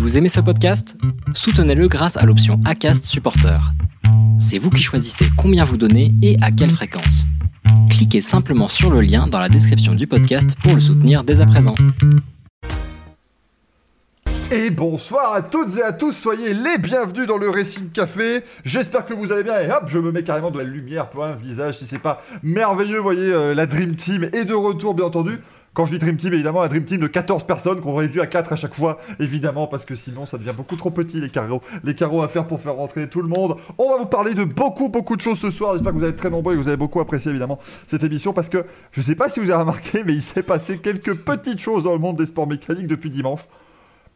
Vous aimez ce podcast? Soutenez-le grâce à l'option ACAST Supporter. C'est vous qui choisissez combien vous donnez et à quelle fréquence. Cliquez simplement sur le lien dans la description du podcast pour le soutenir dès à présent. Et bonsoir à toutes et à tous, soyez les bienvenus dans le Racing Café. J'espère que vous allez bien et hop, je me mets carrément de la lumière pour un visage si c'est pas merveilleux. Voyez, euh, la Dream Team est de retour bien entendu. Quand je dis Dream Team, évidemment, la Dream Team de 14 personnes qu'on réduit à 4 à chaque fois, évidemment, parce que sinon ça devient beaucoup trop petit les carreaux. Les carreaux à faire pour faire rentrer tout le monde. On va vous parler de beaucoup, beaucoup de choses ce soir. J'espère que vous être très nombreux et que vous avez beaucoup apprécié, évidemment, cette émission, parce que je sais pas si vous avez remarqué, mais il s'est passé quelques petites choses dans le monde des sports mécaniques depuis dimanche.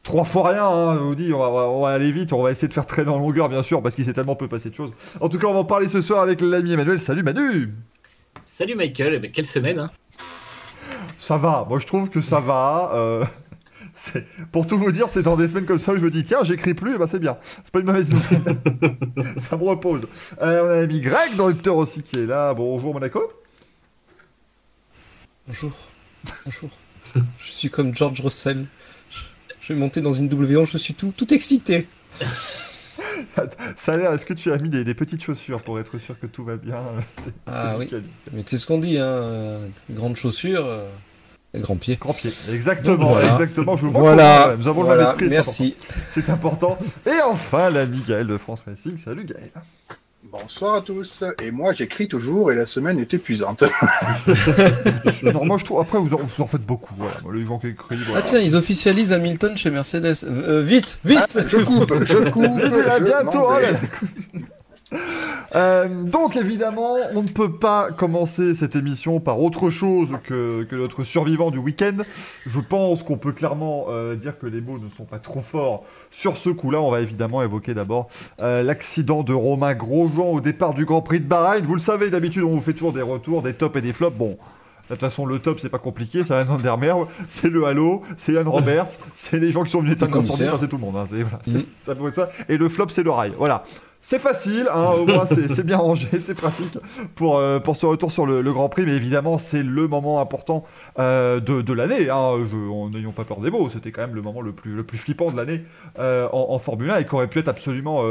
Trois fois rien, hein, je vous dis, on va, aller vite, on va essayer de faire très dans longueur, bien sûr, parce qu'il s'est tellement peu passé de choses. En tout cas, on va en parler ce soir avec l'ami Emmanuel. Salut Manu Salut Michael, mais quelle semaine hein Ça va, moi je trouve que ça va. euh, pour tout vous dire, c'est dans des semaines comme ça où je me dis, tiens, j'écris plus, et ben c'est bien. C'est pas une mauvaise nouvelle. ça me repose. Euh, on a l'ami Greg dans Rupteur aussi qui est là. Bonjour Monaco. Bonjour. Bonjour. je suis comme George Russell. Je vais monter dans une W11, je suis tout, tout excité. Ça a l'air, est-ce que tu as mis des, des petites chaussures pour être sûr que tout va bien? C'est- Ah oui. Mais c'est ce qu'on dit, hein. euh, Grandes grands pieds. Grand pied. Exactement, voilà. exactement. Je vois Voilà. Nous avons le même esprit. c'est Merci. C'est important. Et enfin, l'ami Gaël de France Racing. Salut Gaël. Bonsoir à tous. Et moi, j'écris toujours et la semaine est épuisante. non, moi je trouve. Après, vous en, vous en faites beaucoup. Voilà. Les gens qui écrivent. Ah tiens, ils officialisent Hamilton chez Mercedes. Euh, euh, vite, vite Ah, je coupe, je coupe. Et à je bientôt. Euh, donc évidemment, on ne peut pas commencer cette émission par autre chose que, que notre survivant du week-end. Je pense qu'on peut clairement euh, dire que les mots ne sont pas trop forts sur ce coup-là. On va évidemment évoquer d'abord euh, l'accident de Romain Grosjean au départ du Grand Prix de Bahreïn. Vous le savez, d'habitude on vous fait toujours des retours, des tops et des flops. Bon. De toute façon, le top, c'est pas compliqué, c'est Anne Andermer, c'est le Halo, c'est Yann Roberts, c'est les gens qui sont venus éteindre l'incendie, c'est tout le monde. hein, voilà, ça peut être ça. Et le flop, c'est le rail. Voilà. C'est facile, hein, au moins c'est bien rangé, c'est pratique pour, euh, pour ce retour sur le, Grand Prix, mais évidemment c'est le moment important euh, de, l'année. Hein, en n'ayons pas peur des mots, c'était quand même le moment le plus, flippant de l'année euh, en, Formule 1 et qui aurait pu être absolument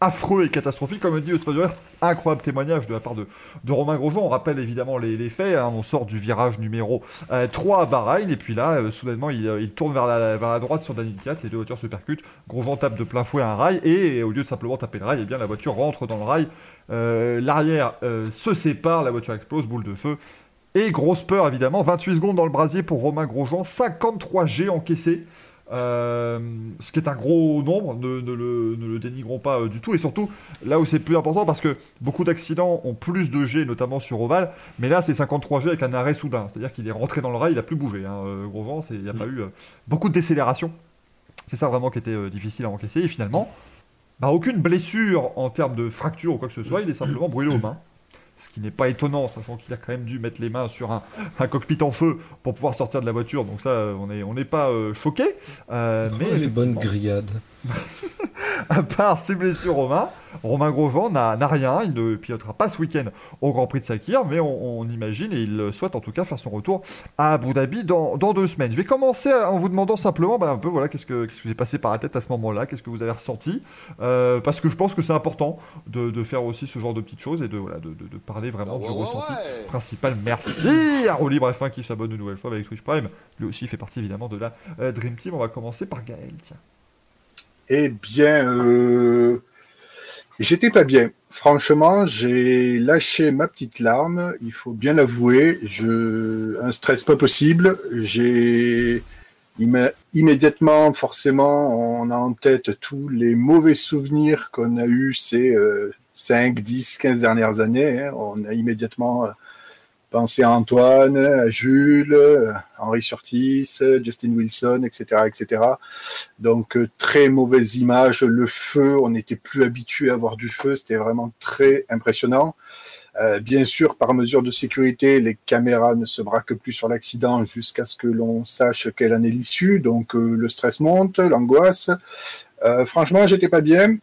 affreux et catastrophique, comme le dit spoiler. Incroyable témoignage de la part de, Romain Grosjean. On rappelle évidemment les, faits. hein, on sort du virage numéro euh, 3 à Bahreïn et puis là, euh, soudainement, il, euh, il tourne vers la, droite sur Daniel 4. Les deux voitures se percutent. Grosjean tape de plein fouet un rail et, au lieu de simplement taper le rail, eh bien, la voiture rentre dans le rail. Euh, L'arrière euh, se sépare, la voiture explose, boule de feu. Et grosse peur évidemment, 28 secondes dans le brasier pour Romain Grosjean, 53 G encaissés. Euh, ce qui est un gros nombre, ne, ne le, ne le dénigrons pas euh, du tout. Et surtout, là où c'est plus important, parce que beaucoup d'accidents ont plus de G, notamment sur Oval, mais là c'est 53 G avec un arrêt soudain. C'est-à-dire qu'il est rentré dans le rail, il a plus bougé. Hein. Euh, Grosjean, c'est- il n'y a pas eu euh, beaucoup de décélération. C'est ça vraiment qui était difficile à encaisser. Et finalement, bah, aucune blessure en termes de fracture ou quoi que ce soit, il est simplement brûlé aux mains. Ce qui n'est pas étonnant, sachant qu'il a quand même dû mettre les mains sur un, un cockpit en feu pour pouvoir sortir de la voiture. Donc ça, on n'est on pas euh, choqué. Euh, mais Oh, les bonnes grillades. à part ses blessures Romain, Romain Grosjean n'a rien, il ne pilotera pas ce week-end au Grand Prix de Sakir, mais on, on imagine et il souhaite en tout cas faire son retour à Abu Dhabi dans, dans deux semaines. Je vais commencer en vous demandant simplement bah, un peu voilà, qu'est-ce que qu'est-ce qui vous est passé par la tête à ce moment-là, qu'est-ce que vous avez ressenti, Euh, parce que je pense que c'est important de, de faire aussi ce genre de petites choses et de, voilà, de, de- de parler vraiment du ressenti principal. Merci à Rolly Brefin qui s'abonne une nouvelle fois avec Twitch Prime. Lui aussi fait partie évidemment de la euh, Dream Team. On va commencer par Gaël, tiens. Eh bien, euh, j'étais pas bien. Franchement, j'ai lâché ma petite larme. Il faut bien l'avouer. Je, un stress pas possible. J'ai immé- immédiatement, forcément, on a en tête tous les mauvais souvenirs qu'on a eus ces euh, 5, 10, 15 dernières années. hein. On a immédiatement pensé à Antoine, à Jules, Henri Surtis, Justin Wilson, etc., etc. Donc euh, très mauvaise image, le feu, on n'était plus habitué à voir du feu, c'était vraiment très impressionnant. Euh, bien sûr, par mesure de sécurité, les caméras ne se braquent plus sur l'accident jusqu'à ce que l'on sache quelle en est l'issue. Donc euh, le stress monte, l'angoisse. Euh, franchement, j'étais pas bien.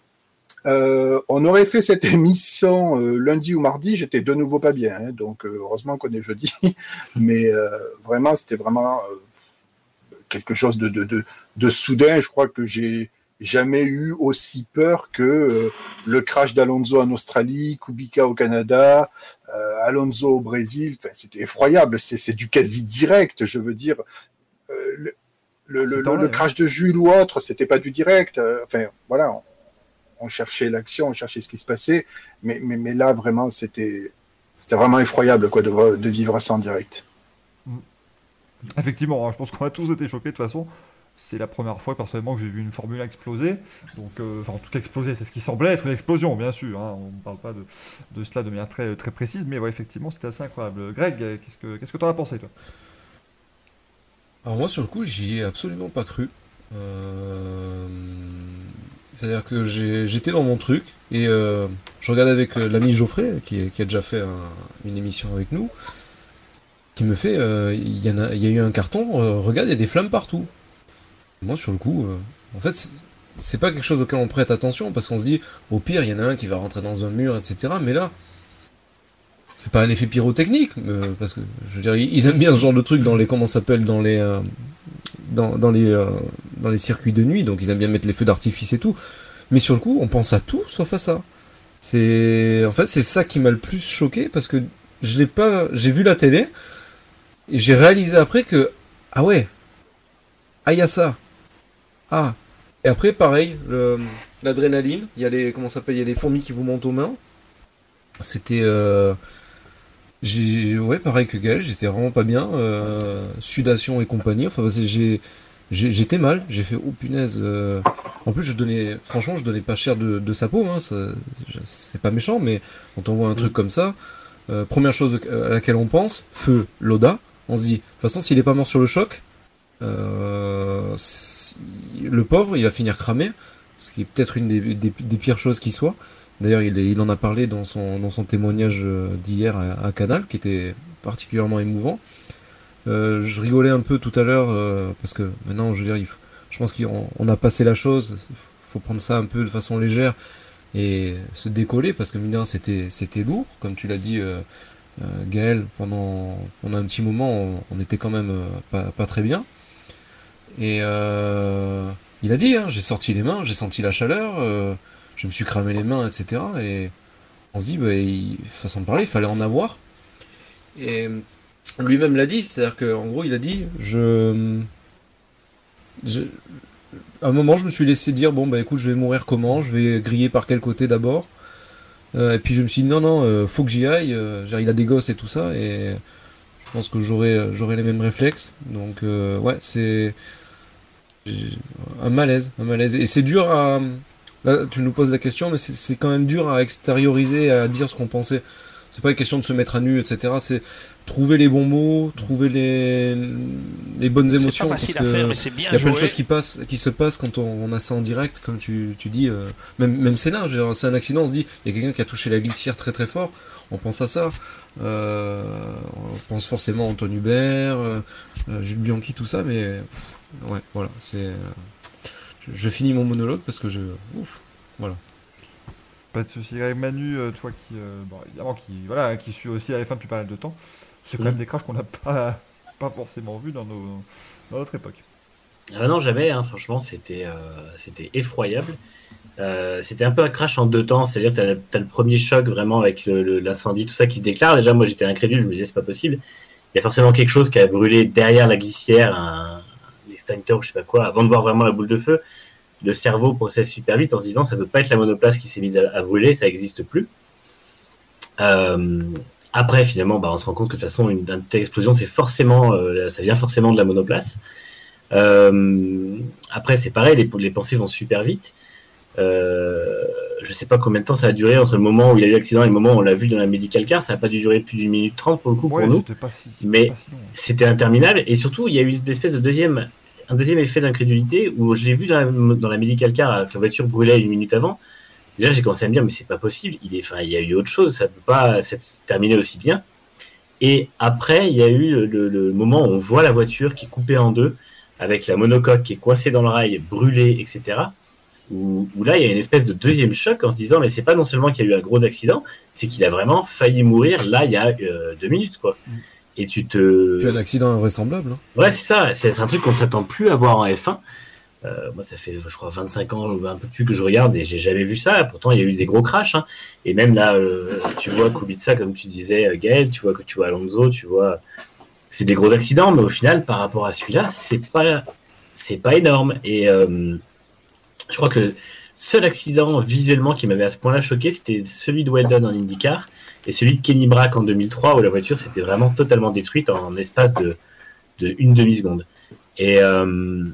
Euh, on aurait fait cette émission euh, lundi ou mardi, j'étais de nouveau pas bien. hein. donc euh, heureusement qu'on est jeudi. Mais euh, vraiment, c'était vraiment euh, quelque chose de, de, de, de soudain. Je crois que j'ai jamais eu aussi peur que euh, le crash d'Alonso en Australie, Kubica au Canada, euh, Alonso au Brésil. Enfin, c'était effroyable. C'est du quasi direct. Je veux dire, euh, le, le, le, le, crash de Jules ou autre, c'était pas du direct. Enfin, voilà, on, on cherchait l'action, on cherchait ce qui se passait. Mais, mais, mais là, vraiment, c'était c'était vraiment effroyable quoi, de, de vivre ça en direct. Effectivement, hein, je pense qu'on a tous été choqués de toute façon. C'est la première fois personnellement que j'ai vu une Formule 1 exploser. Donc, euh, enfin, en tout cas, exploser, c'est ce qui semblait être une explosion, bien sûr. Hein. On ne parle pas de, de, cela de manière très, très précise, mais ouais, effectivement, c'était assez incroyable. Greg, qu'est-ce que qu'est-ce que tu en as pensé, toi? Alors, moi, sur le coup, j'y ai absolument pas cru. Euh... C'est-à-dire que j'étais dans mon truc et euh, je regardais avec euh, l'ami Geoffrey, qui, a déjà fait un, une émission avec nous, qui me fait il y, a, eu un carton, regarde, il y a des flammes partout. Moi, sur le coup, en fait, c'est pas quelque chose auquel on prête attention parce qu'on se dit au pire, il y en a un qui va rentrer dans un mur, etc. Mais là, c'est pas un effet pyrotechnique, parce que je veux dire, ils aiment bien ce genre de truc dans les comment s'appelle dans les dans, dans, les, euh, dans les circuits de nuit, donc ils aiment bien mettre les feux d'artifice et tout. Mais sur le coup, on pense à tout sauf à ça. C'est en fait c'est ça qui m'a le plus choqué parce que je l'ai pas, j'ai vu la télé et j'ai réalisé après que ah ouais, ah y a ça, ah et après pareil l'adrénaline, il y a les comment s'appelle, il y a les fourmis qui vous montent aux mains. C'était euh, j'ai ouais pareil que Gaël, j'étais vraiment pas bien, euh, sudation et compagnie. Enfin j'ai j'étais mal, j'ai fait oh punaise. Euh... En plus je donnais franchement je donnais pas cher de, de sa peau, hein, c'est pas méchant, mais quand on voit un truc comme ça, euh, première chose à laquelle on pense, feu Loda, on se dit de toute façon s'il est pas mort sur le choc, euh, le pauvre il va finir cramé, ce qui est peut-être une des, des, des pires choses qui soit. D'ailleurs, il, en a parlé dans son, témoignage d'hier à, Canal, qui était particulièrement émouvant. Euh, je rigolais un peu tout à l'heure, euh, parce que maintenant, je veux dire, je pense qu'on a passé la chose, il faut prendre ça un peu de façon légère et se décoller, parce que mine c'était, lourd, comme tu l'as dit, euh, Gaël, pendant, un petit moment, on, on était quand même pas, pas, très bien. Et il a dit, hein, j'ai sorti les mains, j'ai senti la chaleur je me suis cramé les mains, etc. Et on se dit, bah, il, façon de parler, il fallait en avoir. Et lui-même l'a dit, c'est-à-dire qu'en gros, il a dit, je, à un moment, je me suis laissé dire, bon, bah écoute, je vais mourir comment Je vais griller par quel côté d'abord euh, Et puis je me suis dit, non, non, euh, faut que j'y aille. Euh, il a des gosses et tout ça, et je pense que j'aurai, j'aurai les mêmes réflexes. Donc, euh, ouais, c'est un malaise, un malaise. Et c'est dur à Là, tu nous poses la question, mais c'est quand même dur à extérioriser, à dire ce qu'on pensait. C'est pas une question de se mettre à nu, etc. C'est trouver les bons mots, trouver les, les bonnes émotions. Pas facile à faire, mais c'est bien Il y a joué. plein de choses qui, passent, qui se passent quand on, on a ça en direct, comme tu, tu dis. Euh, même, même Sénat, c'est un accident, on se dit, il y a quelqu'un qui a touché la glissière très très fort. On pense à ça. Euh, on pense forcément à Antoine Hubert, euh, Jules Bianchi, tout ça, mais pff, ouais, voilà, c'est je finis mon monologue parce que je. Ouf, voilà. Pas de souci. Manu, toi qui, euh, bon, évidemment, qui, voilà, qui suit aussi à la fin depuis pas mal de temps, c'est quand mmh. même des crashs qu'on n'a pas, pas forcément vus dans, nos, dans notre époque. Ah non, jamais, hein, franchement, c'était euh, c'était effroyable. Euh, c'était un peu un crash en deux temps, c'est-à-dire que tu as, le premier choc vraiment avec l'incendie, tout ça qui se déclare. Déjà, moi j'étais incrédule, je me disais c'est pas possible. Il y a forcément quelque chose qui a brûlé derrière la glissière, un, extincteur ou je sais pas quoi, avant de voir vraiment la boule de feu, le cerveau processe super vite en se disant ça peut pas être la monoplace qui s'est mise à, à, brûler, ça n'existe plus. Euh, après, finalement, bah, on se rend compte que de toute façon, une, une telle explosion, c'est forcément, euh, ça vient forcément de la monoplace. Euh, après, c'est pareil, les, les, pensées vont super vite. Euh, je sais pas combien de temps ça a duré entre le moment où il y a eu l'accident et le moment où on l'a vu dans la medical car. Ça n'a pas dû durer plus d'une minute trente pour le coup ouais, pour nous. Si, mais c'était interminable. Et surtout, il y a eu une espèce de deuxième un deuxième effet d'incrédulité où je l'ai vu dans la, dans la medical car que la voiture brûlait une minute avant. Déjà, j'ai commencé à me dire, mais c'est pas possible. Il, est, enfin, il y a eu autre chose, ça peut pas s'être terminé aussi bien. Et après, il y a eu le, moment où on voit la voiture qui est coupée en deux, avec la monocoque qui est coincée dans le rail, brûlée, etc. Où, là, il y a une espèce de deuxième choc en se disant, mais c'est pas non seulement qu'il y a eu un gros accident, c'est qu'il a vraiment failli mourir là, il y a euh, deux minutes, quoi. Et tu te. Puis un accident invraisemblable. hein. Ouais, c'est ça. C'est un truc qu'on s'attend plus à voir en F1. Euh, moi, ça fait, je crois, 25 ans ou un peu plus que je regarde et j'ai jamais vu ça. Pourtant, il y a eu des gros crashs. hein. Et même là, euh, tu vois Kubica, comme tu disais, euh, Gaël, tu vois que tu vois Alonso, tu vois, c'est des gros accidents, mais au final, par rapport à celui-là, c'est pas, c'est pas énorme. Et euh, je crois que le seul accident visuellement qui m'avait à ce point-là choqué, c'était celui de Weldon en IndyCar et celui de Kenny Brack en 2003, où la voiture s'était vraiment totalement détruite en espace de, une demi-seconde. Et, euh,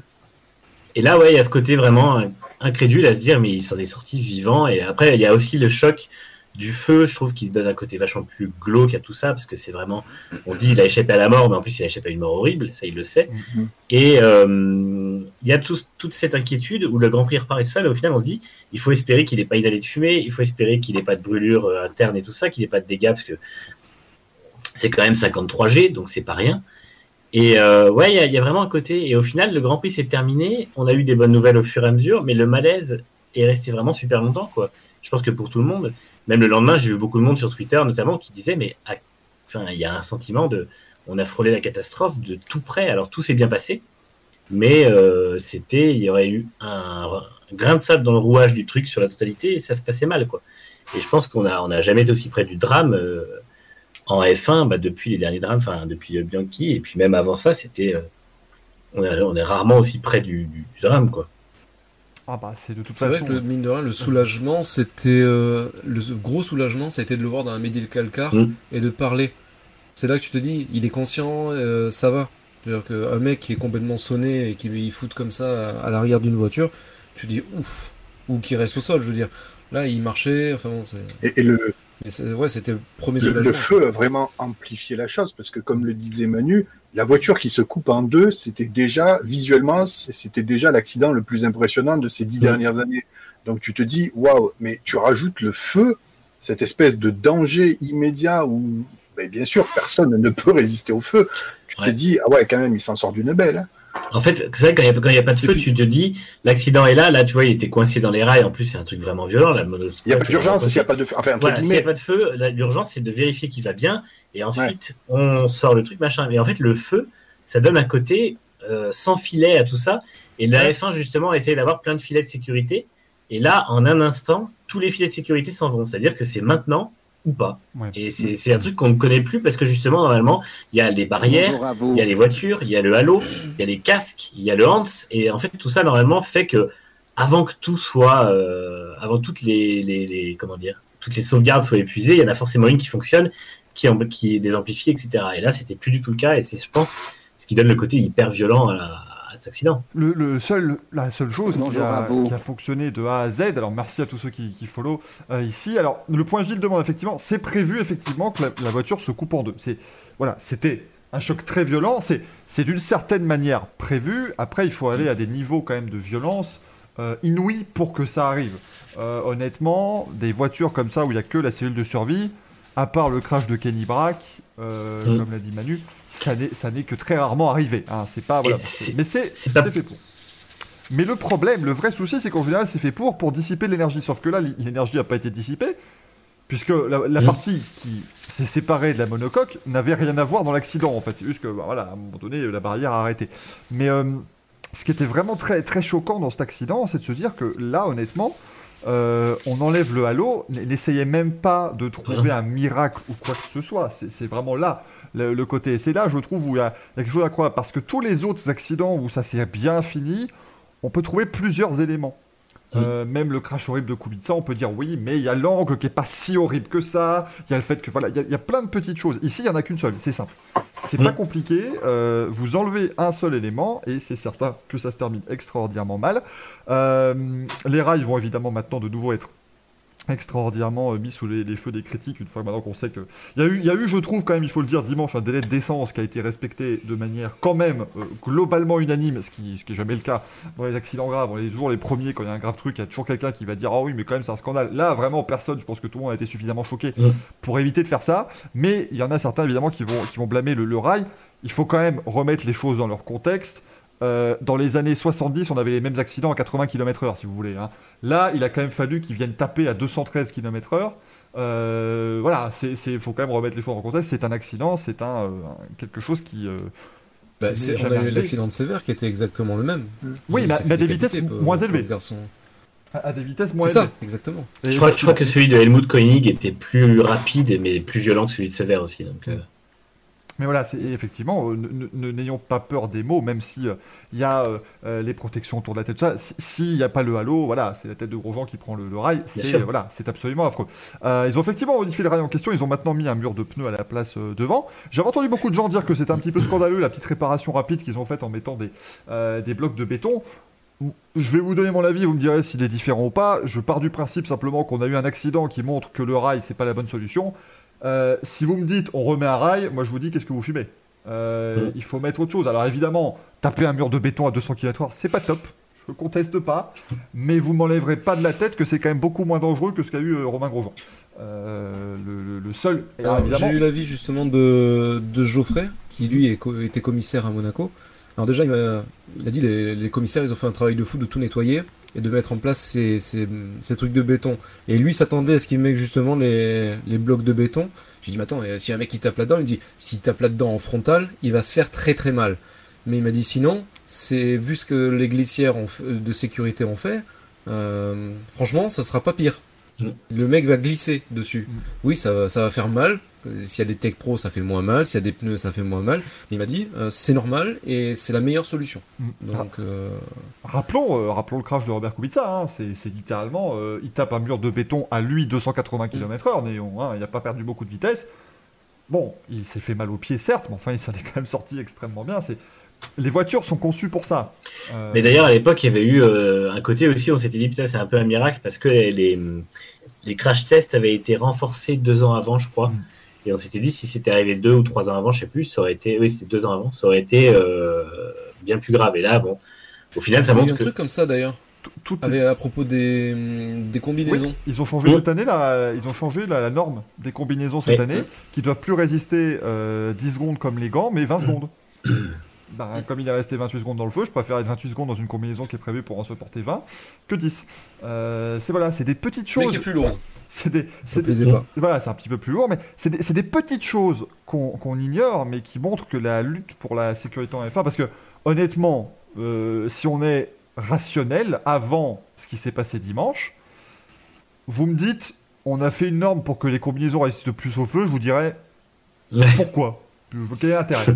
et là, ouais, il y a ce côté vraiment incrédule à se dire, mais il s'en est sorti vivant. Et après, il y a aussi le choc du feu, je trouve, qui donne un côté vachement plus glauque à tout ça, parce que c'est vraiment, on dit, il a échappé à la mort, mais en plus, il a échappé à une mort horrible, ça, il le sait. Mhm. Et euh, il y a tout- toute cette inquiétude où le Grand Prix repart et tout ça, mais au final, on se dit, il faut espérer qu'il n'ait pas inhalé de fumée, il faut espérer qu'il n'ait pas de brûlure euh, interne et tout ça, qu'il n'ait pas de dégâts, parce que c'est quand même 53G, donc c'est pas rien. Et euh, ouais, il y, y a vraiment un côté. Et au final, le Grand Prix s'est terminé. On a eu des bonnes nouvelles au fur et à mesure, mais le malaise est resté vraiment super longtemps. Quoi. Je pense que pour tout le monde, même le lendemain, j'ai vu beaucoup de monde sur Twitter notamment qui disait, mais il y a un sentiment de, on a frôlé la catastrophe de tout près. Alors tout s'est bien passé, mais euh, c'était, il y aurait eu un, grain de sable dans le rouage du truc sur la totalité et ça se passait mal, quoi. Et je pense qu'on a, on n'a jamais été aussi près du drame. euh, en F1 bah, depuis les derniers drames, enfin depuis Bianchi, et puis même avant ça, c'était. euh, on, est, rarement aussi près du, du- du drame, quoi. Ah bah c'est de toute C'est vrai que le, mine de rien, le soulagement, c'était euh, le gros soulagement, c'était de le voir dans un médical car Mm. et de parler. C'est là que tu te dis, il est conscient, euh, ça va. C'est-à-dire qu'un mec qui est complètement sonné et qui il fout comme ça à, à l'arrière d'une voiture, tu dis ouf, ou qui reste au sol, je veux dire. Là, il marchait, enfin bon, c'est. Et, et le, mais c'est- ouais, c'était le premier le, soulagement. le feu a vraiment amplifié la chose parce que, comme le disait Manu, la voiture qui se coupe en deux, c'était déjà visuellement, c'était déjà l'accident le plus impressionnant de ces dix dernières années. Donc tu te dis, waouh, mais tu rajoutes le feu, cette espèce de danger immédiat où, ben, bien sûr, personne ne peut résister au feu. Tu Ouais. te dis, ah ouais, quand même, il s'en sort d'une belle. hein. En fait, c'est vrai, quand il n'y a, pas de feu, puis- tu te dis, l'accident est là, là, tu vois, il était coincé dans les rails, en plus, c'est un truc vraiment violent. Il n'y a pas d'urgence s'il n'y a pas de feu. Enfin, Voilà, s'il n'y a pas de feu, l'urgence, c'est de vérifier qu'il va bien, et ensuite, on sort le truc, machin. Mais en fait, le feu, ça donne un côté euh, sans filet à tout ça. Et la Ouais. F1, justement, essaye d'avoir plein de filets de sécurité. Et là, en un instant, tous les filets de sécurité s'en vont. C'est-à-dire que c'est maintenant ou pas. Ouais. Et c'est c'est un truc qu'on ne connaît plus parce que, justement, normalement, il y a les barrières, il y a les voitures, il y a le halo, il y a les casques, il y a le Hans, et en fait tout ça normalement fait que avant que tout soit, euh, avant toutes les, les, les- comment dire, toutes les sauvegardes soient épuisées, il y en a forcément une qui fonctionne, qui, qui est désamplifiée, etc. Et là c'était plus du tout le cas, et c'est je pense ce qui donne le côté hyper violent à, la- à cet accident. Le, le seul, la seule chose qui a, qui a fonctionné de A à Z, alors merci à tous ceux qui, qui follow euh, ici. Alors le point Gilles demande effectivement, c'est prévu effectivement que la, la voiture se coupe en deux. C'est voilà, c'était un choc très violent. C'est c'est d'une certaine manière prévu. Après, il faut aller à des niveaux quand même de violence euh, inouïs pour que ça arrive. Euh, honnêtement, des voitures comme ça où il n'y a que la cellule de survie, à part le crash de Kenny Brack, euh, Mm. comme l'a dit Manu, ça n'est que très rarement arrivé. hein. C'est pas voilà, mais c'est pas- fait pour. Mais le problème, le vrai souci, c'est qu'en général, c'est fait pour pour dissiper l'énergie. Sauf que là, l'énergie n'a pas été dissipée, puisque la, la Mm. partie qui s'est séparée de la monocoque n'avait rien à voir dans l'accident. En fait, c'est juste que, bah, voilà, à un moment donné, la barrière a arrêté. Mais euh, ce qui était vraiment très très choquant dans cet accident, c'est de se dire que là, honnêtement, euh, on enlève le halo, n'essayez même pas de trouver un miracle ou quoi que ce soit. C'est vraiment là le, le côté. Et c'est là, je trouve, où il y, y a quelque chose à croire. Parce que tous les autres accidents où ça s'est bien fini, on peut trouver plusieurs éléments. Euh, même le crash horrible de Kubica, on peut dire oui, mais il y a l'angle qui est pas si horrible que ça. Il y a le fait que voilà, il y a- il y, a plein de petites choses. Ici, il y en a qu'une seule. C'est simple. C'est pas Mm. compliqué. euh, vous enlevez un seul élément et c'est certain que ça se termine extraordinairement mal. Euh, les rails vont évidemment maintenant de nouveau être extraordinairement euh, mis sous les, les feux des critiques une fois maintenant qu'on sait que il y a eu il y a eu je trouve quand même il faut le dire dimanche un délai de décence qui a été respecté de manière quand même euh, globalement unanime ce qui ce qui est jamais le cas dans les accidents graves. On est toujours les premiers quand il y a un grave truc il y a toujours quelqu'un qui va dire ah oui mais quand même c'est un scandale. Là vraiment personne je pense que tout le monde a été suffisamment choqué Mm. pour éviter de faire ça. Mais il y en a certains évidemment qui vont qui vont blâmer le, le rail. Il faut quand même remettre les choses dans leur contexte euh, dans les années 70, on avait les mêmes accidents à 80 km/h, si vous voulez. hein. Là, il a quand même fallu qu'ils viennent taper à 213 km/h. Euh, voilà, il faut quand même remettre les choses en contexte. C'est un accident, c'est un, euh, quelque chose qui. euh, Bah, qui on jamais a eu l'accident de sévère qui était exactement le même. Oui, mais- à des vitesses moins élevées. à à des vitesses moins C'est ça, élevées. exactement. Et Je crois, je crois que celui de Helmut Koenig était plus rapide, mais plus violent que celui de Sever aussi. Donc, euh, Mais voilà, c'est effectivement, euh, n'ayons pas peur des mots, même si euh, il y a euh, euh, les protections autour de la tête, tout ça. si- S'il n'y a pas le halo, voilà, c'est la tête de Grosjean qui prend le, le rail. C'est voilà, c'est absolument affreux. Euh, ils ont effectivement modifié le rail en question. Ils ont maintenant mis un mur de pneus à la place euh, devant. J'avais entendu beaucoup de gens dire que c'était un petit peu scandaleux la petite réparation rapide qu'ils ont faite en mettant des, euh, des blocs de béton. Je vais vous donner mon avis, vous me direz s'il est différent ou pas. Je pars du principe simplement qu'on a eu un accident qui montre que le rail, c'est pas la bonne solution. Euh, si vous me dites on remet un rail, moi je vous dis qu'est-ce que vous fumez? Euh, Mhm. Il faut mettre autre chose. Alors évidemment, taper un mur de béton à 200 km/h, c'est pas top. Je conteste pas, mais vous m'enlèverez pas de la tête que c'est quand même beaucoup moins dangereux que ce qu'a eu euh, Romain Grosjean. Le, le- seul, J'ai eu l'avis justement de, de Geoffrey, qui lui est était commissaire à Monaco. Alors déjà, il, m'a- il a dit les, les commissaires, ils ont fait un travail de fou de tout nettoyer et de mettre en place ces, ces- ces trucs de béton. Et lui s'attendait à ce qu'il mette justement les, les blocs de béton. J'ai dit, mais attends, euh, si un mec qui tape là-dedans, il me dit, s'il tape là-dedans en frontal, il va se faire très très mal. Mais il m'a dit, sinon, c'est vu ce que les glissières ont de sécurité ont fait, euh, franchement, ça sera pas pire. Mm. Le mec va glisser dessus. Mm. Oui, ça, ça va faire mal. Euh, S'il y a des Tech Pro, ça fait moins mal. S'il y a des pneus, ça fait moins mal. Mais il m'a dit, euh, c'est normal et c'est la meilleure solution. Mm. Donc, euh, rappelons, euh, rappelons le crash de Robert Kubica. hein. c'est c'est littéralement, euh, il tape un mur de béton à lui 280 km/h. Néon, hein, il n'a pas perdu beaucoup de vitesse. Bon, il s'est fait mal aux pieds, certes, mais enfin, il s'en est quand même sorti extrêmement bien. C'est les voitures sont conçues pour ça. Euh, Mais d'ailleurs, à l'époque, il y avait eu euh, un côté aussi, on s'était dit, putain, c'est un peu un miracle parce que les, les, les crash tests avaient été renforcés deux ans avant, je crois. Mm. Et on s'était dit, si c'était arrivé deux ou trois ans avant, je sais plus, ça aurait été, oui, c'était deux ans avant, ça aurait été euh, bien plus grave. Et là, bon, au final, ça il y a eu montre un que. truc comme ça d'ailleurs. tout- est- à propos des, des Oui, combinaisons. ils ont changé Oui. cette année là, ils ont changé la, la norme des combinaisons cette Oui. année, qui doivent plus résister euh, 10 secondes comme les gants, mais 20 secondes. Bah, comme il est resté 28 secondes dans le feu, je préfère être 28 secondes dans une combinaison qui est prévue pour en supporter 20 que 10. Euh, c'est voilà, c'est des petites Mais choses. qui est plus lourd. C'est des, c'est voilà, c'est un petit peu plus lourd, mais c'est des, c'est des petites choses qu'on qu'on ignore, mais qui montrent que la lutte pour la sécurité en F1, parce que honnêtement, euh, si on est rationnel, avant ce qui s'est passé dimanche, vous me dites, on a fait une norme pour que les combinaisons résistent plus au feu, je vous dirais, pourquoi? Quel est l'intérêt?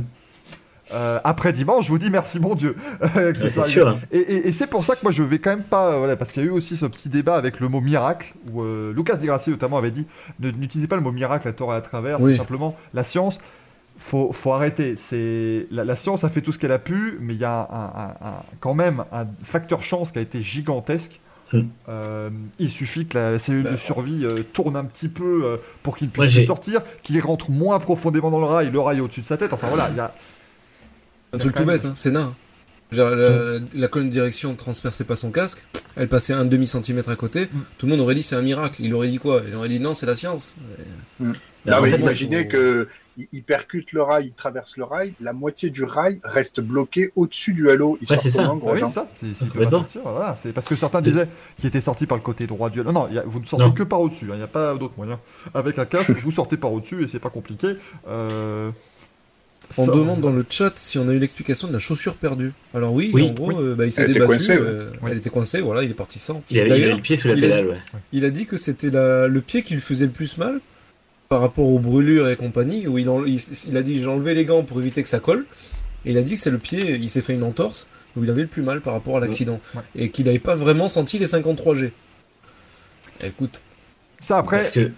Euh, après dimanche, je vous dis merci mon Dieu. c'est sûr. hein. Et, et- et c'est pour ça que moi je vais quand même pas, euh, voilà, parce qu'il y a eu aussi ce petit débat avec le mot miracle, où euh, Lucas Di Grassi notamment avait dit n'utilisez pas le mot miracle à tort et à travers, Oui. c'est simplement la science. Faut, faut arrêter. C'est la, la science a fait tout ce qu'elle a pu, mais il y a un- un- un- quand même un facteur chance qui a été gigantesque. Euh, il suffit que la cellule de Bah, survie euh, tourne un petit peu euh, pour qu'il puisse sortir, qu'il rentre moins profondément dans le rail, le rail au-dessus de sa tête. Enfin voilà, il y a, Un truc tout bête, hein, c'est nain. Veux dire, La, la colonne de direction ne transperçait pas son casque, elle passait un demi centimètre à côté. Mm. Tout le monde aurait dit c'est un miracle. Il aurait dit quoi? Il aurait dit non, c'est la science. Non, mais fait, ça- imaginez que il, percute le rail, il traverse le rail, la moitié du rail reste bloquée au-dessus du halo. Il Ouais, sort c'est ça. Ah gros oui, ça. C'est, voilà. C'est parce que certains disaient qu'il était sorti par le côté droit du. Non, non, a- vous ne sortez Non. que par au-dessus. hein, Il n'y a pas d'autre moyen. Avec un casque, vous sortez par au-dessus et c'est pas compliqué. Euh, On ça- demande dans le chat si on a eu l'explication de la chaussure perdue. Alors oui, Oui. en gros, Oui. euh, bah, il s'est débattu. coincée, euh. Elle était coincée, voilà, il est parti sans. Il avait, il le pied sous la il a- pédale, ouais. Il a dit que c'était le pied qui lui faisait le plus mal par rapport aux brûlures et compagnie. Où il, en- il, il a dit j'ai enlevé les gants pour éviter que ça colle. Et il a dit que c'est le pied, il s'est fait une entorse où il avait le plus mal par rapport à l'accident. Ouais. Et qu'il n'avait pas vraiment senti les 53G. Écoute, Ça après, Parce que.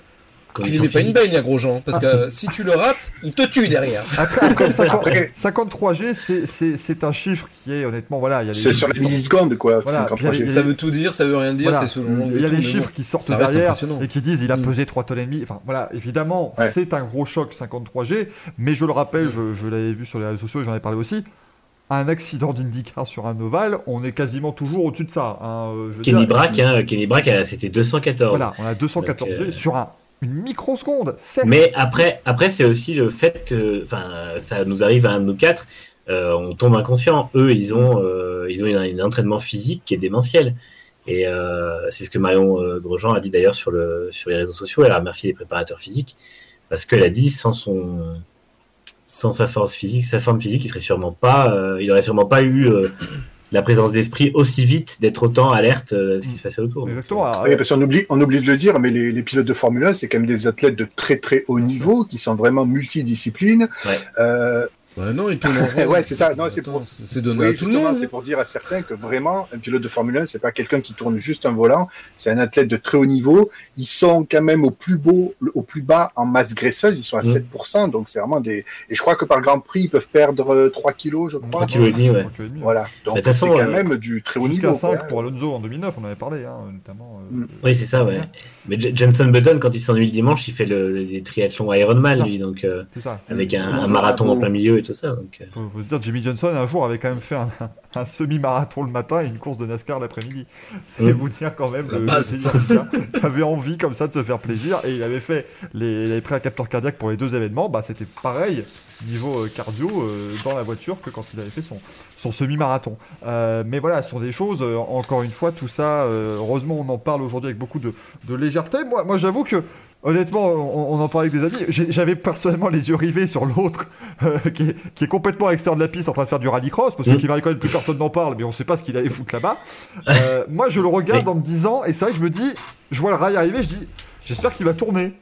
Tu conditions n'es pas une baigne à gros gens, parce que euh, si tu le rates, il te tue derrière. après, après, 50 Après- 53G, c'est, c'est, c'est un chiffre qui est honnêtement voilà. Il y a les C'est sur chiffres les qui sortent- millisecondes, quoi. Voilà, 53 puis il y a G. les- Ça veut tout dire, ça veut rien dire, Voilà. c'est selon l'angle Il y a les chiffres qui sortent derrière et qui disent il a Mm. pesé 3 tonnes et demie. Enfin voilà, évidemment, Ouais. c'est un gros choc 53G, mais je le rappelle, je, je l'avais vu sur les réseaux sociaux et j'en ai parlé aussi. Un accident d'IndyCar sur un ovale, on est quasiment toujours au-dessus de ça. hein, je Kenny dire, Brack, hein, Kenny Brack, euh, c'était 214. Voilà, on a 214G Donc, euh, sur un, une microseconde. Mais après, après c'est aussi le fait que, ça nous arrive à un de nous quatre. euh, on tombe inconscient. Eux, ils ont, euh, un, entraînement physique qui est démentiel. Et euh, c'est ce que Marion Grosjean a dit d'ailleurs sur, le, sur les réseaux sociaux. Elle a remercié les préparateurs physiques parce qu'elle a dit sans son, sans sa force physique, sa forme physique, il serait sûrement pas, il aurait sûrement pas eu la présence d'esprit aussi vite d'être autant alerte euh, à ce qui se passait autour. Exactement. Oui, parce qu'on oublie, on oublie de le dire, mais les, les pilotes de Formule 1, c'est quand même des athlètes de très très haut niveau, qui sont vraiment multidisciplines. Ouais. Euh, Bah non, il tourne en rond. Ouais, c'est ça. Non, c'est pour- c'est c'est donné oui, à tout le monde. c'est pour dire à certains que vraiment, un pilote de Formule 1, c'est pas quelqu'un qui tourne juste un volant, c'est un athlète de très haut niveau. Ils sont quand même au plus beau, au plus bas en masse graisseuse, ils sont à Mm. 7%, donc c'est vraiment des. Et je crois que par Grand Prix, ils peuvent perdre euh, 3 kilos, je crois. 3 kilos et demi, ouais. Voilà. Donc de toute c'est façon, quand euh, même du très haut niveau. 5 quoi. pour Alonso en 2009, on en avait parlé, hein, notamment. euh, Mm. Oui, c'est ça, ouais. Mais J- Jenson Button, quand il s'ennuie le dimanche, il fait le, les triathlons Ironman, lui, donc euh, C'est ça. avec un, marathon en plein milieu et tout ça. Donc, euh, Faut, faut se dire, Jimmy Johnson, un jour, avait quand même fait un, un semi-marathon le matin et une course de NASCAR l'après-midi. C'est Mm. vous dire quand même le. Il avait envie comme ça de se faire plaisir et il avait fait, les, il avait pris un capteur cardiaque pour les deux événements. Bah, c'était pareil niveau euh, cardio euh, dans la voiture que quand il avait fait son, son semi-marathon. Euh, mais voilà, ce sont des choses, euh, encore une fois, tout ça, heureusement on en parle aujourd'hui avec beaucoup de, de légèreté. Moi, moi j'avoue que Honnêtement, on, on en parlait avec des amis. J'avais personnellement les yeux rivés sur l'autre euh, qui, est, qui est complètement à l'extérieur de la piste en train de faire du rallycross parce que. Kimi Raikkonen, plus personne n'en parle, mais on sait pas ce qu'il allait foutre là-bas. Euh, moi, je le regarde Mais- en me disant, et c'est vrai que je me dis, je vois le rail arriver, je dis, j'espère qu'il va tourner.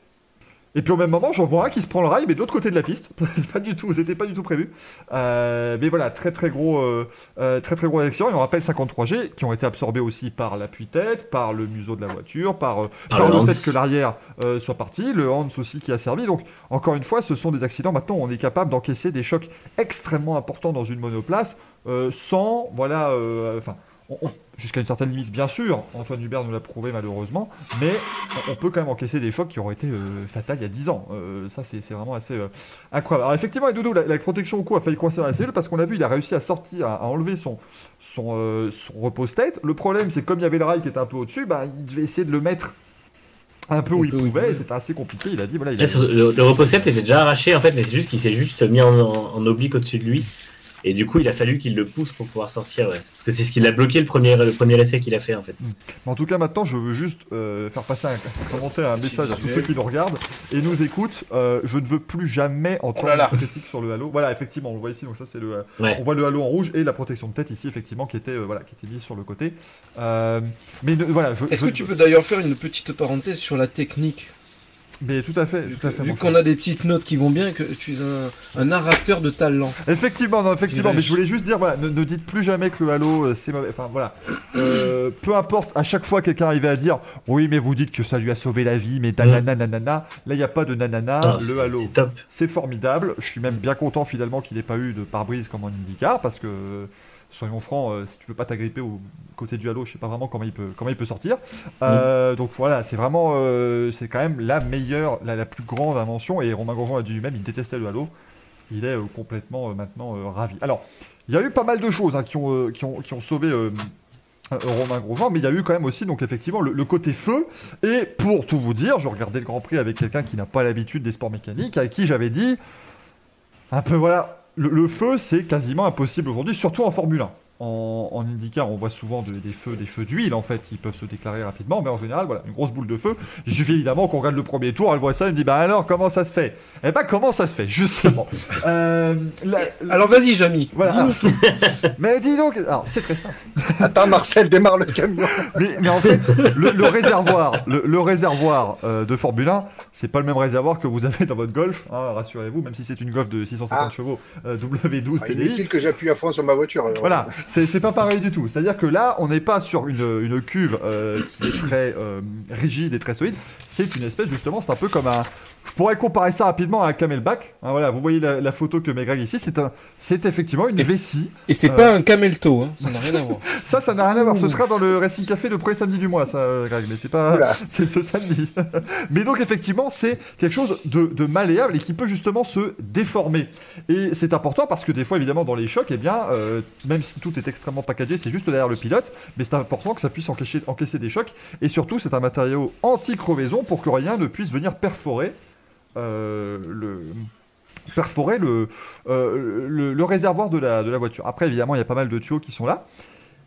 Et puis au même moment, j'en vois un qui se prend le rail, mais de l'autre côté de la piste. pas du tout, c'était pas du tout prévu. Euh, mais voilà, très très gros, euh, euh, très très gros accident. Et on rappelle 53G qui ont été absorbés aussi par l'appui-tête, par le museau de la voiture, par, euh, Par par le Hans. fait que l'arrière euh, soit parti, le Hans aussi qui a servi. Donc encore une fois, ce sont des accidents. Maintenant, on est capable d'encaisser des chocs extrêmement importants dans une monoplace sans, voilà, enfin. on- on- Jusqu'à une certaine limite, bien sûr, Antoine Hubert nous l'a prouvé malheureusement, mais on, peut quand même encaisser des chocs qui auraient été euh, fatals il y a 10 ans. Euh, ça, c'est vraiment assez euh, incroyable. Alors, effectivement, et Doudou, la, la protection au cou a failli coincer dans la cellule parce qu'on l'a vu, il a réussi à sortir, à, à enlever son, son, euh, son repose-tête. Le problème, c'est comme il y avait le rail qui était un peu au-dessus, bah, il devait essayer de le mettre un peu où il pouvait, c'était assez compliqué. Il a dit, voilà, il a- le, le repos-sept était déjà arraché en fait, mais c'est juste qu'il s'est juste mis en, en, en oblique au-dessus de lui. Et du coup, il a fallu qu'il le pousse pour pouvoir sortir. Ouais. Parce que c'est ce qui l'a bloqué le premier, le premier essai qu'il a fait en fait. Mais en tout cas, maintenant, je veux juste euh, faire passer un commentaire, un message à tous ceux qui nous regardent et nous écoutent. Euh, je ne veux plus jamais entendre Oh là là. une critique sur le halo. Voilà, effectivement, on le voit ici. Donc ça, c'est le. euh, Ouais. On voit le halo en rouge et la protection de tête ici, effectivement, qui était euh, voilà, qui était mise sur le côté. Euh, mais ne- voilà, je. Est-ce je- que tu peux d'ailleurs faire une petite parenthèse sur la technique Mais tout à fait, Vu, tout à fait. vu qu'on a des petites notes qui vont bien et que tu es un, un narrateur de talent. Effectivement, non, effectivement, mais je voulais juste dire, voilà, ne, ne dites plus jamais que le Halo euh, c'est mauvais. Enfin voilà, Euh, peu importe, à chaque fois quelqu'un arrivait à dire, oui, mais vous dites que ça lui a sauvé la vie, mais nanana, nanana. Là, il n'y a pas de nanana. Ah, le Halo, C'est top. c'est formidable. Je suis même bien content finalement qu'il n'ait pas eu de pare-brise comme en IndyCar, parce que soyons francs, euh, si tu peux pas t'agripper au côté du Halo, je sais pas vraiment comment il peut, comment il peut sortir. Euh, Donc voilà, c'est vraiment, euh, c'est quand même la meilleure, la, la plus grande invention. Et Romain Grosjean a dit lui-même, il détestait le Halo. Il est complètement maintenant ravi. Alors, il y a eu pas mal de choses hein, qui, ont, qui, ont, qui ont sauvé Romain Grosjean, mais il y a eu quand même aussi, donc effectivement, le, le côté feu. Et pour tout vous dire, je regardais le Grand Prix avec quelqu'un qui n'a pas l'habitude des sports mécaniques, à qui j'avais dit, un peu voilà, le, feu c'est quasiment impossible aujourd'hui, surtout en Formule 1. En, en IndyCar, on voit souvent de- des feux, des feux d'huile en fait qui peuvent se déclarer rapidement, mais en général, voilà, une grosse boule de feu. Il suffit évidemment qu'on regarde le premier tour, elle voit ça, elle me dit bah alors comment ça se fait? Eh ben comment ça se fait justement? Euh, la- la- Alors vas-y, Jamy. voilà. mais dis donc, alors c'est très simple. Attends, Marcel, démarre le camion. Mais, mais en fait, le, le réservoir, le, le réservoir euh, de Formule 1, c'est pas le même réservoir que vous avez dans votre Golf, hein, rassurez-vous, même si c'est une Golf de 650 Ah. chevaux euh, W12 Ah, TDI. inutile que j'appuie à fond sur ma voiture. alors. Voilà, c'est pas pareil du tout. C'est-à-dire que là, on n'est pas sur une, une cuve euh, qui est très euh, rigide et très solide. C'est une espèce, justement, c'est un peu comme un. Je pourrais comparer ça rapidement à un camelback. Hein, voilà, vous voyez la, la photo que met Greg ici. C'est un, c'est effectivement une vessie. Et c'est Euh. pas un camelto, hein. ça n'a rien à voir. Ça, ça n'a rien à voir. Ce sera dans le Racing Café de premier samedi du mois, ça, euh, Greg. Mais c'est pas, c'est ce samedi. mais donc, effectivement, c'est quelque chose de, de malléable et qui peut justement se déformer. Et c'est important parce que des fois, évidemment, dans les chocs, eh bien, euh, même si tout est extrêmement packagé, c'est juste derrière le pilote, mais c'est important que ça puisse encaisser, encaisser des chocs. Et surtout, c'est un matériau anti-crevaison pour que rien ne puisse venir perforer le, perforer le, euh, le, le réservoir de la, de la voiture. Après, évidemment, il y a pas mal de tuyaux qui sont là.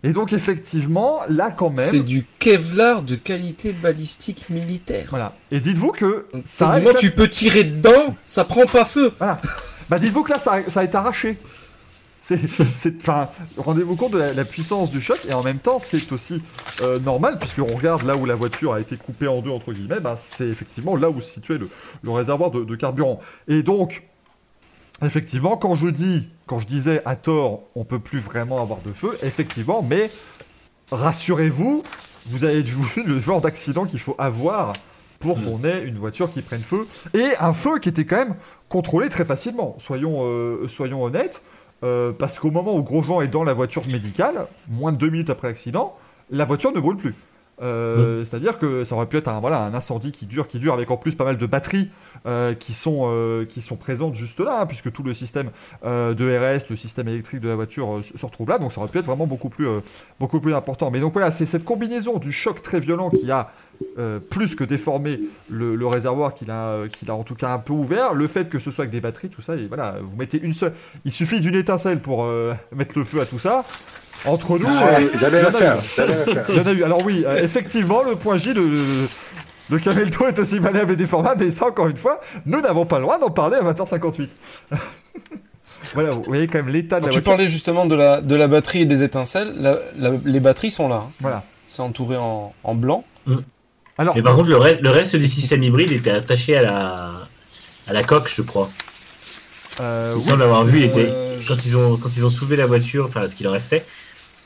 Et donc, effectivement, là, quand C'est même. du Kevlar de qualité balistique militaire. Voilà. Et dites-vous que ça tu peux tirer dedans, ça prend pas feu. Voilà. Bah dites-vous que là, ça, ça a été arraché. C'est, enfin, rendez-vous compte de la, la puissance du choc et en même temps, c'est aussi euh, normal puisque on regarde là où la voiture a été coupée en deux entre guillemets, bah, c'est effectivement là où se situait le, le réservoir de, de carburant. Et donc, effectivement, quand je dis, quand je disais à tort, on peut plus vraiment avoir de feu, effectivement, mais rassurez-vous, vous avez vu le genre d'accident qu'il faut avoir pour Mm. qu'on ait une voiture qui prenne feu et un feu qui était quand même contrôlé très facilement. Soyons, euh, soyons honnêtes, euh, parce qu'au moment où Grosjean est dans la voiture médicale, moins de deux minutes après l'accident, la voiture ne brûle plus. Euh, C'est-à-dire que ça aurait pu être un, voilà, un incendie qui dure, qui dure avec en plus pas mal de batteries euh, qui, sont, euh, qui sont présentes juste là, hein, puisque tout le système de RS, le système électrique de la voiture se retrouve là, donc ça aurait pu être vraiment beaucoup plus, beaucoup plus important. Mais donc voilà, c'est cette combinaison du choc très violent qui a euh, plus que déformé le, le réservoir qu'il a, euh, qu'il a en tout cas un peu ouvert, le fait que ce soit avec des batteries, tout ça, et voilà, vous mettez une seule, il suffit d'une étincelle pour euh, mettre le feu à tout ça. Entre nous, Ah, euh, J'avais la a faire. il y en a eu. Alors oui, euh, effectivement, le point J, le, le, le Camelto est aussi malléable et déformable, mais ça, encore une fois, nous n'avons pas le droit d'en parler à 20h58. voilà, vous voyez quand même l'état de la tu voiture. parlais justement de la, de la batterie et des étincelles. La- la- les batteries sont là. hein. Voilà. C'est entouré en, en blanc. Alors, Mais par contre, le, re- le reste du système hybride était attaché à la, à la coque, je crois. euh, oui, semble avoir vu, était, quand, ils ont, quand ils ont soulevé la voiture, enfin ce qu'il en restait,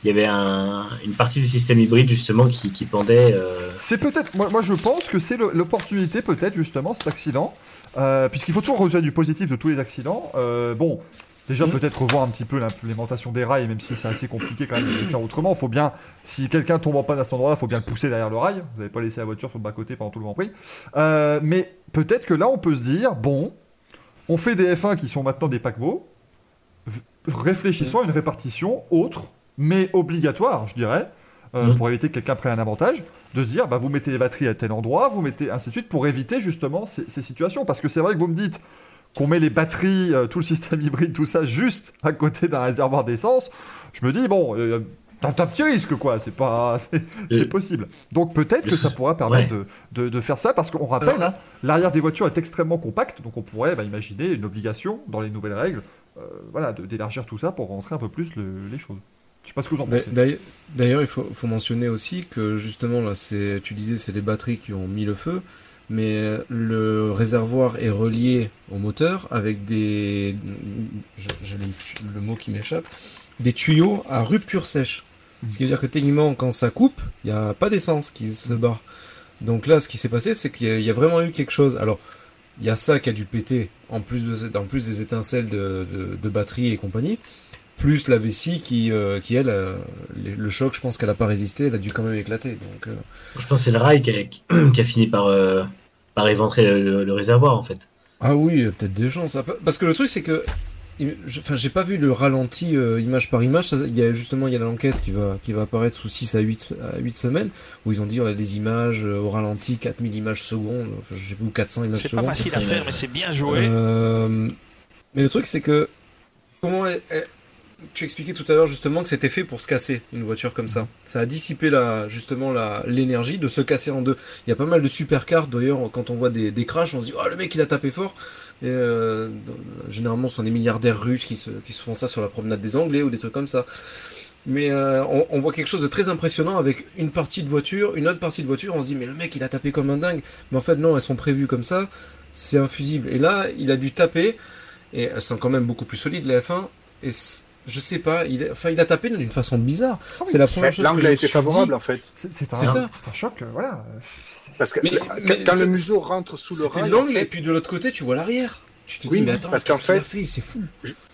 il y avait un, une partie du système hybride justement qui, qui pendait. euh, C'est peut-être, moi, moi je pense que c'est l'opportunité peut-être justement cet accident, euh, puisqu'il faut toujours retirer du positif de tous les accidents. Euh, bon, déjà Mhm. peut-être revoir un petit peu l'implémentation des rails, même si c'est assez compliqué quand même de le faire autrement. faut bien, si quelqu'un tombe en panne à cet endroit-là, faut bien le pousser derrière le rail. Vous n'avez pas laissé la voiture sur le bas-côté pendant tout le Grand Prix. Euh, mais peut-être que là on peut se dire, bon, on fait des F1 qui sont maintenant des paquebots, réfléchissons à une répartition autre, mais obligatoire, je dirais, euh, Mhm. pour éviter que quelqu'un prenne un avantage, de dire bah, vous mettez les batteries à tel endroit, vous mettez ainsi de suite, pour éviter justement ces, ces situations. Parce que c'est vrai que vous me dites qu'on met les batteries, euh, tout le système hybride, tout ça, juste à côté d'un réservoir d'essence, je me dis, bon, euh, t'as un petit risque, quoi, c'est pas, c'est possible. Donc peut-être que ça pourra permettre de, de- de faire ça, parce qu'on rappelle, hein, l'arrière des voitures est extrêmement compact, donc on pourrait bah, imaginer une obligation, dans les nouvelles règles, euh, voilà, d'élargir tout ça pour rentrer un peu plus le- les choses. Je sais pas ce que vous en pensez. d'ailleurs- D'ailleurs, il faut, faut mentionner aussi que justement, là, c'est, tu disais, c'est les batteries qui ont mis le feu, mais le réservoir est relié au moteur avec des. J'avais le mot qui m'échappe. Des tuyaux à rupture sèche. Ce qui veut dire que techniquement, quand ça coupe, il n'y a pas d'essence qui se barre. Donc là, ce qui s'est passé, c'est qu'il y, a- vraiment eu quelque chose. Alors, il y a ça qui a dû péter, en plus, de, en plus des étincelles de, de batterie et compagnie, plus la vessie qui, euh, qui elle, euh, le choc, je pense qu'elle n'a pas résisté, elle a dû quand même éclater. Donc, euh, Je pense que c'est le rail qui a, qui a fini par, euh, par éventrer le, le- le réservoir en fait. Ah oui, il y a peut-être des chances. Ah, Parce que le truc, c'est que. Enfin, j'ai pas vu le ralenti euh, image par image. Ça, Il y a justement, il y a l'enquête qui va, qui va apparaître sous 6 à 8, à 8 semaines, où ils ont dit on a des images euh, au ralenti, 4000 images secondes, enfin, je sais plus, ou 400 images C'est pas secondes. facile à faire, mais c'est bien joué. Euh, mais le truc, c'est que. Comment elle- elle- tu expliquais tout à l'heure justement que c'était fait pour se casser une voiture comme ça. Ça a dissipé justement l'énergie de se casser en deux. Il y a pas mal de supercars d'ailleurs quand on voit des, des crashs, on se dit oh le mec il a tapé fort. Et, euh, généralement ce sont des milliardaires russes qui se, font ça sur la promenade des Anglais ou des trucs comme ça. Mais euh, on, voit quelque chose de très impressionnant avec une partie de voiture, une autre partie de voiture, on se dit mais le mec il a tapé comme un dingue. Mais en fait non, elles sont prévues comme ça, c'est infusible. Et là il a dû taper, et elles sont quand même beaucoup plus solides les F1, et je sais pas, il, a- enfin, il a tapé d'une façon bizarre. C'est la première Mais chose que L'angle je a été favorable dit. en fait. C'est un, choc, euh, voilà. Parce que Mais- quand, mais quand c'est- le museau rentre sous le C'était en l'angle, fait, et puis de l'autre côté, tu vois l'arrière. Tu te Oui, dis, mais attends, parce qu'en fait- fait? C'est fou.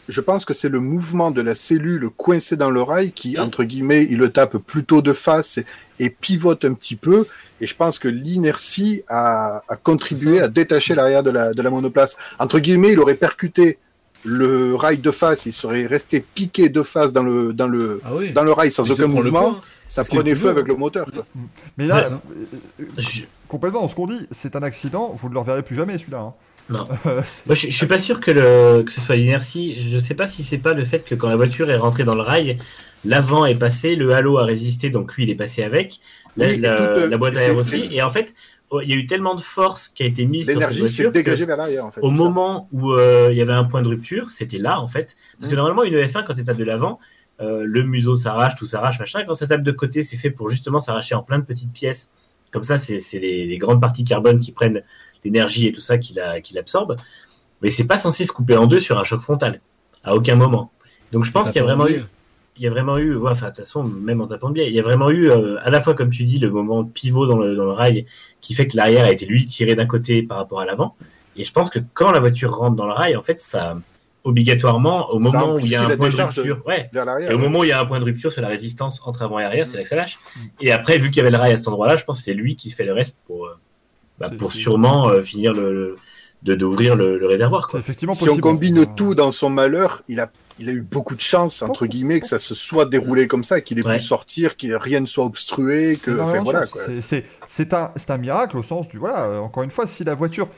je pense que c'est le mouvement de la cellule coincée dans le rail qui, Hein? entre guillemets, il le tape plutôt de face et, et pivote un petit peu. Et je pense que l'inertie a, a contribué à détacher l'arrière de la, de la monoplace. Entre guillemets, il aurait percuté le rail de face, il serait resté piqué de face dans le, dans le, Ah oui. dans le rail sans Mais aucun mouvement. Ça prenait feu avec le moteur. quoi. Mais là, euh, Je- complètement ce qu'on dit, c'est un accident, vous ne le reverrez plus jamais celui-là. hein. Non. Moi, je, je suis pas sûr que, le, que ce soit l'inertie. Je sais pas si c'est pas le fait que quand la voiture est rentrée dans le rail, l'avant est passé, le halo a résisté, donc lui il est passé avec, la, Oui, et la- toute, euh, la boîte à air aussi. Et en fait, il y a eu tellement de force qui a été mise sur cette voiture dégagée vers l'arrière, en fait. au moment où euh, il y avait un point de rupture, c'était là en fait. Parce que Mm. normalement, une F1, quand tu tapes de l'avant, euh, le museau s'arrache, tout s'arrache, machin. Quand ça tape de côté, c'est fait pour justement s'arracher en plein de petites pièces. Comme ça, c'est les, les grandes parties carbone qui prennent l'énergie et tout ça, qui la- qui l'absorbent. Mais c'est pas censé se couper en deux sur un choc frontal, à aucun moment. Donc je pense qu'il y a vraiment eu, il y a vraiment eu, ouais, enfin de toute façon, même en tapant de biais, il y a vraiment eu euh, à la fois, comme tu dis, le moment pivot dans le, dans le rail qui fait que l'arrière a été lui tiré d'un côté par rapport à l'avant. Et je pense que quand la voiture rentre dans le rail, en fait, ça obligatoirement au moment où il y a un point de rupture, ouais. Et au moment où il y a un point de rupture sur la résistance entre avant et arrière, c'est là que ça lâche. Et après, vu qu'il y avait le rail à cet endroit-là, je pense que c'est lui qui fait le reste pour, euh, bah, pour sûrement euh, finir le, le- de d'ouvrir le, le réservoir. Quoi. effectivement Si possible. on combine tout dans son malheur, il a, il a eu beaucoup de chance, entre guillemets, que ça se soit déroulé comme ça, qu'il ait Ouais. pu sortir, que rien ne soit obstrué, que, enfin, voilà. C'est- un, miracle au sens du. Voilà, euh, encore une fois, si la voiture.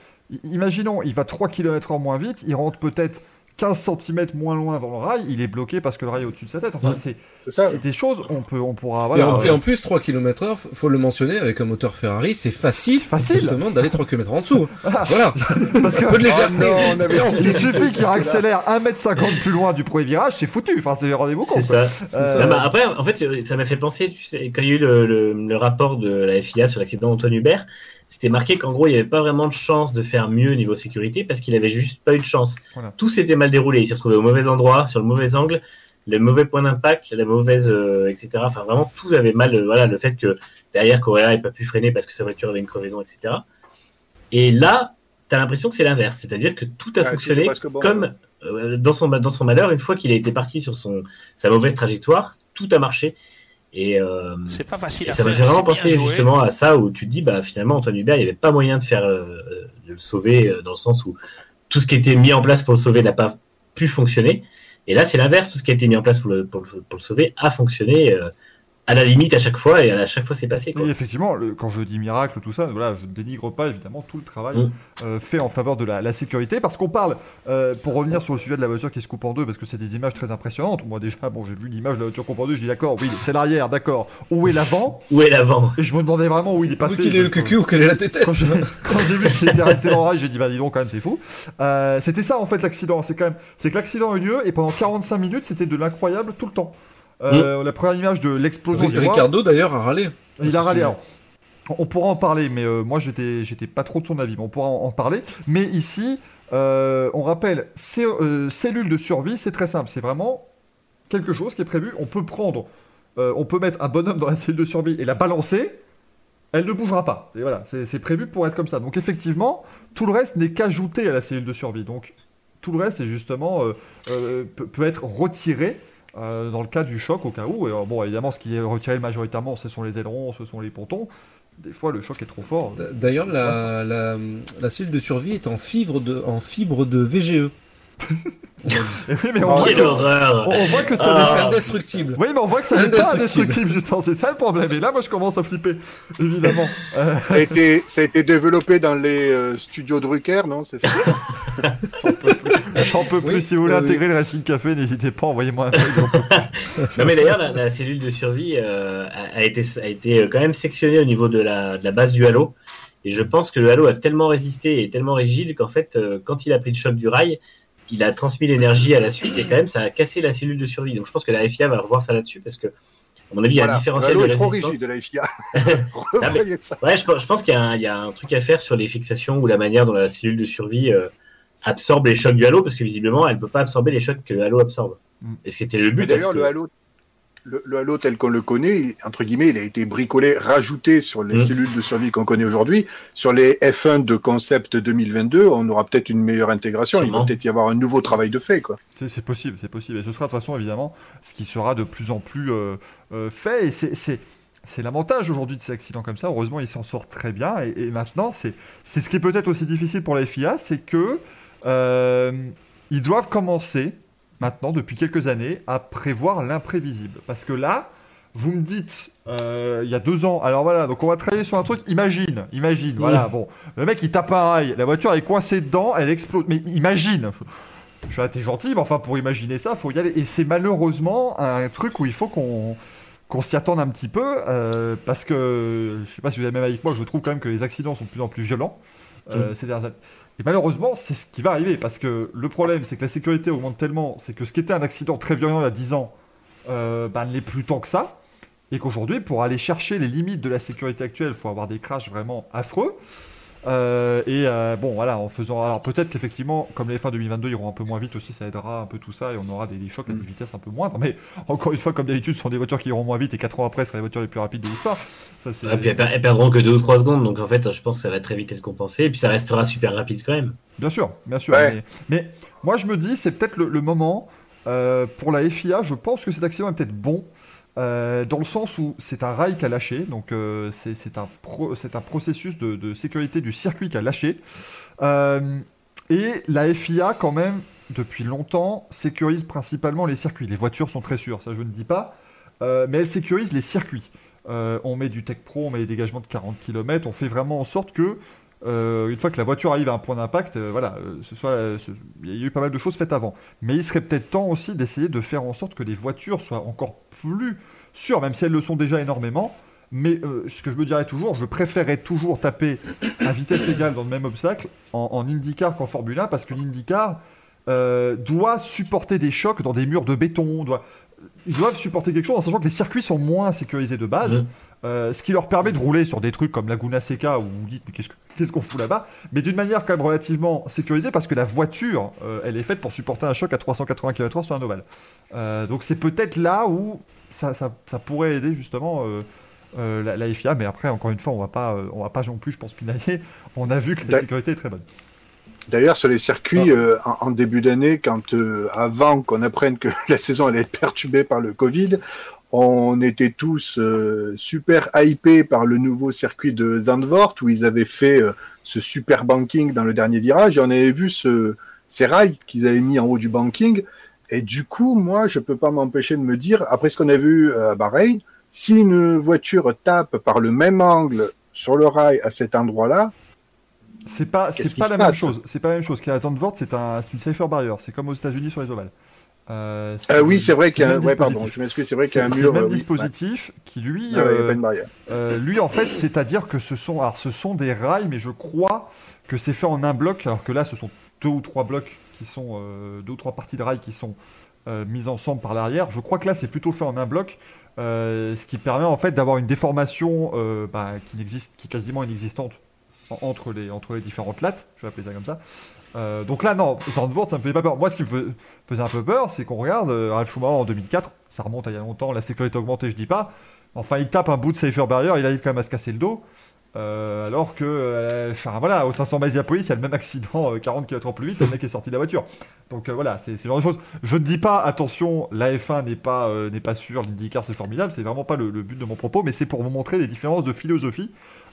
Imaginons, il va 3 km/h moins vite, il rentre peut-être 15 cm moins loin dans le rail, il est bloqué parce que le rail est au-dessus de sa tête. Enfin, Mm. c'est C'est ça. c'est des choses, on, peut, on pourra. Et, Voilà, en, euh, et en plus, 3 km heure, faut le mentionner, avec un moteur Ferrari, c'est facile, facile. justement d'aller 3 km en dessous. Voilà. parce que un peu de légèreté. Oh non, avait- il suffit qu'il accélère 1m50 plus loin du premier virage, c'est foutu. Enfin, c'est rendez-vous compte. ça. Euh, Ah bah, après, en fait, ça m'a fait penser, tu sais, quand il y a eu le, le- le rapport de la FIA sur l'accident d'Antoine Hubert, c'était marqué qu'en gros, il n'y avait pas vraiment de chance de faire mieux niveau sécurité parce qu'il avait juste pas eu de chance. Voilà. Tout s'était mal déroulé. Il s'est retrouvé au mauvais endroit, sur le mauvais angle, le mauvais point d'impact, la mauvaise, euh, etc. Enfin, vraiment, tout avait mal. euh, voilà, le fait que derrière, Correa n'ait pas pu freiner parce que sa voiture avait une crevaison, etc. Et là, tu as l'impression que c'est l'inverse. C'est-à-dire que tout a Ah, fonctionné bon, comme euh, dans, son, dans son malheur, une fois qu'il a été parti sur son, sa mauvaise trajectoire, tout a marché. Et, euh, C'est pas facile et à ça m'a fait vraiment penser justement à ça où tu te dis, bah, finalement, Antoine Hubert, il n'y avait pas moyen de faire euh, de le sauver euh, dans le sens où tout ce qui était mis en place pour le sauver n'a pas pu fonctionner. Et là, c'est l'inverse. Tout ce qui a été mis en place pour le, pour le, pour le sauver a fonctionné euh, à la limite à chaque fois et à chaque fois c'est passé. Quoi. Et effectivement, le- quand je dis miracle, tout ça, voilà, je ne dénigre pas évidemment tout le travail Mm. euh, fait en faveur de la, la sécurité, parce qu'on parle, euh, pour revenir sur le sujet de la voiture qui se coupe en deux, parce que c'est des images très impressionnantes. Moi déjà, bon, j'ai vu l'image de la voiture coupe en deux, je dis d'accord, oui, c'est l'arrière, d'accord. Où est l'avant? Où est l'avant? Et je me demandais vraiment où il est passé. qu'il est le cucu ou quelle est la tête? Quand j'ai quand j'ai vu qu'il était resté dans le rail, j'ai dit bah dis donc quand même c'est fou. Euh, c'était ça en fait l'accident. C'est quand même, c'est que l'accident a eu lieu et pendant 45 minutes c'était de l'incroyable tout le temps. Euh, La première image de l'explosion Ricardo d'ailleurs a râlé. il a râlé. Alors, on pourra en parler, mais euh, moi j'étais, j'étais pas trop de son avis, mais on pourra en, en parler. Mais ici, euh, on rappelle, cellule de survie, c'est très simple, c'est vraiment quelque chose qui est prévu. On peut prendre, on peut mettre un bonhomme dans la cellule de survie et la balancer, elle ne bougera pas. Et voilà, c'est, prévu pour être comme ça. Donc effectivement, tout le reste n'est qu'ajouté à la cellule de survie. Donc tout le reste est justement peut, peut être retiré. Euh, dans le cas du choc, au cas où, et, euh, bon, évidemment, ce qui est retiré majoritairement, ce sont les ailerons, ce sont les pontons. Des fois, le choc est trop fort. D'ailleurs, la, la, la cellule de survie est en fibre de, en fibre de VGE. Oui, mais on, voit Quelle que, horreur on- on voit que ça Ah. n'est pas. Indestructible. Oui, mais on voit que ça n'est pas Indestructible. justement. C'est ça le problème. Et là, moi, je commence à flipper, évidemment. Euh, Ça a, été, ça a été développé dans les euh, studios Drucker, non C'est ça? J'en peux plus. Oui, si vous voulez oui, intégrer le Racing Café, n'hésitez pas, envoyez-moi un mail. Non mais d'ailleurs la, la cellule de survie euh, a, été a été quand même sectionnée au niveau de la, de la base du halo et je pense que le halo a tellement résisté et tellement rigide qu'en fait euh, quand il a pris le choc du rail il a transmis l'énergie à la suite et quand même ça a cassé la cellule de survie. Donc je pense que la FIA va revoir ça là-dessus parce que à mon avis il y a un différentiel de est trop résistance. rigide, la FIA. mais- ouais je, pense- je pense qu'il y, a un- il y a un truc à faire sur les fixations ou la manière dont la cellule de survie euh, absorbe les chocs du halo parce que visiblement elle peut pas absorber les chocs que le halo absorbe. Mm. et ce qui était le but D'ailleurs, le halo, le, le halo tel qu'on le connaît, entre guillemets, il a été bricolé, rajouté sur les Mm. cellules de survie qu'on connaît aujourd'hui. Sur les F1 de concept 2022, on aura peut-être une meilleure intégration. Il va peut-être y avoir un nouveau travail de fait, quoi. C'est c'est possible, c'est possible. Et ce sera de toute façon, évidemment, ce qui sera de plus en plus euh, euh, fait. Et c'est- c'est. C'est l'avantage aujourd'hui de ces accidents comme ça. Heureusement, ils s'en sortent très bien. Et, et maintenant, c'est c'est ce qui est peut-être aussi difficile pour la FIA, c'est que euh, ils doivent commencer maintenant, depuis quelques années, à prévoir l'imprévisible. Parce que là, vous me dites, euh, il y a deux ans, alors voilà, donc on va travailler sur un truc, imagine, imagine, voilà, bon, le mec il tape un rail, la voiture est coincée dedans, elle explose, mais imagine Je suis là, t'es gentil, mais enfin pour imaginer ça, faut y aller, et c'est malheureusement un truc où il faut qu'on qu'on s'y attende un petit peu, euh, parce que, je sais pas si vous avez même avec moi, je trouve quand même que les accidents sont de plus en plus violents. Euh, ces dernières années. Et malheureusement, c'est ce qui va arriver, parce que le problème, c'est que la sécurité augmente tellement, c'est que ce qui était un accident très violent il y a 10 ans, euh, bah, ne l'est plus tant que ça, et qu'aujourd'hui, pour aller chercher les limites de la sécurité actuelle, il faut avoir des crashs vraiment affreux. Euh, et euh, bon, voilà, en faisant. Alors peut-être qu'effectivement, comme les fins 2022 iront un peu moins vite aussi, ça aidera un peu tout ça et on aura des, chocs à des mm. vitesses un peu moindres. Mais encore une fois, comme d'habitude, ce sont des voitures qui iront moins vite et 4 ans après, ce seront les voitures les plus rapides de l'histoire. et puis elles, perdront que 2 ou 3 secondes, donc en fait, je pense que ça va très vite être compensé et puis ça restera super rapide quand même. Bien sûr, bien sûr. Mais, moi, je me dis, c'est peut-être le, moment euh, pour la FIA. Je pense que cet accident est peut-être bon. Euh, dans le sens où c'est un rail qui a lâché, donc euh, c'est un, un, processus de, sécurité du circuit qui a lâché. Euh, et la FIA, quand même, depuis longtemps, sécurise principalement les circuits. Les voitures sont très sûres, ça je ne dis pas, mais elle sécurise les circuits. on met du Tech Pro, on met des dégagements de 40 km, on fait vraiment en sorte que une fois que la voiture arrive à un point d'impact, euh, voilà, euh, il y a eu pas mal de choses faites avant. Mais il serait peut-être temps aussi d'essayer de faire en sorte que les voitures soient encore plus sûres, même si elles le sont déjà énormément. Mais ce que je me dirais toujours, je préférerais toujours taper à vitesse égale dans le même obstacle en, IndyCar qu'en Formule 1 parce qu'une IndyCar doit supporter des chocs dans des murs de béton. Doit... Ils doivent supporter quelque chose en sachant que les circuits sont moins sécurisés de base. Mmh. Euh, ce qui leur permet de rouler sur des trucs comme Laguna Seca où vous dites mais qu'est-ce qu'on fout là-bas? Mais d'une manière quand même relativement sécurisée parce que la voiture euh, elle est faite pour supporter un choc à 380 km/h sur un ovale. Euh, donc c'est peut-être là où ça, ça, pourrait aider justement la, FIA mais après encore une fois on va pas on va pas non plus je pense pinailler. On a vu que la sécurité est très bonne. D'ailleurs, sur les circuits, en, début d'année, quand avant qu'on apprenne que la saison allait être perturbée par le Covid, on était tous euh, super hypés par le nouveau circuit de Zandvoort où ils avaient fait euh, ce super banking dans le dernier virage. Et on avait vu ce, ces rails qu'ils avaient mis en haut du banking. Et du coup, moi, je peux pas m'empêcher de me dire, après ce qu'on a vu à Bahreïn, si une voiture tape par le même angle sur le rail à cet endroit-là, c'est pas, c'est pas la même chose. C'est pas la même chose qu'à Zandvoort. C'est un, une safer barrier. C'est comme aux États-Unis sur les ovales. Euh, euh, oui, c'est vrai qu'il y a un. pardon, je m'excuse, c'est vrai qu'il y a un mur. le même dispositif qui lui. Ah euh, lui, en fait, c'est-à-dire que ce sont, alors, ce sont des rails, mais je crois que c'est fait en un bloc, alors que là, ce sont deux ou trois blocs qui sont deux ou trois parties de rails qui sont mises ensemble par l'arrière. Je crois que là, c'est plutôt fait en un bloc, ce qui permet en fait d'avoir une déformation bah, qui n'existe, qui est quasiment inexistante entre les entre les différentes lattes. Je vais appeler ça comme ça. Euh, donc là, non, Zandvoort, ça me fait pas peur. Moi, ce qui me faisait un peu peur, c'est qu'on regarde euh, Ralph Schumacher en 2004, ça remonte à il y a longtemps, la sécurité augmentée, je dis pas. Enfin, il tape un bout de safer barrier, il arrive quand même à se casser le dos. Euh, alors que, enfin voilà, au 500 Police, il y a le même accident 40 km plus vite, le mec est sorti de la voiture. Donc voilà, c'est ce genre de choses. Je ne dis pas, attention, la F1 n'est pas, n'est pas sûr, l'IndyCar c'est formidable, c'est vraiment pas le, le, but de mon propos, mais c'est pour vous montrer les différences de philosophie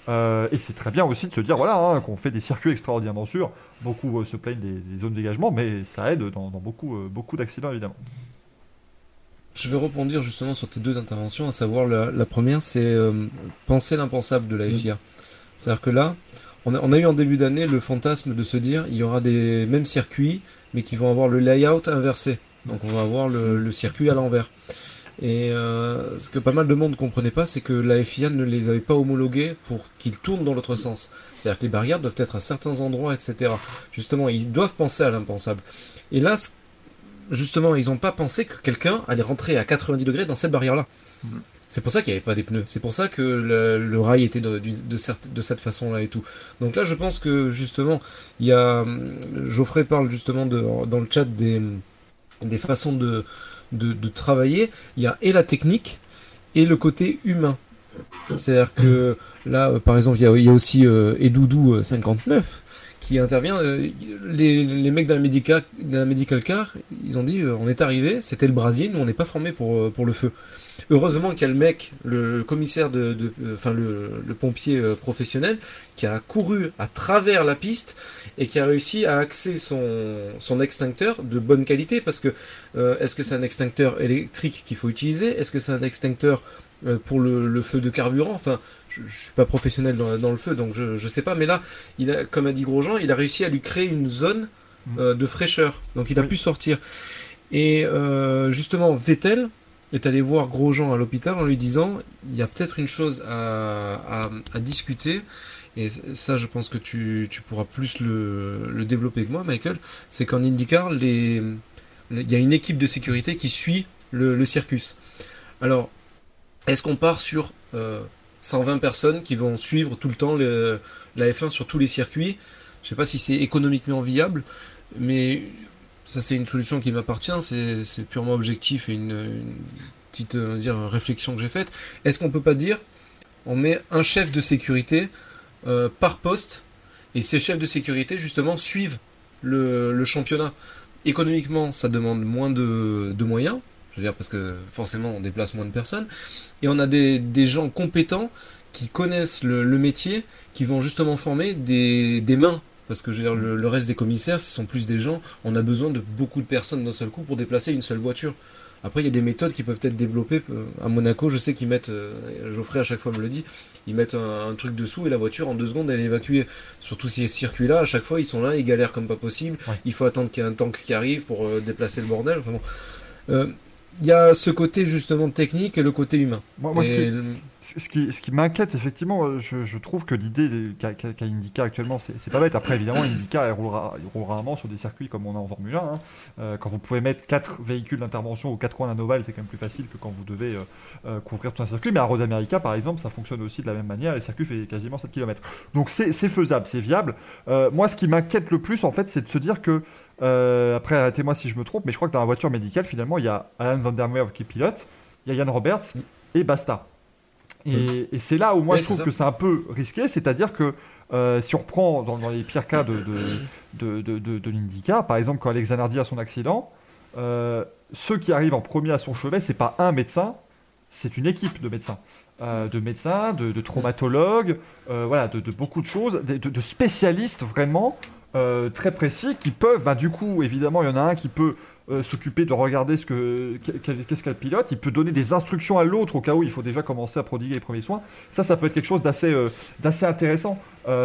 euh, et c'est très bien aussi de se dire voilà hein, qu'on fait des circuits extraordinairement sûrs. Beaucoup euh, se plaignent des, zones de dégagement, mais ça aide dans, beaucoup, euh, beaucoup d'accidents évidemment. Je vais rebondir justement sur tes deux interventions, à savoir la, première, c'est penser l'impensable de la FIA. C'est-à-dire que là, on a, eu en début d'année le fantasme de se dire il y aura des mêmes circuits, mais qui vont avoir le layout inversé. Donc on va avoir le circuit à l'envers. Et euh, ce que pas mal de monde ne comprenait pas, c'est que la FIA ne les avait pas homologués pour qu'ils tournent dans l'autre sens. C'est-à-dire que les barrières doivent être à certains endroits, etc. Justement, ils doivent penser à l'impensable. Et là, justement, ils n'ont pas pensé que quelqu'un allait rentrer à 90 degrés dans cette barrière-là. Mm. C'est pour ça qu'il n'y avait pas des pneus. C'est pour ça que le, rail était de, de, cette façon-là et tout. Donc là, je pense que justement, il y a. Geoffrey parle justement dans le chat des, des façons de de, travailler, il y a et la technique et le côté humain. C'est-à-dire que là, euh, par exemple, il y a, aussi euh, Edoudou 59 euh, qui intervient. les, mecs dans la, médica, dans la medical car, ils ont dit on est arrivé, c'était le Brésil, nous on n'est pas formé pour le feu. Heureusement qu'il y a le mec, le commissaire de, euh, enfin le, pompier euh, professionnel, qui a couru à travers la piste et qui a réussi à axer son, son extincteur de bonne qualité parce que euh, est-ce que c'est un extincteur électrique qu'il faut utiliser? Est-ce que c'est un extincteur pour le, feu de carburant? Enfin, je, ne suis pas professionnel dans, le feu, donc je, ne sais pas. Mais là, il a, comme a dit Grosjean, il a réussi à lui créer une zone mm. euh, de fraîcheur. Donc il a pu sortir. Et justement, Vettel est allé voir Grosjean à l'hôpital en lui disant il y a peut-être une chose à, discuter. Et ça, je pense que tu, pourras plus le, développer que moi, Michael. C'est qu'en IndyCar, il y a une équipe de sécurité qui suit le, circus. Alors, est-ce qu'on part sur 120 euh, personnes qui vont suivre tout le temps la F1 sur tous les circuits? Je ne sais pas si c'est économiquement viable, mais ça c'est une solution qui m'appartient, c'est purement objectif et une, petite euh, réflexion que j'ai faite. Est-ce qu'on peut pas dire, on met un chef de sécurité euh, par poste, et ces chefs de sécurité justement suivent le, championnat? Économiquement, ça demande moins de, moyens, je veux dire parce que forcément on déplace moins de personnes, et on a des, gens compétents qui connaissent le, métier, qui vont justement former des mains parce que je veux dire, le, reste des commissaires, ce sont plus des gens. On a besoin de beaucoup de personnes d'un seul coup pour déplacer une seule voiture. Après, il y a des méthodes qui peuvent être développées. Euh, à Monaco, je sais qu'ils mettent, euh, Geoffrey à chaque fois me le dit, ils mettent un, truc dessous et la voiture en deux secondes elle est évacuée. Surtout ces circuits-là, à chaque fois ils sont là, ils galèrent comme pas possible. Il faut attendre qu'il y ait un tank qui arrive pour euh, déplacer le bordel. Enfin bon il y a ce côté justement technique et le côté humain. Moi, ce qui, ce qui, m'inquiète, effectivement, euh, je, trouve que l'idée qu'a Indica actuellement, c'est pas bête. Après, évidemment, Indica il roulera, rarement sur des circuits comme on a en Formule 1. Hein. Euh, quand vous pouvez mettre 4 véhicules d'intervention aux quatre coins d'un ovale, c'est quand même plus facile que quand vous devez euh, couvrir tout un circuit. Mais à Road America, par exemple, ça fonctionne aussi de la même manière. Les circuits fait quasiment 7 km. Donc c'est faisable, c'est viable. moi, ce qui m'inquiète le plus, en fait, c'est de se dire que euh, après, arrêtez-moi si je me trompe, mais je crois que dans la voiture médicale, finalement, il y a Alan Van Der Merwe qui pilote, il y a Yann Roberts et basta. Et, c'est là où moi je trouve que c'est un peu risqué, c'est-à-dire que euh, si on reprend dans, les pires cas de, de, de, de, l'IndyCar, par exemple quand Alex Zanardi a son accident, euh, ceux qui arrivent en premier à son chevet, c'est pas un médecin, c'est une équipe de médecins. de médecins, de, traumatologues, voilà, de, beaucoup de choses, de, spécialistes vraiment euh, très précis qui peuvent, bah, du coup, évidemment, il y en a un qui peut euh, s'occuper de regarder ce que qu'est-ce qu'elle pilote, il peut donner des instructions à l'autre au cas où il faut déjà commencer à prodiguer les premiers soins. Ça, ça peut être quelque chose d'assez euh, d'assez intéressant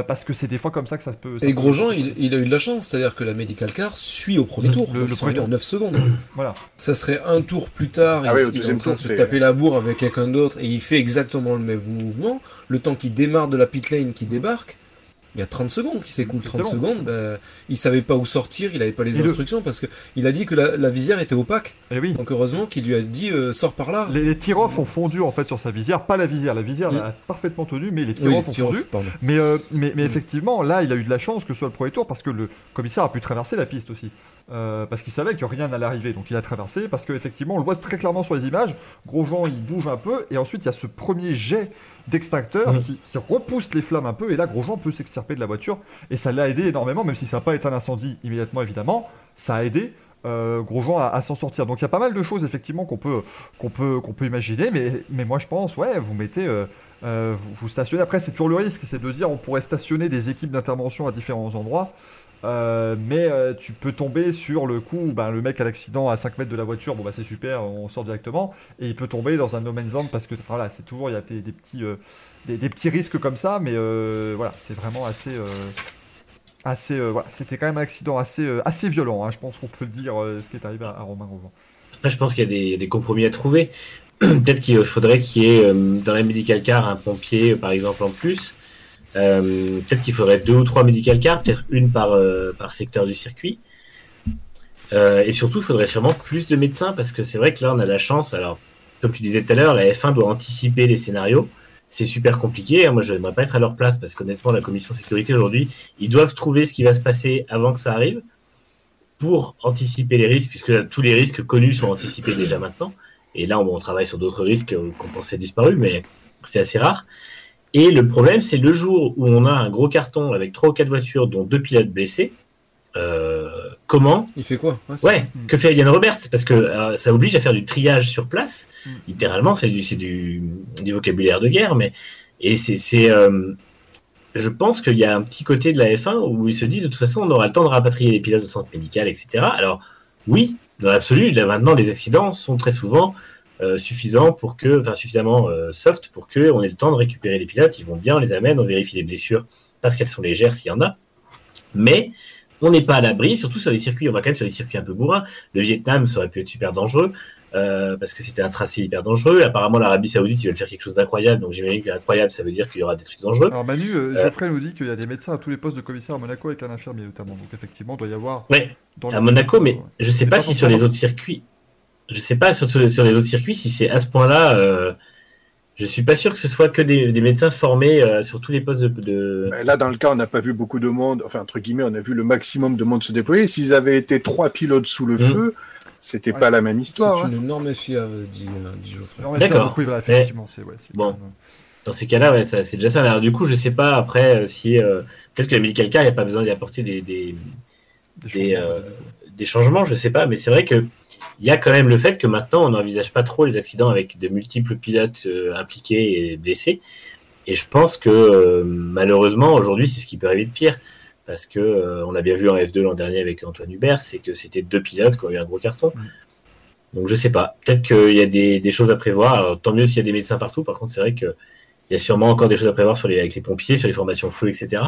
parce que c'est des fois comme ça que ça peut. et Grosjean, il, il, a eu de la chance, c'est-à-dire que la medical car suit au premier tour, le, premier tour. en 9 secondes. voilà. Ça serait un tour plus tard, ah il, est en train de se taper la bourre avec quelqu'un d'autre et il fait exactement le même mouvement. Le temps qu'il démarre de la pit lane, qui débarque il y a 30 secondes qui s'écoule 30 secondes, bah, il savait pas où sortir, il avait pas les instructions parce que il a dit que la, visière était opaque. Et eh oui. Donc heureusement qu'il lui a dit euh, sors par là. Les, les ont fondu en fait sur sa visière, pas la visière, la visière a parfaitement tenu, mais les tir-off ont fondu. Mais, euh, mais, mais, effectivement, là, il a eu de la chance que ce soit le premier tour parce que le commissaire a pu traverser la piste aussi. Euh, parce qu'il savait que rien n'allait arriver. Donc il a traversé, parce qu'effectivement, on le voit très clairement sur les images. Grosjean, il bouge un peu, et ensuite il y a ce premier jet d'extincteur qui, repousse les flammes un peu, et là, Grosjean peut s'extirper de la voiture. Et ça l'a aidé énormément, même si ça n'a pas éteint l'incendie immédiatement, évidemment. Ça a aidé euh, Grosjean à, s'en sortir. Donc il y a pas mal de choses, effectivement, qu'on peut, qu'on peut, qu'on peut imaginer, mais, mais moi je pense, ouais, vous mettez. Euh, euh, vous, vous, stationnez. Après, c'est toujours le risque, c'est de dire on pourrait stationner des équipes d'intervention à différents endroits. Euh, mais euh, tu peux tomber sur le coup, ben, le mec a l'accident à 5 mètres de la voiture, bon bah c'est super, on sort directement, et il peut tomber dans un no man's land parce que voilà, c'est toujours, il y a des, petits, euh, des, petits risques comme ça, mais voilà, c'est vraiment assez. assez c'était quand même un accident assez, assez violent, hein, je pense qu'on peut le dire, ce qui est arrivé à, Romain Rovan. Après, je pense qu'il y a des, compromis à trouver. Peut-être qu'il faudrait qu'il y ait dans la medical car un pompier, par exemple, en plus. Euh, peut-être qu'il faudrait deux ou trois medical cars, peut-être une par, euh, par secteur du circuit. Euh, et surtout, il faudrait sûrement plus de médecins parce que c'est vrai que là, on a la chance. Alors, comme tu disais tout à l'heure, la F1 doit anticiper les scénarios. C'est super compliqué. Moi, je n'aimerais pas être à leur place parce qu'honnêtement, la commission sécurité aujourd'hui, ils doivent trouver ce qui va se passer avant que ça arrive pour anticiper les risques, puisque tous les risques connus sont anticipés déjà maintenant. Et là, on travaille sur d'autres risques qu'on pensait disparus, mais c'est assez rare. Et le problème, c'est le jour où on a un gros carton avec trois ou quatre voitures, dont deux pilotes blessés. Euh, comment Il fait quoi? Ouais, que fait Yann Roberts? Parce que euh, ça oblige à faire du triage sur place. Mm. Littéralement, c'est du, du, du, vocabulaire de guerre, mais et c'est, euh, je pense qu'il y a un petit côté de la F1 où ils se disent de toute façon, on aura le temps de rapatrier les pilotes au centre médical, etc. Alors oui, dans l'absolu, maintenant, les accidents sont très souvent suffisant pour que, enfin suffisamment euh, soft pour que on ait le temps de récupérer les pilotes. Ils vont bien, on les amène, on vérifie les blessures parce qu'elles sont légères s'il y en a. Mais on n'est pas à l'abri, surtout sur des circuits, on va quand même sur des circuits un peu bourrins. Le Vietnam, ça aurait pu être super dangereux. euh, parce que c'était un tracé hyper dangereux. Apparemment, l'Arabie Saoudite, ils veulent faire quelque chose d'incroyable. Donc, j'imagine que incroyable, ça veut dire qu'il y aura des trucs dangereux. Alors Manu, euh, Euh. Geoffrey nous dit qu'il y a des médecins à tous les postes de commissaire à Monaco avec un infirmier notamment. Donc effectivement, il doit y avoir Ouais, dans à Monaco, mais ouais. je sais pas pas si sur les autres circuits, je sais pas sur, sur, les autres circuits si c'est à ce point-là. Euh, je suis pas sûr que ce soit que des, des médecins formés euh, sur tous les postes de. de... Ben Là, dans le cas, on n'a pas vu beaucoup de monde, enfin, entre guillemets, on a vu le maximum de monde se déployer. S'ils avaient été trois pilotes sous le Mhm. feu, c'était Ouais. pas la même histoire. C'est hein. une énorme euh, dit, euh, dit Geoffrey. Non, mais D'accord. ça, beaucoup, voilà, effectivement, c'est ouais, c'est Bon. même- Dans ces cas-là, ouais, ça- c'est déjà ça. Alors, du coup, je sais pas après si euh, peut-être que la Medical Car, il n'y a pas besoin d'y apporter des, des, des des, changements, euh, des changements, je sais pas, mais c'est vrai que il y a quand même le fait que maintenant on n'envisage pas trop les accidents avec de multiples pilotes euh, impliqués et blessés. Et je pense que euh, malheureusement aujourd'hui c'est ce qui peut arriver de pire. Parce que euh, on a bien vu en F2 l'an dernier avec Antoine Hubert, c'est que c'était deux pilotes qui ont eu un gros carton. Donc je sais pas. Peut-être qu'il y a des, des choses à prévoir. Alors, tant mieux s'il y a des médecins partout. Par contre, c'est vrai qu'il y a sûrement encore des choses à prévoir sur les, avec les pompiers, sur les formations feu, etc.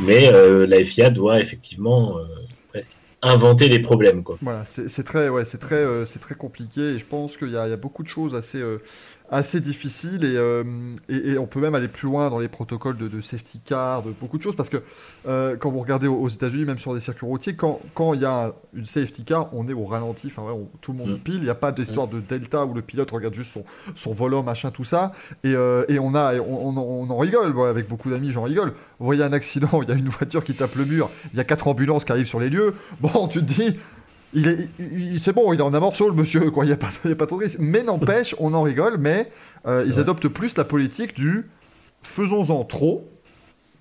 Mais euh, la FIA doit effectivement presque inventer les problèmes. Quoi. Voilà, c'est très, ouais, très, euh, très compliqué et je pense qu'il y, y a beaucoup de choses assez, euh, assez difficiles et, euh, et, et on peut même aller plus loin dans les protocoles de, de safety car, de beaucoup de choses parce que euh, quand vous regardez aux, aux États-Unis, même sur des circuits routiers, quand quand il y a un- une safety car, on est au ralenti, enfin tout le monde Mm. pile, il n'y a pas d'histoire de delta où le pilote regarde juste son, son volant, machin, tout ça et, euh, et on a, on, on, en- on en rigole, avec beaucoup d'amis, j'en rigole. Vous voyez un accident, il y a une voiture qui tape le mur, il y a quatre ambulances qui arrivent sur les lieux. Bon, tu te dis, il est, c'est bon, il est en un morceau, le monsieur, quoi. Il n'y a, a pas trop de risque. Mais n'empêche, on en rigole, mais euh, ils vrai. adoptent plus la politique du faisons-en trop.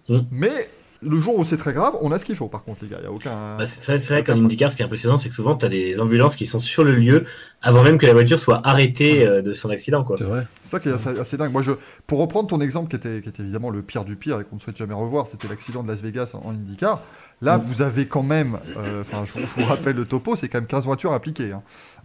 Mm. Mais le jour où c'est très grave, on a ce qu'il faut, par contre, les gars. Il n'y a aucun. Bah, c'est vrai, qu'en IndyCar, ce qui est impressionnant, c'est que souvent, tu as des ambulances qui sont sur le lieu avant même que la voiture soit arrêtée euh, de son accident. C'est vrai. C'est ça qui est assez, assez dingue. Moi, je, pour reprendre ton exemple, qui était, qui était évidemment le pire du pire et qu'on ne souhaite jamais revoir, c'était l'accident de Las Vegas en, en IndyCar. Là, vous avez quand même, euh, enfin, je, vous- je vous rappelle le topo, c'est quand même 15 voitures impliquées. hein.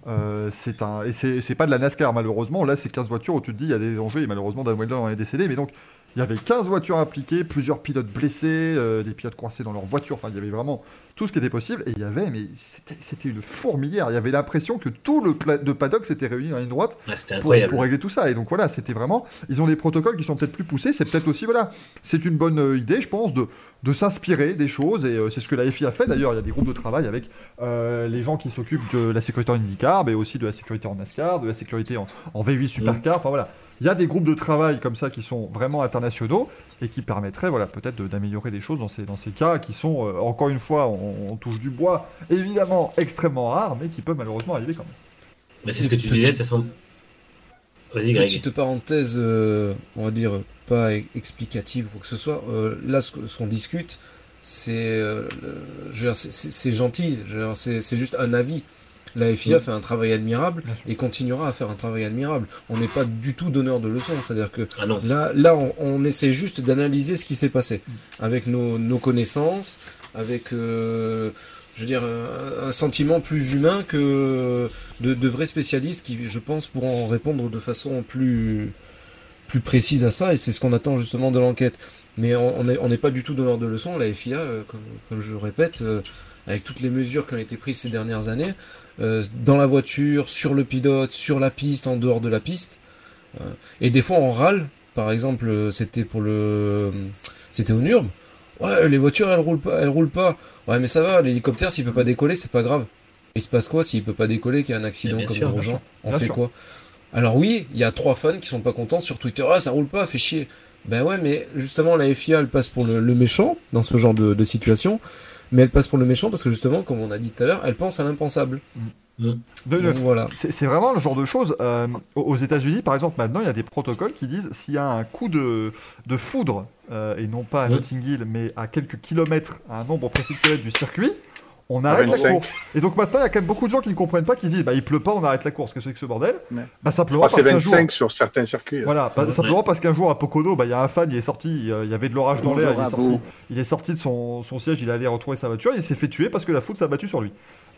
Euh, c'est un, et c'est pas de la NASCAR, malheureusement. Là, c'est 15 voitures où tu te dis, il y a des enjeux, et malheureusement, Dan Weldon en est décédé. Mais donc, il y avait 15 voitures impliquées, plusieurs pilotes blessés, euh, des pilotes coincés dans leur voiture. Enfin, il y avait vraiment tout ce qui était possible. Et il y avait, mais c'était une fourmilière. Il y avait l'impression que tout le de paddock s'était réuni en ligne droite C'était pour, régler tout ça. Et donc voilà, c'était vraiment. Ils ont des protocoles qui sont peut-être plus poussés. C'est peut-être aussi, voilà, c'est une bonne euh, idée, je pense, de, de s'inspirer des choses. Et euh, c'est ce que la FIA a fait d'ailleurs. Il y a des groupes de travail avec les gens qui s'occupent de la sécurité en IndyCar, mais aussi de la sécurité en NASCAR, de la sécurité en, en V8 Supercar. Enfin voilà. Il y a des groupes de travail comme ça qui sont vraiment internationaux et qui permettraient voilà, peut-être d'améliorer les choses dans ces, dans ces cas qui sont, euh, encore une fois, on, on touche du bois, évidemment extrêmement rares, mais qui peuvent malheureusement arriver quand même. Mais c'est ce que tu Petite- disais de toute façon. Vas-y, Greg. Petite parenthèse, euh, on va dire pas explicative ou quoi que ce soit. Euh, là, ce, qu'on discute, c'est, euh, le- je veux dire, c'est- gentil. Je veux dire, C'est c'est juste un avis. La FIA Mm. fait un travail admirable et continuera à faire un travail admirable. On n'est pas du tout donneur de leçons. C'est-à-dire que Ah. Là, là on, on essaie juste d'analyser ce qui s'est passé avec nos, nos connaissances, avec, euh, je veux dire, un, sentiment plus humain que de, de vrais spécialistes qui, je pense, pourront répondre de façon plus, plus précise à ça. Et c'est ce qu'on attend justement de l'enquête. Mais on n'est on n'est pas du tout donneur de leçons. La FIA, euh, comme, comme je le répète, euh, avec toutes les mesures qui ont été prises ces dernières années, euh, dans la voiture, sur le pilote, sur la piste, en dehors de la piste. euh, et des fois, on râle. Par exemple, euh, c'était pour le, c'était au Nürb. Ouais, les voitures, elles roulent pas, elles roulent pas. Ouais, mais ça va, l'hélicoptère, s'il peut pas décoller, c'est pas grave. Il se passe quoi s'il peut pas décoller, qu'il y a un accident comme sûr, On Bien fait sûr. quoi? Alors oui, il y a trois fans qui sont pas contents sur Twitter. Ah, ça roule pas, fait chier. Ben ouais, mais justement, la FIA, elle passe pour le, le méchant dans ce genre de, de situation. Mais elle passe pour le méchant parce que justement, comme on a dit tout à l'heure, elle pense à l'impensable. De- Donc voilà. C'est vraiment le genre de choses. euh, aux États-Unis, par exemple, maintenant, il y a des protocoles qui disent s'il y a un coup de, de foudre, euh, et non pas à Mhm. Notting Hill, mais à quelques kilomètres, à un nombre précis de kilomètres du circuit, on arrête la 25. course. Et donc maintenant, il y a quand même beaucoup de gens qui ne comprennent pas, qui se disent bah, il pleut pas, on arrête la course. Qu'est-ce que c'est que ce bordel Ouais. Bah simplement que parce c'est qu'un jour. 25 sur certains circuits. Voilà, bah, vrai. simplement parce qu'un jour à Pocono, bah, il y a un fan, il est sorti, il y avait de l'orage dans l'air, il, est sorti- vous. il est sorti de son, son siège, il allait retrouver sa voiture, il s'est fait tuer parce que la foudre s'est abattue sur lui.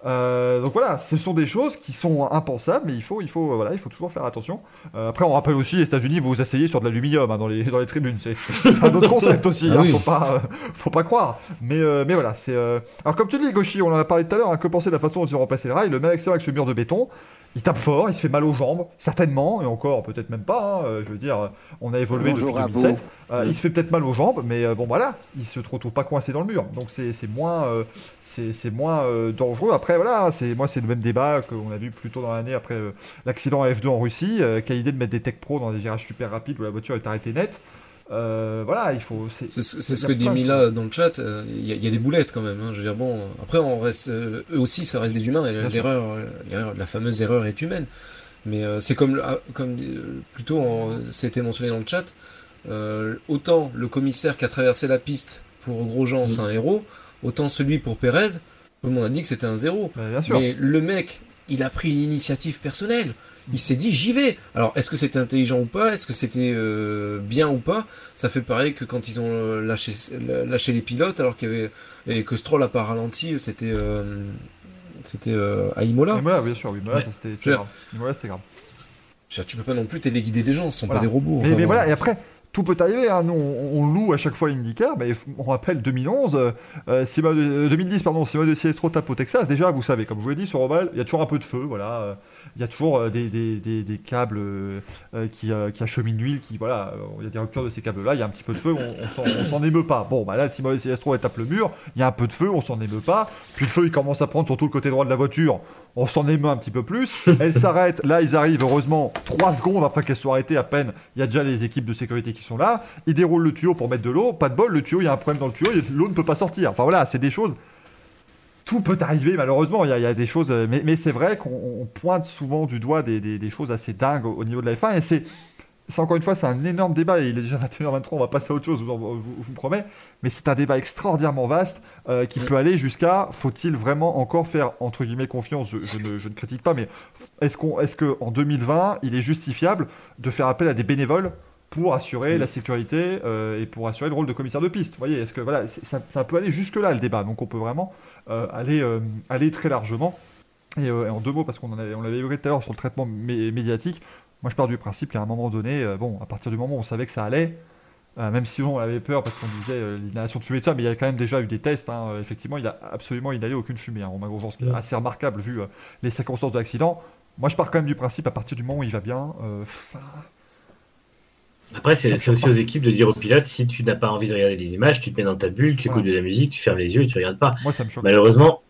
Euh, donc voilà, ce sont des choses qui sont impensables, mais il faut, il faut, voilà, il faut toujours faire attention. Euh, après, on rappelle aussi, les États-Unis, vous vous asseyez sur de l'aluminium hein, dans, les, dans les tribunes. C'est c'est un autre concept aussi, Ah hein, oui. faut, pas, euh, faut pas croire. Mais, euh, mais voilà, c'est. euh, Alors, comme tu dis, Goshi, on en a parlé tout à l'heure, hein, que penser de la façon dont ils ont remplacé le rail? Le mec avec ce mur de béton, il tape fort, il se fait mal aux jambes, certainement, et encore, peut-être même pas. hein, euh, je veux dire, on a évolué Bonjour depuis vous. 2007. Euh, Il se fait peut-être mal aux jambes, mais euh, bon voilà, il se retrouve pas coincé dans le mur. Donc c'est moins, euh, c'est c'est moins euh, dangereux. Après voilà, c'est moi c'est le même débat qu'on a vu plus tôt dans l'année après euh, l'accident à F2 en Russie. Euh, quelle idée de mettre des tech pro dans des virages super rapides où la voiture est arrêtée net. Euh, voilà, il faut. C'est ce que dit Mila dans le chat. euh, Il y, a- il y a des boulettes quand même. hein, je veux dire, bon, après, on reste, euh, eux aussi, ça reste des humains. Et l'erreur, la fameuse erreur est humaine. Mais c'est comme, ah, comme plutôt, c'était mentionné dans le chat. autant le commissaire qui a traversé la piste pour Grosjean, c'est un héros. Autant celui pour Pérez, tout le monde a dit que c'était un zéro. Bah, bien sûr. Mais le mec, il a pris une initiative personnelle. Il s'est dit j'y vais. Alors est-ce que c'était intelligent ou pas? Est-ce que c'était euh, bien ou pas? Ça fait pareil que quand ils ont euh, lâché, lâché les pilotes alors qu'il y avait et que Stroll a pas ralenti. C'était euh, c'était euh, à Imola. Imola, bien sûr, oui, Imola, Ouais. c'était grave. Imola, c'était grave. Dire, Tu peux pas non plus téléguider des gens. Ce sont Voilà. pas des robots. Mais, Enfin, mais bon. voilà, et après, tout peut arriver. Hein. Nous, on, on loue à chaque fois l'IndyCar, mais on rappelle 2011, euh, euh, Sima de- euh, 2010, pardon, Sima de Siestro tape au Texas. Déjà, vous savez, comme je vous l'ai dit, sur Oval, il y a toujours un peu de feu, voilà. Il y a toujours euh, des, des, des, câbles euh, euh, qui, qui acheminent l'huile, qui, voilà, il y a des ruptures de ces câbles-là, il y a un petit peu de feu, on, on s'en- émeut pas. Bon, bah là, de Siestro, elle tape le mur, il y a un peu de feu, on s'en émeut pas. Puis le feu, il commence à prendre sur tout le côté droit de la voiture, on s'en émeut un petit peu plus. Elle s'arrête, là, ils arrivent, heureusement, 3 secondes après qu'elle soit arrêtée à peine. Il y a déjà les équipes de sécurité qui sont là. Ils déroulent le tuyau pour mettre de l'eau. Pas de bol, le tuyau, il y a un problème dans le tuyau, l'eau ne peut pas sortir. Enfin voilà, c'est des choses. Tout peut arriver, malheureusement. Il y a, il y a des choses. euh, Mais, mais c'est vrai qu'on on pointe souvent du doigt des, des- des choses assez dingues au, au niveau de la F1. Et c'est. c'est encore une fois, c'est un énorme débat et il est déjà 21h23, on va passer à autre chose, je vous, vous- promets. Mais c'est un débat extraordinairement vaste euh, qui peut aller jusqu'à faut-il vraiment encore faire entre guillemets confiance? Je, je ne, je ne critique pas, mais est-ce qu'on, est-ce que en 2020, il est justifiable de faire appel à des bénévoles? Pour assurer la sécurité euh, et pour assurer le rôle de commissaire de piste Vous voyez, est-ce que voilà, ça, ça peut aller jusque là le débat, donc on peut vraiment euh, aller euh, aller très largement. Et, et en deux mots, parce qu'on l'avait évoqué tout à l'heure sur le traitement mé- médiatique, moi je pars du principe qu'à un moment donné, bon, à partir du moment où on savait que ça allait, même si on avait peur parce qu'on disait l'inhalation de fumée de ça, mais il y a quand même déjà eu des tests. hein, effectivement, il a absolument inhalé aucune fumée. Hein, Romain Grosjean, ce qui est Ouais. assez remarquable vu les circonstances de l'accident. Moi, je pars quand même du principe à partir du moment où il va bien. euh, Après, c'est Ça aussi aux équipes de dire aux pilotes si tu n'as pas envie de regarder les images, tu te mets dans ta bulle, tu écoutes de la musique, tu fermes les yeux et tu regardes pas. moi, ça me choque. Malheureusement,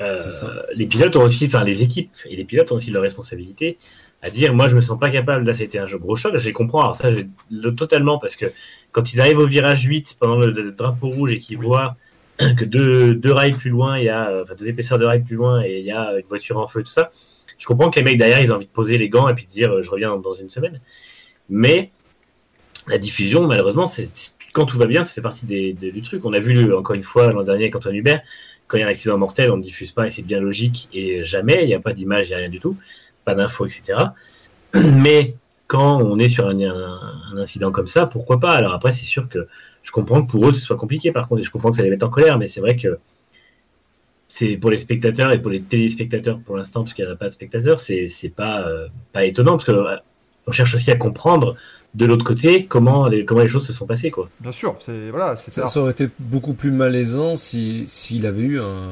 euh, ça. les pilotes ont aussi, enfin les équipes et les pilotes ont aussi leur responsabilité à dire moi je me sens pas capable, là c'était un jeu gros choc, je les comprends, alors ça je totalement parce que quand ils arrivent au virage 8 pendant le, le drapeau rouge et qu'ils voient que deux, deux rails plus loin, il y a enfin deux épaisseurs de rails plus loin et il y a une voiture en feu, tout ça, je comprends que les mecs derrière ils ont envie de poser les gants et puis de dire euh, je reviens dans, dans une semaine. Mais la diffusion, malheureusement, c'est quand tout va bien, ça fait partie du truc. On a vu encore une fois l'an dernier avec Antoine Hubert, quand il y a un accident mortel, on ne diffuse pas et c'est bien logique. Et jamais, il n'y a pas d'image, il n'y a rien du tout, pas d'infos, etc. Mais quand on est sur un, incident comme ça, pourquoi pas? Alors après, c'est sûr que je comprends que pour eux, ce soit compliqué. Par contre, et je comprends que ça les mette en colère, mais c'est vrai que c'est pour les spectateurs et pour les téléspectateurs pour l'instant, parce qu'il n'y a pas de spectateurs, c'est pas euh, pas étonnant parce que euh, cherche aussi à comprendre de l'autre côté comment les comment les choses se sont passées quoi. Bien sûr, c'est voilà, c'est Ça, ça aurait été beaucoup plus malaisant si- s'il avait eu un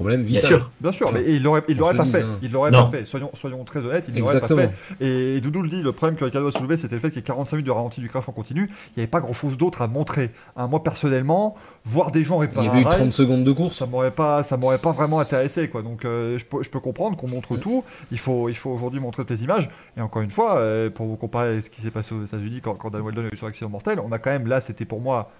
problème Bien sûr. Bien sûr, mais il l'aurait, il l'aurait pas fait. hein. Il l'aurait pas fait. Soyons, soyons très honnêtes, il l'aurait pas fait. Et, Doudou le dit, le problème que Ricardo a soulevé, c'était le fait qu'il y ait 45 minutes de ralenti du crash en continu. Il n'y avait pas grand chose d'autre à montrer. Hein, moi, personnellement, voir des gens Il réparer y avait eu un rail, 30 secondes de course. ça m'aurait pas, ça m'aurait pas vraiment intéressé, quoi. Donc, euh, je, peux, je peux comprendre qu'on montre tout. Il faut, il faut aujourd'hui montrer toutes les images. Et encore une fois, euh, pour vous comparer à ce qui s'est passé aux États-Unis quand, quand Dan Weldon a eu son accident mortel, on a quand même là, c'était pour moi.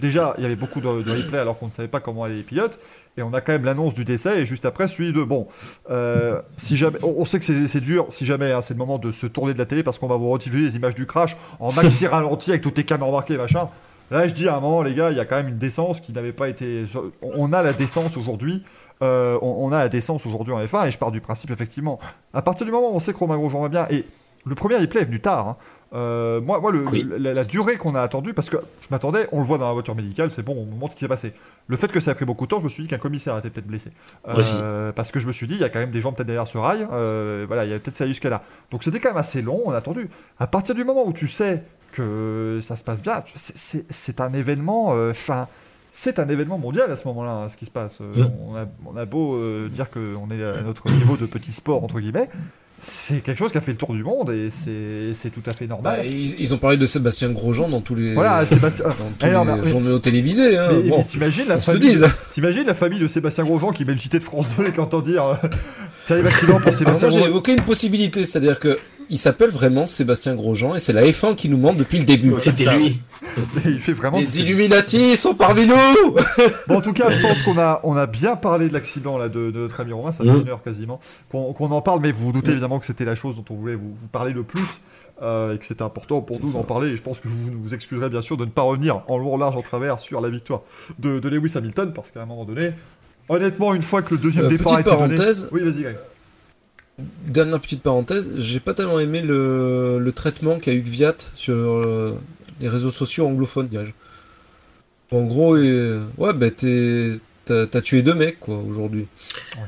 Déjà, il y avait beaucoup de, de replay alors qu'on ne savait pas comment allaient les pilotes. Et on a quand même l'annonce du décès et juste après celui de bon. euh, si jamais, on, on sait que c'est dur. Si jamais, hein, c'est le moment de se tourner de la télé parce qu'on va vous rediffuser les images du crash en maxi ralenti avec toutes les caméras embarquées, machin. Là, je dis à un moment, les gars, il y a quand même une décence qui n'avait pas été. On a la décence aujourd'hui. euh, on, on a la décence aujourd'hui en F1 et je pars du principe effectivement. À partir du moment où on sait que Romain Grosjean va bien et le premier replay est venu tard. hein. Euh, moi, moi le- Oui. le- la, la durée qu'on a attendue, parce que je m'attendais, on le voit dans la voiture médicale, c'est bon, on montre ce qui s'est passé. Le fait que ça a pris beaucoup de temps, je me suis dit qu'un commissaire était peut-être blessé. Aussi. Parce que je me suis dit, il y a quand même des gens peut-être derrière ce rail, euh, voilà, il y a peut-être ça jusqu'à là. Donc c'était quand même assez long, on a attendu. À partir du moment où tu sais que ça se passe bien, c'est- un événement, euh, enfin, c'est un événement mondial à ce moment-là, hein, ce qui se passe. Euh, Mm. on, a, on a beau euh, dire qu'on est à notre niveau de petit sport, entre guillemets, c'est quelque chose qui a fait le tour du monde et c'est tout à fait normal. Bah, ils, ils ont parlé de Sébastien Grosjean dans tous les, voilà, Sébastien. dans tous Eh non, les mais- journaux télévisés. Hein. Mais, bon, mais t'imagines la famille, la de Sébastien Grosjean qui met le JT de France 2 et qui entend dire euh, terrible accident pour Sébastien moi j'ai Grosjean. évoqué une possibilité, c'est-à-dire que il s'appelle vraiment Sébastien Grosjean et c'est la F1 qui nous ment depuis le début. C'était lui. Il fait vraiment. Les Illuminati sont parmi nous Bon, en tout cas, je pense qu'on a, on a bien parlé de l'accident là de, de notre ami Romain, ça fait Mm. une heure quasiment qu'on en parle, mais vous vous doutez évidemment que c'était la chose dont on voulait vous, vous parler le plus. euh, et que c'était important pour nous d'en parler, et je pense que vous nous excuserez bien sûr de ne pas revenir en long, en large, en travers sur la victoire de, de Lewis Hamilton, parce qu'à un moment donné, honnêtement, une fois que le deuxième Euh, départ a été donné... parenthèse. Oui, vas-y, Greg. Dernière petite parenthèse, j'ai pas tellement aimé le, le traitement qu'a eu Kvyat sur euh, les réseaux sociaux anglophones, dirais-je. En gros, et- ouais, bah t'as tué deux mecs, quoi, aujourd'hui. Ouais.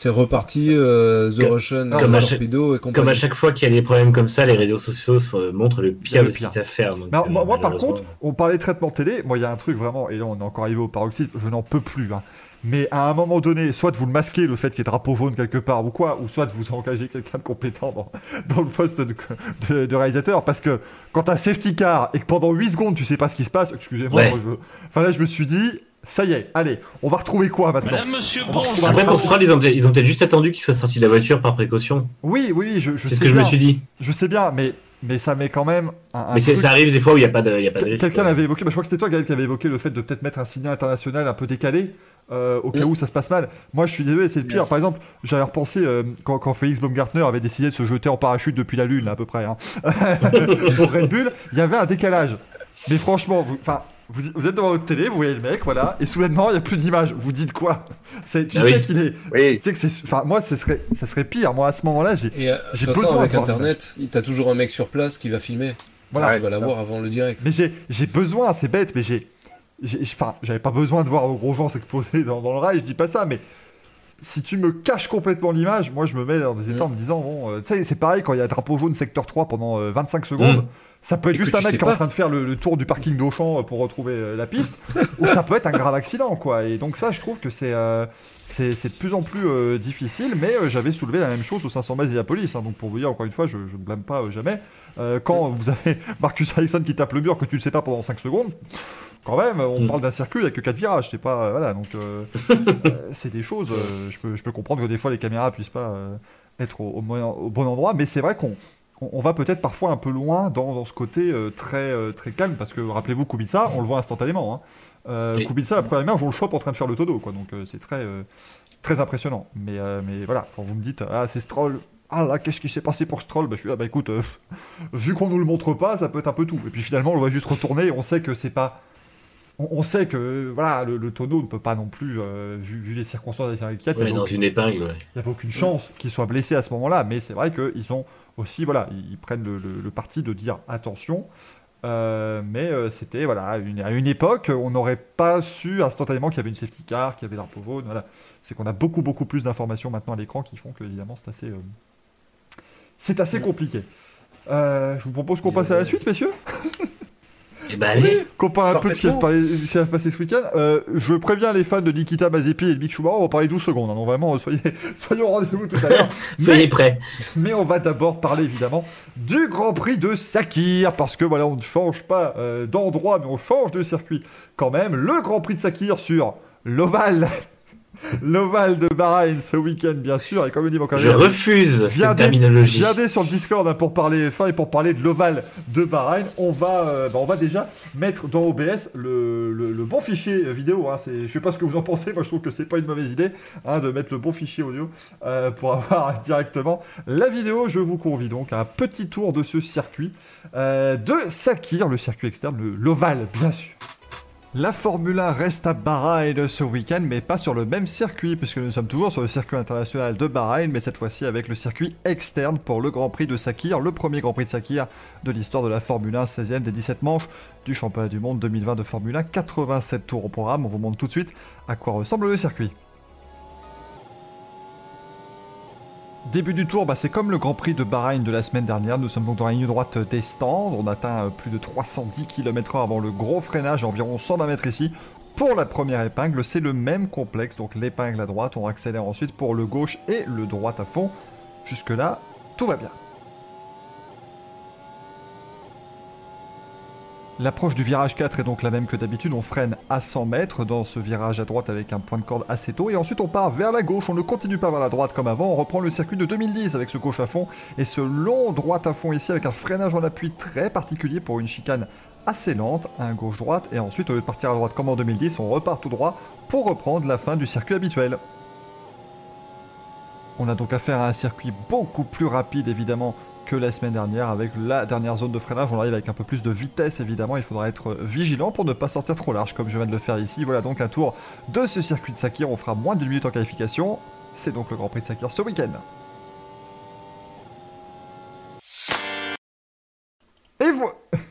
C'est reparti, euh, The Comme- Russian, comme à chaque- et Comme à chaque fois qu'il y a des problèmes comme ça, les réseaux sociaux euh, montrent le pire Le de ce qu'ils savent faire. donc, euh, moi, moi, par contre, on parlait de traitement télé. Moi, il y a un truc vraiment, et là, on est encore arrivé au paroxysme, je n'en peux plus. hein. Mais à un moment donné, soit vous le masquez, le fait qu'il y ait drapeau jaune quelque part ou quoi, ou soit vous engagez quelqu'un de compétent dans, dans le poste de, de- de réalisateur. Parce que quand t'as safety car et que pendant 8 secondes tu sais pas ce qui se passe, excusez-moi, Ouais. moi, je... enfin là, je me suis dit, ça y est, allez, on va retrouver quoi maintenant? Madame, monsieur, On un Après, pour Stroll, ils ont peut-être juste attendu qu'il soit sorti de la voiture par précaution. Oui, oui, je, je C'est sais ce que je bien. me suis dit. Je sais bien, mais, mais ça met quand même un, un Mais truc- ça arrive des fois où il n'y a pas de, il y a pas de risque. Quelqu'un l'avait évoqué, bah, je crois que c'était toi, Gaël, qui avait évoqué le fait de peut-être mettre un signal international un peu décalé. Euh, au cas où ça se passe mal. Moi, je suis désolé, c'est le pire. Par exemple, j'avais repensé euh, quand, quand Félix Baumgartner avait décidé de se jeter en parachute depuis la Lune, à peu près, hein, pour Red Bull, il y avait un décalage. Mais franchement, vous, enfin, vous, vous êtes devant votre télé, vous voyez le mec, voilà, et soudainement, il n'y a plus d'image. Vous dites quoi? C'est- Tu Ah sais oui. qu'il est. Oui, Tu sais que c'est. Enfin, moi, ce serait, ça serait pire. Moi, à ce moment-là, j'ai. Et euh, J'ai besoin avec Internet, t'as toujours un mec sur place qui va filmer. Voilà, Ouais, tu vas c'est la ça. voir avant le direct. Mais j'ai, j'ai besoin, c'est bête, mais j'ai, j'ai- enfin, j'avais pas besoin de voir gros gens s'exploser dans, dans le rail, je dis pas ça, mais si tu me caches complètement l'image, moi je me mets dans des états en me disant, bon, euh, c'est pareil quand il y a drapeau jaune secteur 3 pendant euh, 25 secondes, Mm. ça peut être Et juste un mec qui est en train de faire le, le tour du parking d'Auchan euh, pour retrouver euh, la piste, ou ça peut être un grave accident, quoi. Et donc ça, je trouve que c'est, euh, c'est, de plus en plus euh, difficile, mais euh, j'avais soulevé la même chose au 500 miles Police, hein, donc pour vous dire encore une fois, je, je ne blâme pas jamais. Quand vous avez Marcus Ericsson qui tape le mur que tu ne sais pas pendant 5 secondes, quand même, on Mm. parle d'un circuit avec que 4 virages, c'est pas. euh, voilà, donc euh, euh, c'est des choses. euh, je, peux, je peux comprendre que des fois les caméras puissent pas euh, être au, au bon endroit, mais c'est vrai qu'on. on- on va peut-être parfois un peu loin dans, dans ce côté très, très calme, parce que rappelez-vous Kubica, on le voit instantanément. Hein. Oui. Kubica, la première image, on le chope en train de faire le todo, quoi. Donc c'est très, très impressionnant. Mais, mais voilà, quand vous me dites, ah, c'est Stroll, ah là, qu'est-ce qui s'est passé pour Stroll bah, Je suis là, bah écoute, euh, vu qu'on nous le montre pas, ça peut être un peu tout. Et puis finalement, on le voit juste retourner, et on sait que c'est pas. On, on sait que voilà, le, le tonneau ne peut pas non plus, euh, vu, vu les circonstances avec a, il y avait dans aucune- une épingle, ouais. il n'y avait aucune chance qu'il soit blessé à ce moment-là, mais c'est vrai qu'ils ont aussi, voilà, ils, ils prennent le, le- le parti de dire attention. Euh, mais euh, c'était, voilà, une- à une époque, on n'aurait pas su instantanément qu'il y avait une safety car, qu'il y avait drapeau jaune. Voilà. C'est qu'on a beaucoup, beaucoup plus d'informations maintenant à l'écran qui font que, évidemment, c'est assez, c'est assez compliqué. Je vous propose qu'on passe à la suite, messieurs. Et bah allez, Qu'on parle un peu de ce qui va se, passer ce week-end. Euh, je préviens les fans de Nikita Mazepi et de Mick Schumacher, on va parler 12 secondes. hein. donc vraiment, euh, soyez, soyez au rendez-vous tout à l'heure. soyez Mais- prêts. mais on va d'abord parler évidemment du Grand Prix de Sakir, parce que voilà, on ne change pas euh, d'endroit, mais on change de circuit quand même. Le Grand Prix de Sakir sur l'Oval. L'Oval de Bahreïn ce week-end, bien sûr, et comme le dit mon Je refuse cette Viendez- terminologie. Viendez sur le Discord hein, pour parler F1 et pour parler de l'Oval de Bahreïn. On va, euh, bah, on va déjà mettre dans OBS le, le- le bon fichier vidéo. Hein. C'est- Je sais pas ce que vous en pensez. Moi, je trouve que c'est pas une mauvaise idée hein, de mettre le bon fichier audio euh, pour avoir directement la vidéo. Je vous convie donc à un petit tour de ce circuit euh, de Sakir, le circuit externe, le- l'Oval, bien sûr. La Formule 1 reste à Bahreïn ce week-end, mais pas sur le même circuit, puisque nous sommes toujours sur le circuit international de Bahreïn, mais cette fois-ci avec le circuit externe pour le Grand Prix de Sakir, le premier Grand Prix de Sakir de l'histoire de la Formule 1, 16e des 17 manches du championnat du monde 2020 de Formule 1, 87 tours au programme. On vous montre tout de suite à quoi ressemble le circuit. Début du tour, bah, c'est comme le Grand Prix de Bahreïn de la semaine dernière. Nous sommes donc dans la ligne droite des stands. On atteint euh, plus de 310 km/h avant le gros freinage, environ 120 mètres ici. Pour la première épingle, c'est le même complexe, donc l'épingle à droite, on accélère ensuite pour le gauche et le droit à fond. Jusque-là, tout va bien. L'approche du virage 4 est donc la même que d'habitude, on freine à 100 mètres dans ce virage à droite avec un point de corde assez tôt, et ensuite on part vers la gauche, on ne continue pas vers la droite comme avant, on reprend le circuit de 2010 avec ce gauche à fond, et ce long droit à fond ici avec un freinage en appui très particulier pour une chicane assez lente, un gauche-droite, et ensuite au lieu de partir à droite comme en 2010, on repart tout droit pour reprendre la fin du circuit habituel. On a donc affaire à un circuit beaucoup plus rapide évidemment que la semaine dernière avec la dernière zone de freinage. On arrive avec un peu plus de vitesse évidemment. Il faudra être vigilant pour ne pas sortir trop large comme je viens de le faire ici. Voilà donc un tour de ce circuit de Sakir. On fera moins d'une minute en qualification. C'est donc le Grand Prix de Sakir ce week-end. Et voilà.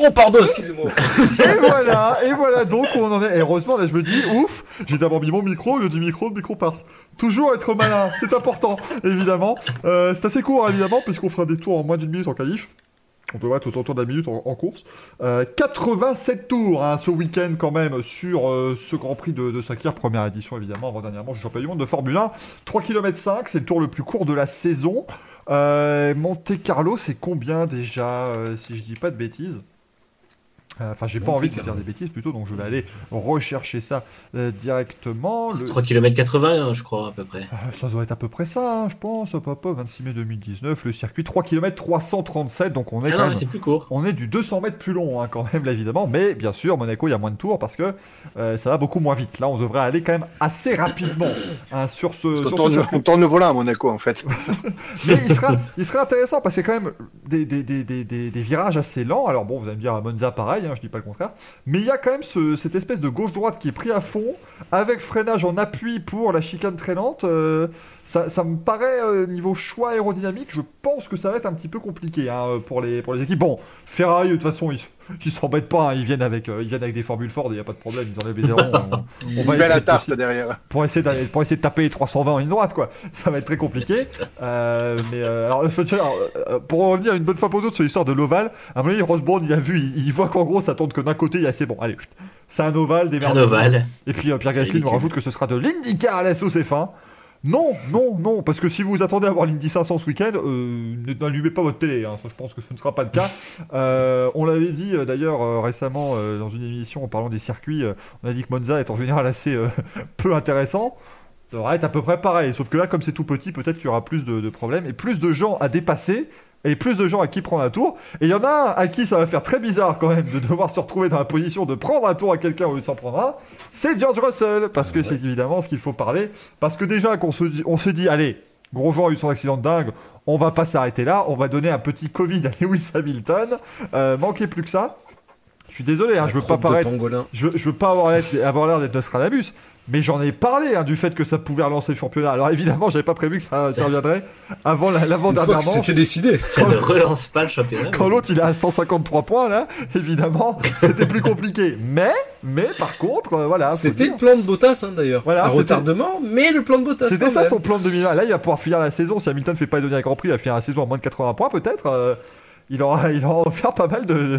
Oh pardon, excusez-moi. Et voilà, et voilà donc on en est. Et heureusement, là je me dis, ouf, j'ai d'abord mis mon micro, au lieu du micro, le micro passe. Toujours être malin, c'est important, évidemment. Euh, c'est assez court, évidemment, puisqu'on fera des tours en moins d'une minute en qualif. On peut être autour de la minute en, course. Euh, 87 tours hein, ce week-end quand même sur euh, ce Grand Prix de, Sakir, première édition évidemment, avant-dernièrement du championnat du monde de Formule 1. 3 km 5, c'est le tour le plus court de la saison. Euh, Monte Carlo, c'est combien déjà, euh, si je dis pas de bêtises? Euh, Enfin, j'ai pas envie de dire des bêtises plutôt, donc je vais aller rechercher ça euh, directement. Le- 3 km 80, je crois, à peu près. euh, Ça doit être à peu près ça, hein, je pense. Hop, hop, hop, 26 mai 2019, le circuit 3 km 337, donc on est Ah quand non, mais même. c'est plus court. On est du 200 mètres plus long hein, quand même, là, évidemment. Mais bien sûr, Monaco, il y a moins de tours parce que euh, ça va beaucoup moins vite. Là, on devrait aller quand même assez rapidement hein, sur ce, On sur ce tourne, circuit. on tourne le volant à Monaco en fait. Mais il sera, il sera intéressant parce qu'il y a quand même des, des, des, des, des- des virages assez lents. Alors bon, vous allez me dire à Monza pareil, hein, je dis pas le contraire. Mais il y a quand même ce- cette espèce de gauche-droite qui est pris à fond, avec freinage en appui pour la chicane très lente. euh, ça, ça me paraît, euh, niveau choix aérodynamique, je pense que ça va être un petit peu compliqué hein, pour, les, pour les équipes. Bon, Ferrari, de toute façon, ils ils s'embêtent pas, hein, ils, viennent avec, euh, ils viennent avec des formules Ford, il n'y a pas de problème, ils enlèvent les ailerons. on- on va attaque possible derrière. pour essayer, d'aller- pour essayer de taper les 320 en ligne droite, quoi. Ça va être très compliqué. Euh, mais euh, alors, faut dire, alors, pour revenir une bonne fois pour toutes sur l'histoire de l'ovale, à mon avis, Ross Brown, il a vu, il, il voit qu'en gros, ça tourne que d'un côté, il y a c'est bon, allez, c'est un ovale, des Un ovale. Et puis euh, Pierre Gasly nous rajoute que ce sera de l'IndyCar à la sauce F1. Non, non, non, parce que si vous attendez à voir l'Indy 500 ce week-end, euh, n'allumez pas votre télé, hein, je pense que ce ne sera pas le cas. Euh, on l'avait dit euh, d'ailleurs récemment dans une émission en parlant des circuits, on a dit que Monza est en général assez peu intéressant. Ça devrait être à peu près pareil, sauf que là, comme c'est tout petit, peut-être qu'il y aura plus de problèmes et plus de gens à dépasser et plus de gens à qui prendre un tour. Et il y en a un à qui ça va faire très bizarre quand même de devoir se retrouver dans la position de prendre un tour à quelqu'un au lieu de s'en prendre un. C'est George Russell, parce que c'est évidemment ce qu'il faut parler. Parce que déjà qu'on se dit, on se dit, allez, Grosjean a eu son accident de dingue, on va pas s'arrêter là, on va donner un petit Covid à Lewis Hamilton. Euh, manquait plus que ça. Je suis désolé, hein, je veux pas paraître je, veux- je veux pas avoir l'air, avoir l'air d'être Nostradamus, mais j'en ai parlé hein, du fait que ça pouvait relancer le championnat. Alors évidemment, j'avais pas prévu que ça interviendrait avant la- l'avant-dernière que manche. c'était décidé. Ça ne relance pas le championnat. Quand l'autre il est à 153 points là, évidemment, c'était plus compliqué. Mais, mais par contre, euh, voilà. C'était le plan de Bottas hein, d'ailleurs. Voilà, un retardement, mais le plan de Bottas. C'était ça même. son plan de 2020. Là, il va pouvoir finir la saison. Si Hamilton fait pas le dernier Grand Prix, il va finir la saison à moins de 80 points peut-être. euh, il aura, il aura offert pas mal de,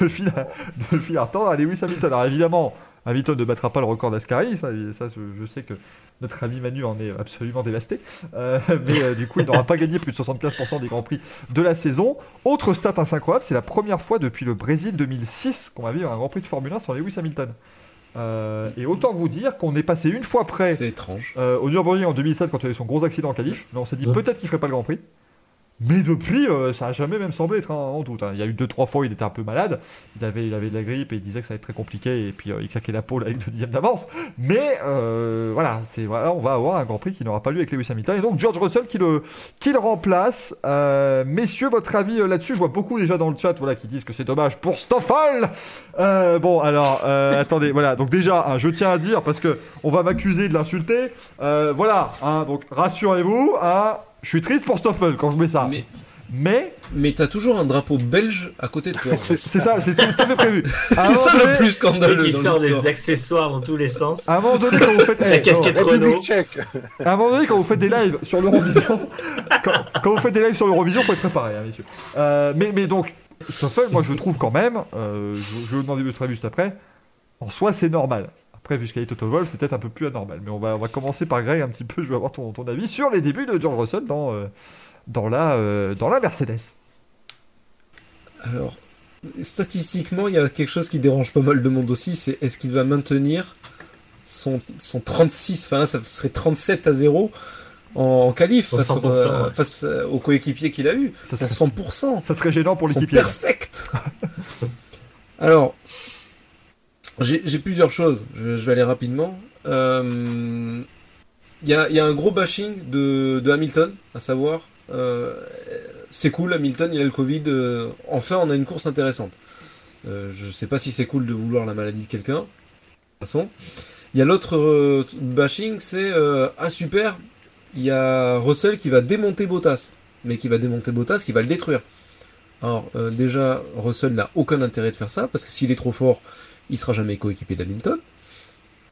de fil à, de fil à retordre à Lewis Hamilton. Alors évidemment, Hamilton ne battra pas le record d'Ascari. Ça, ça, je, sais que notre ami Manu en est absolument dévasté. Euh, mais euh, du coup, il n'aura pas gagné plus de 75% des Grands Prix de la saison. Autre stat incroyable, c'est la première fois depuis le Brésil 2006 qu'on va vivre un Grand Prix de Formule 1 sans Lewis Hamilton. Euh, et autant vous dire qu'on est passé une fois près étrange. au Nürburgring en 2007 quand il a eu son gros accident en qualif. Mais on s'est dit Ouais. peut-être qu'il ferait pas le Grand Prix. Mais depuis, euh, ça a jamais même semblé être en doute. hein. Il y a eu deux trois fois il était un peu malade. Il avait, il avait de la grippe et il disait que ça allait être très compliqué. Et puis euh, il claquait la peau avec deux dixièmes d'avance. Mais euh, voilà, c'est voilà, on va avoir un Grand Prix qui n'aura pas lieu avec Lewis Hamilton. Et donc George Russell qui le, qui le remplace. Messieurs, votre avis là-dessus? Je vois beaucoup déjà dans le chat, voilà, qui disent que c'est dommage pour Stoffel. Bon, alors attendez, voilà. Donc déjà, hein, je tiens à dire parce que on va m'accuser de l'insulter. Voilà, hein, donc rassurez-vous. Je suis triste pour Stoffel quand je mets ça. Mais, Mais mais t'as toujours un drapeau belge à côté de toi. C'est c'est ça, c'était c'était prévu. À un C'est moment ça donné- le plus scandaleux qui sort des accessoires dans tous les sens. À un moment donné, quand vous faites, La Eh, casquette non, Renault. À un moment donné, quand vous faites des lives sur l'Eurovision, quand, quand vous faites des lives sur l'Eurovision, faut être préparé, hein, messieurs. Euh, mais, mais donc, Stoffel, moi, je trouve quand même, euh, je, je vais vous demander votre avis juste après. En soi, c'est normal. Après, vu ce qu'a dit c'est peut-être un peu plus anormal. Mais on va, on va commencer par Greg un petit peu. Je vais avoir ton, ton avis sur les débuts de George Russell dans, euh, dans, la, euh, dans la Mercedes. Alors, statistiquement, il y a quelque chose qui dérange pas mal de monde aussi, c'est est-ce qu'il va maintenir son, son 36, enfin là, ça serait 37 à 0 en, en qualif Son face, au- 100%, ouais. face euh, au coéquipier qu'il a eu. Ça serait- 100%. Ça serait gênant pour l'équipier. perfects. Alors, j'ai plusieurs choses. Je, vais aller rapidement. Euh, Il y, a, il y a un gros bashing de, Hamilton, à savoir, euh, c'est cool, Hamilton, il a le Covid. euh, enfin, on a une course intéressante. Euh, je sais pas si c'est cool de vouloir la maladie de quelqu'un. De toute façon, il y a l'autre euh, bashing, c'est euh, ah super, il y a Russell qui va démonter Bottas, mais qui va démonter Bottas, qui va le détruire. Alors euh, déjà, Russell n'a aucun intérêt de faire ça, parce que s'il est trop fort, il sera jamais coéquipier d'Hamilton.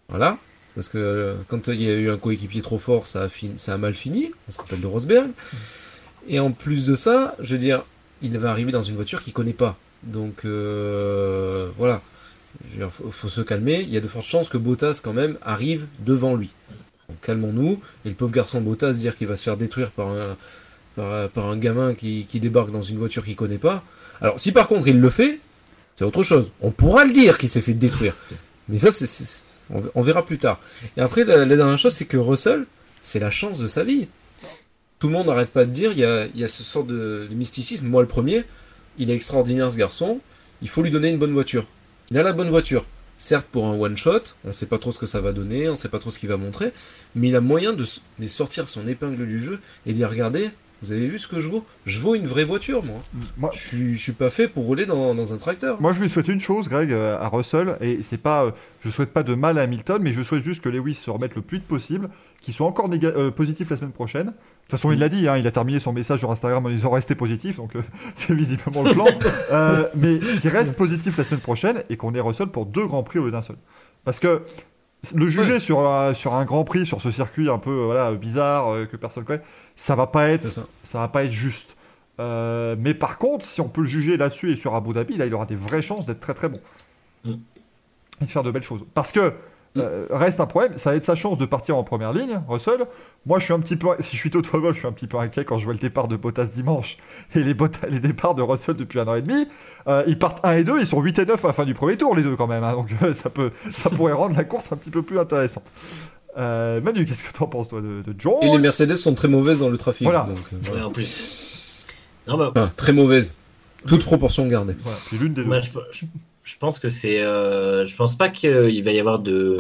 Voilà. Parce que euh, quand il y a eu un coéquipier trop fort, ça a, fini, ça a mal fini. On se rappelle de Rosberg. Et en plus de ça, je veux dire, il va arriver dans une voiture qu'il connaît pas. Donc euh, voilà. Dire, faut, faut se calmer. Il y a de fortes chances que Bottas quand même arrive devant lui. Donc calmons-nous. Et le pauvre garçon Bottas dire qu'il va se faire détruire par un, par, par un gamin qui, qui débarque dans une voiture qu'il connaît pas. Alors si par contre il le fait, c'est autre chose. On pourra le dire qu'il s'est fait détruire. Mais ça, c'est, on, verra plus tard. Et après, la, dernière chose, c'est que Russell, c'est la chance de sa vie. Tout le monde n'arrête pas de dire, il y a, il y a ce sort de, mysticisme. Moi, le premier, il est extraordinaire ce garçon. Il faut lui donner une bonne voiture. Il a la bonne voiture. Certes, pour un one-shot, on ne sait pas trop ce que ça va donner, on ne sait pas trop ce qu'il va montrer, mais il a moyen de sortir son épingle du jeu et dire regardez, vous avez vu ce que je vaux? Je vaux une vraie voiture, moi. Moi, Je suis, je suis pas fait pour rouler dans, dans un tracteur. Moi, je lui souhaite une chose, Greg, euh, à Russell, et c'est pas, euh, je souhaite pas de mal à Hamilton, mais je souhaite juste que Lewis se remette le plus vite possible, qu'il soit encore euh, positif la semaine prochaine. De toute façon, il l'a dit, hein, il a terminé son message sur Instagram en disant rester positif, donc euh, c'est visiblement le plan. Mais qu'il reste positif la semaine prochaine et qu'on ait Russell pour deux grands prix au lieu d'un seul. Parce que le juger sur, un- sur un grand prix, sur ce circuit un peu euh, voilà, bizarre euh, que personne connaît, ça va pas être ça va pas être juste. Euh, mais par contre, si on peut le juger là-dessus et sur Abu Dhabi, là, il aura des vraies chances d'être très très bon. Mm. Et de faire de belles choses. Parce que, euh, reste un problème, ça va être sa chance de partir en première ligne, Russell. Moi, je suis un petit peu, si je suis Toto Wolff, je suis un petit peu inquiet quand je vois le départ de Bottas dimanche et les, Bot- les départs de Russell depuis un an et demi. Euh, ils partent 1 et 2, ils sont 8 et 9 à la fin du premier tour, les deux quand même. hein. donc euh, ça, peut, ça pourrait rendre la course un petit peu plus intéressante. Euh, Manu, qu'est-ce que t'en penses, toi, de, de George Et les Mercedes sont très mauvaises dans le trafic. Voilà. Donc, euh, voilà. Ouais, en plus. Non, bah, Enfin, très mauvaises. Toute proportion gardée. Voilà, puis l'une des deux. moi, je, je- je pense que c'est. euh, je pense pas qu'il va y avoir de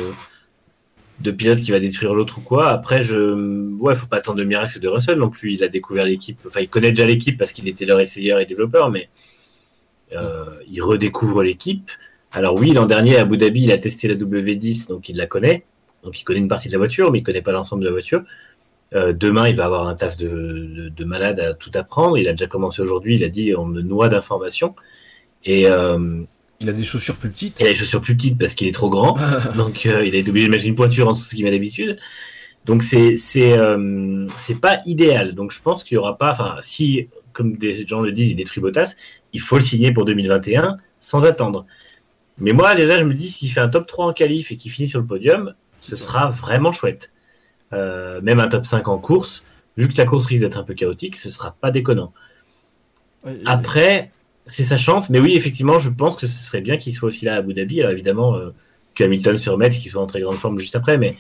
de pilote qui va détruire l'autre ou quoi. Après, je, ouais, faut pas attendre de miracle de Russell non plus. Il a découvert l'équipe. Enfin, il connaît déjà l'équipe parce qu'il était leur essayeur et développeur, mais euh, il redécouvre l'équipe. Alors oui, l'an dernier à Abu Dhabi, il a testé la W10, donc il la connaît. Donc il connaît une partie de la voiture, mais il connaît pas l'ensemble de la voiture. Euh, demain, il va avoir un taf de, de, de malade à tout apprendre. Il a déjà commencé aujourd'hui. Il a dit on me noie d'informations. Et euh, Il a des chaussures plus petites. il a les chaussures plus petites parce qu'il est trop grand. Donc euh, il a été obligé de mettre une pointure en dessous de ce qu'il met d'habitude. Donc c'est c'est euh, c'est pas idéal. Donc je pense qu'il y aura pas. Enfin si comme des gens le disent, il détruit Bottas, il faut le signer pour 2021 sans attendre. Mais moi déjà je me dis s'il fait un top 3 en qualif et qu'il finit sur le podium, ce sera vraiment chouette. Euh, même un top 5 en course, vu que la course risque d'être un peu chaotique, ce sera pas déconnant. Après, c'est sa chance, mais oui, effectivement, je pense que ce serait bien qu'il soit aussi là à Abu Dhabi. Alors évidemment, euh, que Hamilton se remette et qu'il soit en très grande forme juste après, mais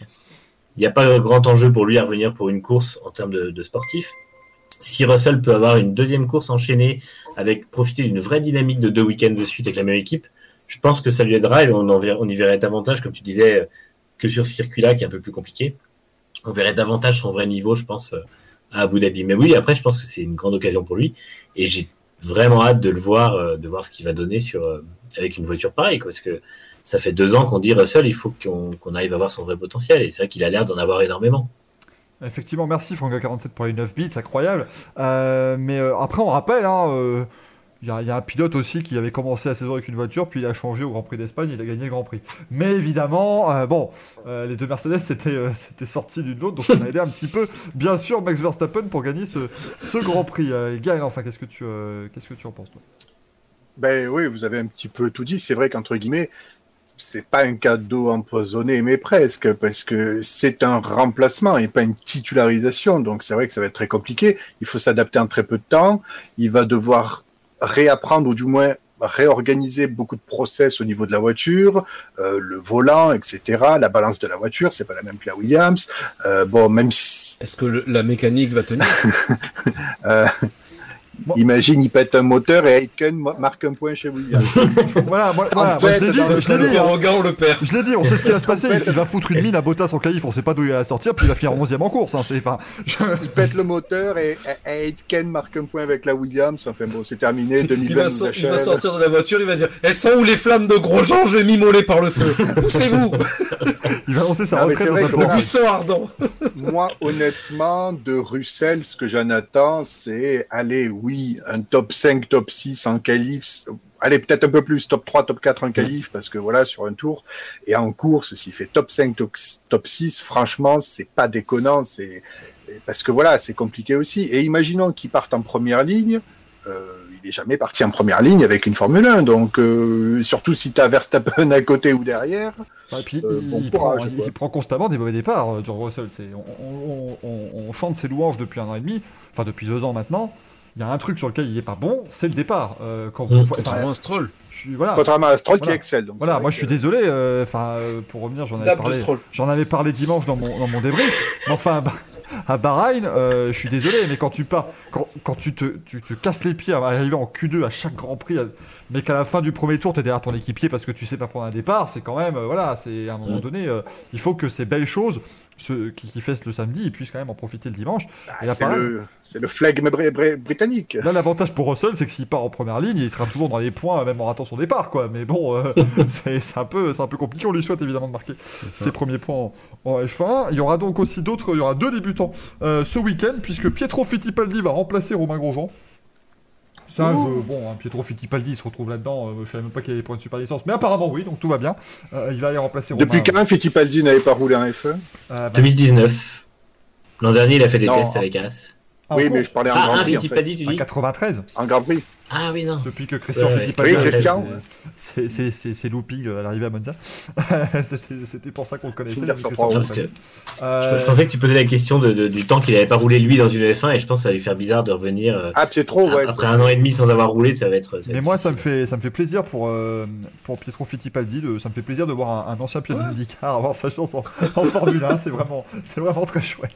il n'y a pas grand enjeu pour lui à revenir pour une course en termes de, sportif. si Russell peut avoir une deuxième course enchaînée avec profiter d'une vraie dynamique de deux week-ends de suite avec la même équipe, je pense que ça lui aidera et on, on y verrait davantage, comme tu disais, que sur ce circuit-là qui est un peu plus compliqué. On verrait davantage son vrai niveau, je pense, à Abu Dhabi. Mais oui, après, je pense que c'est une grande occasion pour lui et j'ai vraiment hâte de le voir, euh, de voir ce qu'il va donner sur, euh, avec une voiture pareille, parce que ça fait deux ans qu'on dit Russell, il faut qu'on arrive à voir son vrai potentiel, et c'est vrai qu'il a l'air d'en avoir énormément. Effectivement, merci Franck47 pour les 9 bits, incroyable. Euh, mais après, on rappelle, hein, il y, a un pilote aussi qui avait commencé la saison avec une voiture, puis il a changé au Grand Prix d'Espagne, il a gagné le Grand Prix. Mais évidemment, euh, bon, euh, les deux Mercedes c'était euh, sorti d'une autre, donc on a aidé un petit peu, bien sûr, Max Verstappen pour gagner ce, ce Grand Prix. Gaël, enfin, qu'est-ce que tu qu'est-ce que tu en penses toi? Ben oui, vous avez un petit peu tout dit. C'est vrai qu'entre guillemets, c'est pas un cadeau empoisonné, mais presque, parce que c'est un remplacement et pas une titularisation. Donc c'est vrai que ça va être très compliqué. Il faut s'adapter en très peu de temps. Il va devoir réapprendre ou du moins réorganiser beaucoup de process au niveau de la voiture, euh, le volant, etc. La balance de la voiture, c'est pas la même que la Williams. Euh, bon, même si. Est-ce que la mécanique va tenir? Imagine, il pète un moteur et Aitken marque un point chez Williams. voilà, moi, voilà, je l'ai dit, je l'ai dit, on le perd. Je l'ai dit, on sait ce qui va se passer. Il va foutre une mine à Bottas en qualif, on sait pas d'où il va sortir, puis il va finir 11 en course. Hein, enfin, Il pète le moteur et Aitken marque un point avec la Williams. Enfin bon, c'est terminé. 2020 il, va il va sortir de la voiture, il va dire Elles sont où les flammes de Grosjean Je vais m'immoler par le feu. Poussez-vous Il va lancer sa retraite dans un buisson ardent. Moi, honnêtement, de Russell, ce que j'en attends, c'est aller, oui, un top 5, top 6 en qualif. Allez, peut-être un peu plus, top 3, top 4 en qualif, parce que voilà, sur un tour. Et en course, s'il fait top 5, top, 6, franchement, c'est pas déconnant. C'est parce que voilà, c'est compliqué aussi. Et imaginons qu'il parte en première ligne. Euh, il n'est jamais parti en première ligne avec une Formule 1. Donc, euh, surtout si tu as Verstappen à côté ou derrière. et puis, euh, il, prend, constamment des mauvais départs, George Russell. On, on, on, chante ses louanges depuis un an et demi, enfin depuis deux ans maintenant il y a un truc sur lequel il est pas bon, c'est le départ. Euh, quand vous, contrairement à Stroll. voilà. Contrairement à Stroll qui excelle. Donc voilà, moi je suis désolé. Euh, enfin, euh, pour revenir, j'en avais parlé. J'en avais parlé dimanche dans mon dans mon débrief. enfin. Bah, à Bahreïn, je suis désolé, mais quand tu pars, quand, quand tu, te, tu te casses les pieds à arriver en Q2 à chaque Grand Prix, mais qu'à la fin du premier tour, tu es derrière ton équipier parce que tu sais pas prendre un départ, c'est quand même, voilà, c'est à un moment donné, il faut que ces belles choses ceux qui, qui le samedi, ils puissent quand même en profiter le dimanche. Ah, c'est le, flegme britannique. Là, l'avantage pour Russell, c'est que s'il part en première ligne, il sera toujours dans les points, même en ratant son départ. Quoi. Mais bon, euh, c'est un, peu, un peu compliqué. On lui souhaite évidemment de marquer ses premiers points en, F1. Il y aura donc aussi d'autres, il y aura deux débutants euh, ce week-end, puisque Pietro Fittipaldi va remplacer Romain Grosjean. Ça, bon, hein, Pietro Fittipaldi il se retrouve là-dedans. Euh, je savais même pas qu'il avait points de super licence, mais apparemment oui, donc tout va bien. Euh, il va aller remplacer. Depuis quand Fittipaldi n'avait pas roulé un F1 2019. Euh, bah, L'an dernier, il a fait des tests avec As. Ah, oui, mais je parlais en ah, Grand Prix. Fittipaldi, tu dis? 93. En Grand Prix. Ah oui, non. Depuis que Christian ouais, Fittipaldi. Oui, Christian. C'est looping à l'arrivée à Monza. C'était pour ça qu'on le connaissait. Euh... Je, pensais que tu posais la question de, du temps qu'il n'avait pas roulé lui dans une F1 et je pense que ça va lui faire bizarre de revenir. Euh, ah, Pietro, ouais. Après un an et demi sans avoir roulé, ça va être. Mais moi, ça me fait, ça me fait plaisir pour, euh, pour Pietro Fittipaldi. De, ça me fait plaisir de voir un, ancien pilote d'IndyCar avoir sa chance en, en Formule 1. C'est vraiment, vraiment très chouette.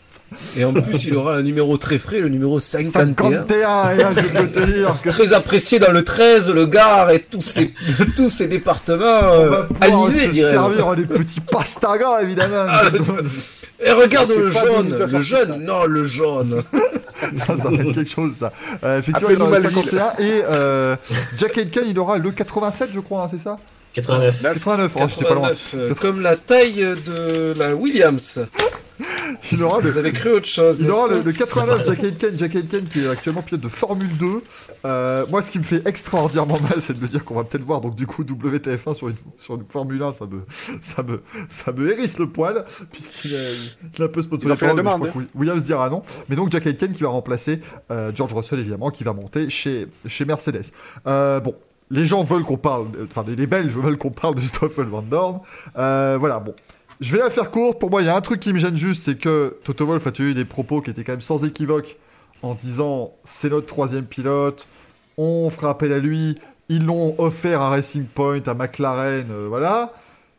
Et en plus, il aura un numéro très frais, le numéro 51. 51, et je peux te dire que... Très apprécié dans le 13, le Gard et tous ces, tous ces départements. Euh, se servir des petits pastagas, évidemment. Ah, et regarde le jaune, le jaune, non le jaune. ça, ça va être quelque chose ça. Euh, effectivement, il aura le 51 et euh, Jack Aitken, il aura le 87, je crois, hein, c'est ça? 89. 89, oh, j'étais pas loin. Euh, comme la taille de la Williams. Il aura Vous avez cru autre chose. Il aura le, 89 Jack Aitken, Jack Aitken qui est actuellement pilote de Formule 2. Euh, moi, ce qui me fait extraordinairement mal, c'est de me dire qu'on va peut-être voir donc du coup WTF1 sur une, sur une Formule 1. Ça me, ça me, ça me hérisse le poil puisqu'il est un peu sponsorisé. la demande. Hein. Williams dira non. Mais donc Jack Aitken qui va remplacer euh, George Russell évidemment, qui va monter chez, chez Mercedes. Euh, bon, les gens veulent qu'on parle, enfin les, Belges veulent qu'on parle de Stoffel Van Dorn. Euh, voilà, bon. Je vais la faire courte. Pour moi, il y a un truc qui me gêne juste, c'est que Toto Wolff a tenu des propos qui étaient quand même sans équivoque en disant c'est notre troisième pilote, on fera appel à lui, ils l'ont offert à Racing Point, à McLaren, euh, voilà.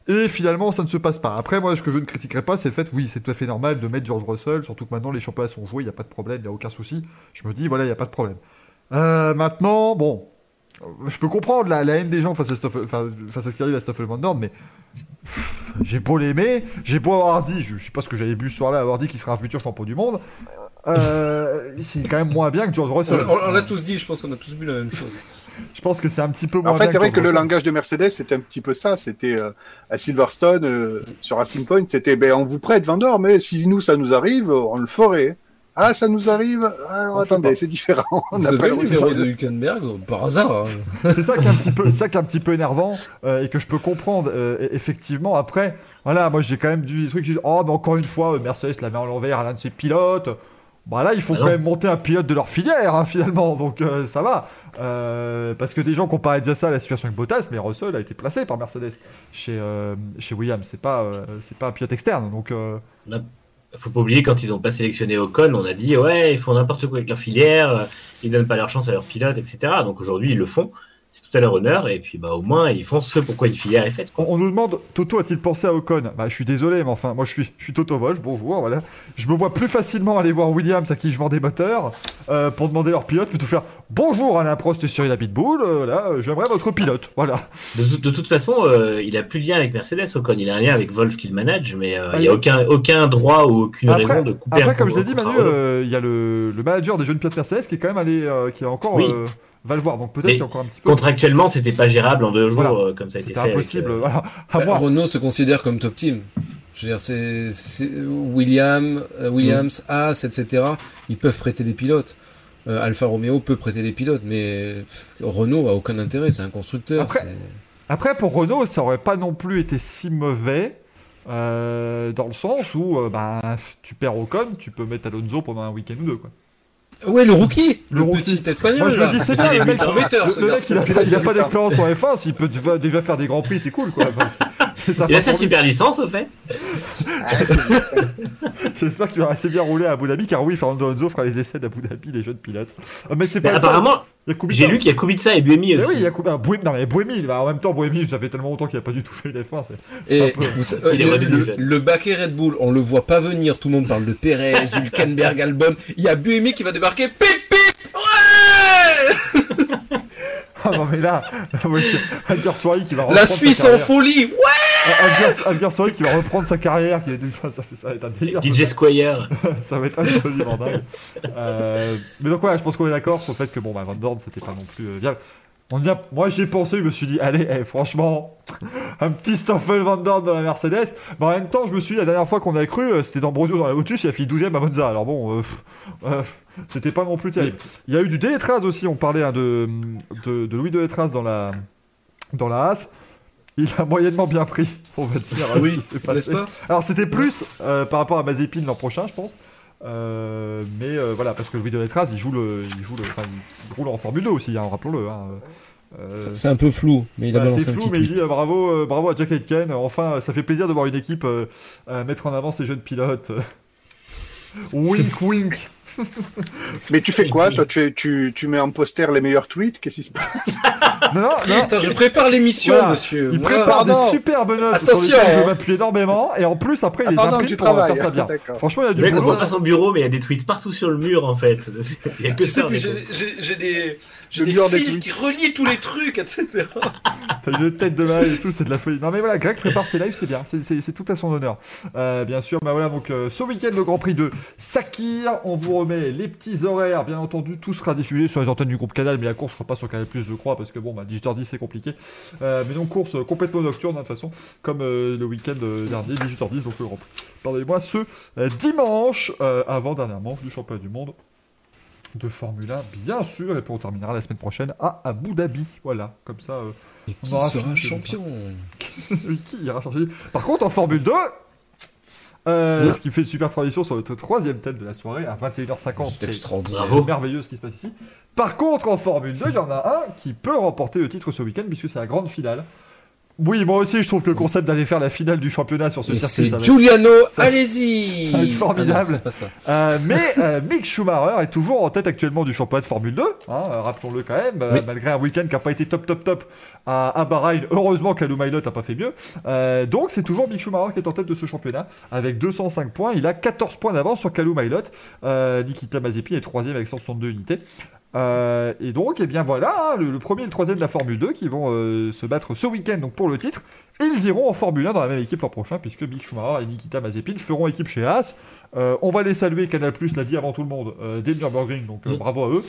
Et finalement, ça ne se passe pas. Après, moi, ce que je ne critiquerai pas, c'est le fait, oui, c'est tout à fait normal de mettre George Russell, surtout que maintenant les championnats sont joués, il n'y a pas de problème, il n'y a aucun souci. Je me dis, voilà, il n'y a pas de problème. Euh, maintenant, bon, je peux comprendre la, la haine des gens face à, Stoffel, face à ce qui arrive à Stoffel Van Dorn, mais j'ai beau l'aimer, j'ai beau avoir dit, je, je sais pas ce que j'avais bu ce soir-là, avoir dit qu'il serait un futur champion du monde, euh, c'est quand même moins bien que George On, Russell. on- on l'a tous dit, je pense qu'on a tous vu la même chose. Je pense que c'est un petit peu moins En fait, c'est vrai George que le langage de Mercedes, c'était un petit peu ça. C'était euh, à Silverstone, euh, sur Racing Point, c'était ben, on vous prête Vendor, mais si nous, ça nous arrive, on le ferait. Ah, ça nous arrive Alors On fait attendez, c'est différent. On n'a pas le numéro de Hülkenberg euh, par hasard. hein. C'est ça qui est un petit peu, ça qui est un petit peu énervant euh, et que je peux comprendre euh, e- effectivement. Après, voilà, moi j'ai quand même du truc. dit, Oh, mais encore une fois, Mercedes la met en l'envers à l'un de ses pilotes. Bah là, il faut Ah quand même monter un pilote de leur filière hein, finalement, donc euh, ça va. Euh, parce que des gens comparaient déjà ça à la situation avec Bottas, mais Russell a été placé par Mercedes chez euh, chez Williams. C'est pas euh, c'est pas un pilote externe, donc. euh, Faut pas oublier, quand ils ont pas sélectionné Ocon, on a dit ouais, ils font n'importe quoi avec leur filière, euh, ils donnent pas leur chance à leurs pilotes, etc. Donc aujourd'hui, ils le font. C'est tout à leur honneur. Et puis, bah, au moins, ils font ce pourquoi une filière est faite. On, on nous demande, Toto a-t-il pensé à Ocon? Bah, je suis désolé, mais enfin, moi je suis, je suis Toto Wolf, bonjour, voilà. Je me vois plus facilement aller voir Williams à qui je vends des moteurs euh, pour demander leur pilote, plutôt faire bonjour Alain Prost et Cyril Abitboul, euh, voilà, euh, j'aimerais votre pilote, voilà. De, tout- de toute façon, euh, il a plus de lien avec Mercedes, Ocon. Il a un lien avec Wolf qui le manage, mais il n'y a aucun, aucun droit ou aucune Après- raison de couper Après, un comme je l'ai dit, Manu, il y a le, le manager des jeunes pilotes Mercedes qui est quand même allé, qui a encore, Oui. Va le voir, donc peut-être Mais qu'il y a encore un petit peu. Contractuellement, c'était pas gérable en deux jours, Voilà. euh, comme ça a été C'était avec, impossible, euh, voilà. À Bah, moi. Renault se considère comme top team. Je veux dire, c'est William, euh, Williams, Haas, etc. Ils peuvent prêter des pilotes. Euh, Alfa Romeo peut prêter des pilotes, mais Renault a aucun intérêt. C'est un constructeur. Après- pour Renault, ça aurait pas non plus été si mauvais. euh, dans le sens où euh, bah, tu perds Ocon, tu peux mettre Alonso pendant un week-end ou deux. Quoi. Ouais, le rookie, Le le, rookie. petit espagnol. Moi je me dis c'est bien, le mec, prometteur, le, il a, il pas d'expérience en F1, s'il peut déjà- déjà faire des grands prix, c'est cool quoi. Enfin, sympa Il a sa super licence, au fait. J'espère qu'il va assez bien rouler à Abu Dhabi, car oui, Fernando Alonso fera les essais d'Abu Dhabi, les jeunes pilotes. Euh, Mais c'est pas apparemment, j'ai lu qu'il y a Kubica et Buemi Mais aussi. oui, il y a Kubica. Buemi, non mais Buemi, bah, en même temps Buemi, ça fait tellement longtemps qu'il a pas dû toucher une F1, c'est c'est Et un peu... vous sa- Il est le, baquet Red Bull, on le voit pas venir. Tout le monde parle de Perez, Hülkenberg, Albon. Il y a Buemi qui va débarquer. Pip pip. Ouais. Ah non mais là, là qui va La Suisse en folie. Ouais. Alger Soiri qui va reprendre sa carrière, qui est... ça, ça va être un délire. DJ Squire. ça va être absolument dingue. Euh, mais donc voilà, je pense qu'on est d'accord sur le fait que bon, bah, Van Dorn, c'était pas non plus euh, viable. On y a, moi j'y ai pensé, je me suis dit, allez, eh, franchement, un petit Stoffel Van Dorn dans la Mercedes. Mais en même temps, je me suis dit, la dernière fois qu'on a cru, euh, c'était d'Ambrosio dans la Lotus, il a fait 12ème à Monza. Alors bon, euh, euh, c'était pas non plus terrible. Il y a eu du Deletraz aussi, on parlait hein, de, de, de Louis Deletraz dans la, dans la Haas. Il a moyennement bien pris, on va dire, à ce qui passé. Pas Alors c'était plus euh, par rapport à Mazepin l'an prochain, je pense. Euh, mais euh, voilà, parce que Louis de Letras, il joue le, il joue le, il roule en Formule 2 aussi, hein, rappelons-le. Hein. Euh, C'est un peu flou, mais il a bah, balancé c'est un flou, petit mais il dit euh, bravo, euh, bravo à Jack Aitken. Enfin, ça fait plaisir de voir une équipe euh, euh, mettre en avant ses jeunes pilotes. wink, wink. Mais tu fais quoi Toi, tu, tu, tu mets en poster les meilleurs tweets Qu'est-ce qui se passe? Non, non, je prépare l'émission, Voilà. monsieur. Il prépare des superbes notes Attention, sur lesquelles je hein. m'appuie énormément, et en plus après il Ah, les pardon, imprime tu pour euh, travailles, faire ça bien. Franchement, il y a du on boulot. voit pas son bureau, mais il y a des tweets partout sur le mur, en fait. Il y a que Tu ça. j'ai des, des fils qui relient tous les trucs, etc. T'as une tête de mal et tout, c'est de la folie. Non mais voilà, Greg prépare ses lives, c'est bien, c'est- tout à son honneur. Euh, bien sûr, bah voilà, donc euh, ce week-end le Grand Prix de Sakir, on vous remet les petits horaires, bien entendu, tout sera diffusé sur les antennes du groupe Canal, mais la course sera pas sur Canal+, je crois, parce que bon, bah 18h10 c'est compliqué. Euh, mais donc course complètement nocturne, hein, de toute façon, comme euh, le week-end euh, dernier, 18h10, donc le Grand Prix. Pardonnez-moi, ce dimanche, avant dernièrement du championnat du monde de Formule 1, bien sûr, et puis on terminera la semaine prochaine à Abu Dhabi. Voilà, comme ça... euh, Et On qui aura sera champion qui ira chercher? Par contre, en Formule 2, euh, ce qui fait une super transition sur notre troisième thème de la soirée à 21h50. C'est C'est extraordinaire. Bravo. merveilleux ce qui se passe ici. Par contre, en Formule 2, il y en a un qui peut remporter le titre ce week-end puisque c'est la grande finale. Oui, moi aussi, je trouve que le concept d'aller faire la finale du championnat sur ce circuit, ça Giuliano, allez-y ça va être formidable. Ah non. Euh, mais euh, Mick Schumacher est toujours en tête actuellement du championnat de Formule 2, hein, euh, rappelons-le quand même, euh, malgré un week-end qui n'a pas été top top top à, à Bahreïn. Heureusement qu'Alou Mailot n'a pas fait mieux. Euh, donc c'est toujours Mick Schumacher qui est en tête de ce championnat avec 205 points. Il a 14 points d'avance sur Kalou Mailot. Nikita Mazepin est troisième avec 162 unités. Euh, et donc, eh bien voilà, hein, le, le premier et le troisième de la Formule 2 qui vont euh, se battre ce week-end donc pour le titre. Et ils iront en Formule 1 dans la même équipe l'an prochain, puisque Mick Schumacher et Nikita Mazepin feront équipe chez Haas. Euh, on va les saluer, Canal Plus l'a dit avant tout le monde, dès Nürburgring, donc Mm. bravo à eux.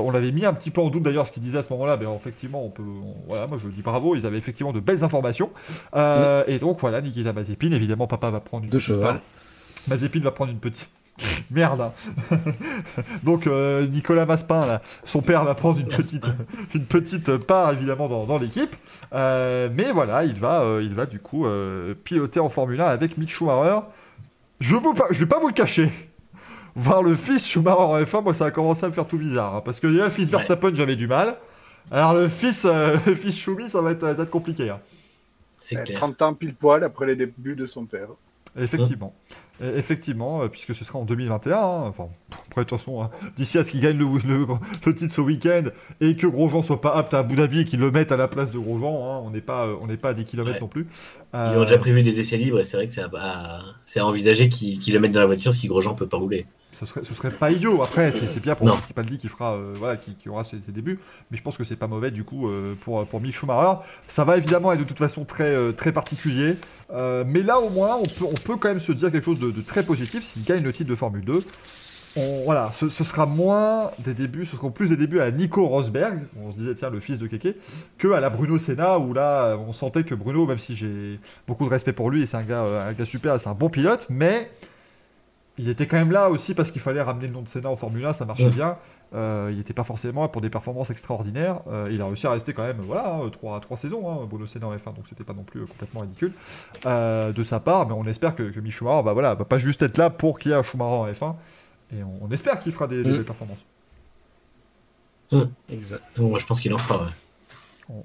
On l'avait mis un petit peu en doute d'ailleurs ce qu'ils disaient à ce moment-là, mais effectivement, on peut, on- voilà, moi je dis bravo, ils avaient effectivement de belles informations. Euh, Et donc voilà, Nikita Mazepin, évidemment, papa va prendre une De cheval. Mazepin va prendre une petite. Merde. hein. Donc euh, Nicolas Maspin, là, son père va prendre une petite, une petite part évidemment dans, dans l'équipe. Euh, mais voilà, il va, euh, il va du coup euh, piloter en Formule 1 avec Mick Schumacher. Je je vais pas vous le cacher. Voir le fils Schumacher en F1, moi ça a commencé à me faire tout bizarre. hein, parce que déjà, le fils Ouais. Verstappen, j'avais du mal. Alors le fils, euh, le fils Schumi, ça va être, ça va être compliqué. hein. C'est Euh, clair. 30 ans pile poil après les débuts de son père. Effectivement. Et Effectivement, euh, puisque ce sera en 2021. hein. Enfin, après, de toute façon, hein, d'ici à ce qu'il gagne le, le- le titre ce week-end et que Grosjean soit pas apte à Abu Dhabi et qu'il le mette à la place de Grosjean, hein, on n'est pas, euh, on n'est pas à des kilomètres Ouais. non plus. Ils Euh, ont déjà prévu des essais libres et c'est vrai que c'est à, envisager qu'ils qu'ils le mettent dans la voiture si Grosjean peut pas rouler. Ce serait, ce serait pas idiot. Après, c'est bien pour Non. Fittipaldi qui fera, euh, voilà, qui, qui aura ses, ses débuts. Mais je pense que c'est pas mauvais du coup euh, pour pour Mick Schumacher. Ça va évidemment être de toute façon très euh, très particulier. Mais là au moins, on peut on peut quand même se dire quelque chose de, de très positif s'il gagne le titre de Formule 2. On- voilà, ce, ce sera moins des débuts, ce seront plus des débuts à Nico Rosberg, on se disait tiens le fils de Keke, que à la Bruno Senna où là on sentait que Bruno, même si j'ai beaucoup de respect pour lui et c'est un gars, un gars super, c'est un bon pilote, mais il était quand même là aussi parce qu'il fallait ramener le nom de Senna en Formule 1, ça marchait Ouais. bien. Euh, il n'était pas forcément là pour des performances extraordinaires. Euh, il a réussi à rester quand même, voilà, hein, trois, trois saisons, hein, Bruno Senna en F1, donc c'était pas non plus euh, complètement ridicule euh, de sa part. Mais on espère que, que Schumacher, bah voilà, va pas juste être là pour qu'il y ait un Schumacher en F1. Et on, on espère qu'il fera des, des Mm. belles performances. Exact. Donc, moi, je pense qu'il en fera. ouais.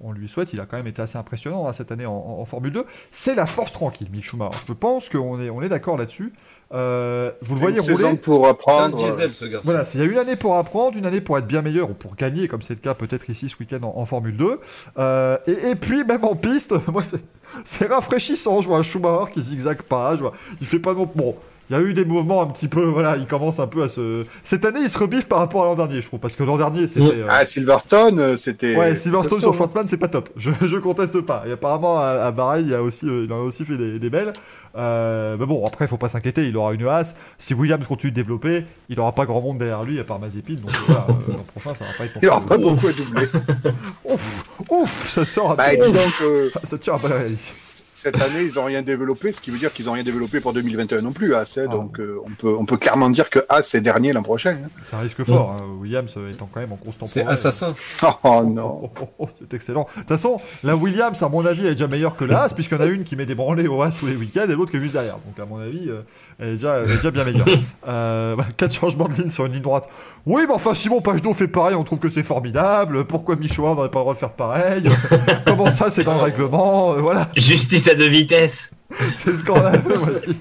On, on lui souhaite, il a quand même été assez impressionnant hein, cette année en, en- en Formule 2. C'est la force tranquille, Mick Schumacher. Je pense qu'on est, on est d'accord là-dessus. Euh, vous le voyez Une rouler. pour C'est un apprendre. diesel ce garçon. Voilà, il y a une année pour apprendre, une année pour être bien meilleur ou pour gagner, comme c'est le cas peut-être ici ce week-end en, en Formule 2. Euh, et, et puis, même en piste, moi, c'est- c'est rafraîchissant. Je vois un Schumacher qui zigzague pas. Je vois, il fait pas non. Bon, il y a eu des mouvements un petit peu. Voilà, il commence un peu à se. Cette année, il se rebiffe par rapport à l'an dernier, je trouve. Parce que l'an dernier, c'était. euh, Ah, Silverstone, euh, c'était. Ouais, Silverstone sur. Schwartzman, c'est pas top. Je, je conteste pas. Et apparemment, à, à Bahreïn, il, y a aussi, euh, il en a aussi fait des, des belles. Euh, mais bon, après, faut pas s'inquiéter. Il aura une as. Si Williams continue de développer, il aura pas grand monde derrière lui à part Mazepin. Donc voilà, euh, l'an prochain, ça va pas être Il aura pas beaucoup à doubler. Ouf, ouf, ça sort un bah, peu. dis donc, euh, Ça tire un peu la réalité. Cette année, ils ont rien développé, ce qui veut dire qu'ils ont rien développé pour 2021 non plus, As. hein. Ah. donc, euh, on, peut, on peut clairement dire que As est dernier l'an prochain. hein. C'est un risque fort. hein. Williams euh, étant quand même en constant C'est assassin. Oh Oh, non. oh, oh, oh, c'est excellent. De toute façon, la Williams, à mon avis, est déjà meilleure que la Haas, puisqu'il y en a une qui met des branlées au Haas tous les week-ends et l'autre qui est juste derrière. Donc, à mon avis, euh, elle, est déjà, elle est déjà bien meilleure. Euh, bah, quatre changements de ligne sur une ligne droite. Oui, mais enfin, Simon Pagenaud fait pareil, on trouve que c'est formidable. Pourquoi Michoua n'aurait pas le droit de faire pareil? Comment ça, c'est dans le règlement? Euh, Voilà, Justice à deux vitesses. c'est scandaleux. moi, je dis.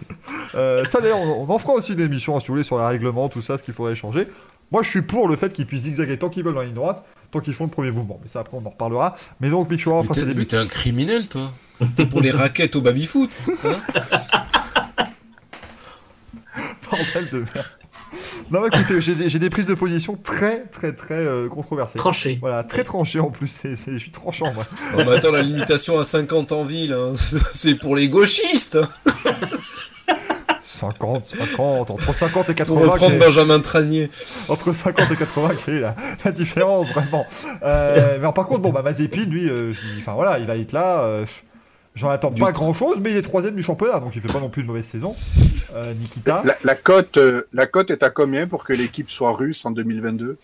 Euh, ça, d'ailleurs, on, on en fera aussi une émission, hein, si vous voulez, sur le règlement, tout ça, ce qu'il faudrait changer. Moi, je suis pour le fait qu'ils puissent zigzaguer tant qu'ils veulent dans la ligne droite, tant qu'ils font le premier mouvement. Mais ça, après, on en reparlera. Mais donc, fera ses t'es débuts. mais t'es un criminel, toi. T'es pour les raquettes au baby-foot. hein Bordel de merde. Non, mais écoutez, j'ai des, j'ai des prises de position très, très, très euh, controversées. Tranché. Voilà, très tranchées en plus. C'est, c'est- je suis tranchant, moi. Oh, mais attends, la limitation à 50 en ville, hein, c'est pour les gauchistes. 50, 50, entre 50 et Pour 80, reprendre quelle Benjamin Tranier. entre 50 et 80, quelle est la, la différence, vraiment Euh, Mais par contre, bon, bah, Mazepin, lui, euh, je dis- enfin voilà, il va être là. euh, J'en attends Du pas grand chose, mais il est troisième du championnat, donc il fait pas non plus de mauvaise saison. Euh, Nikita, La, la cote, euh, la cote est à combien pour que l'équipe soit russe en 2022 à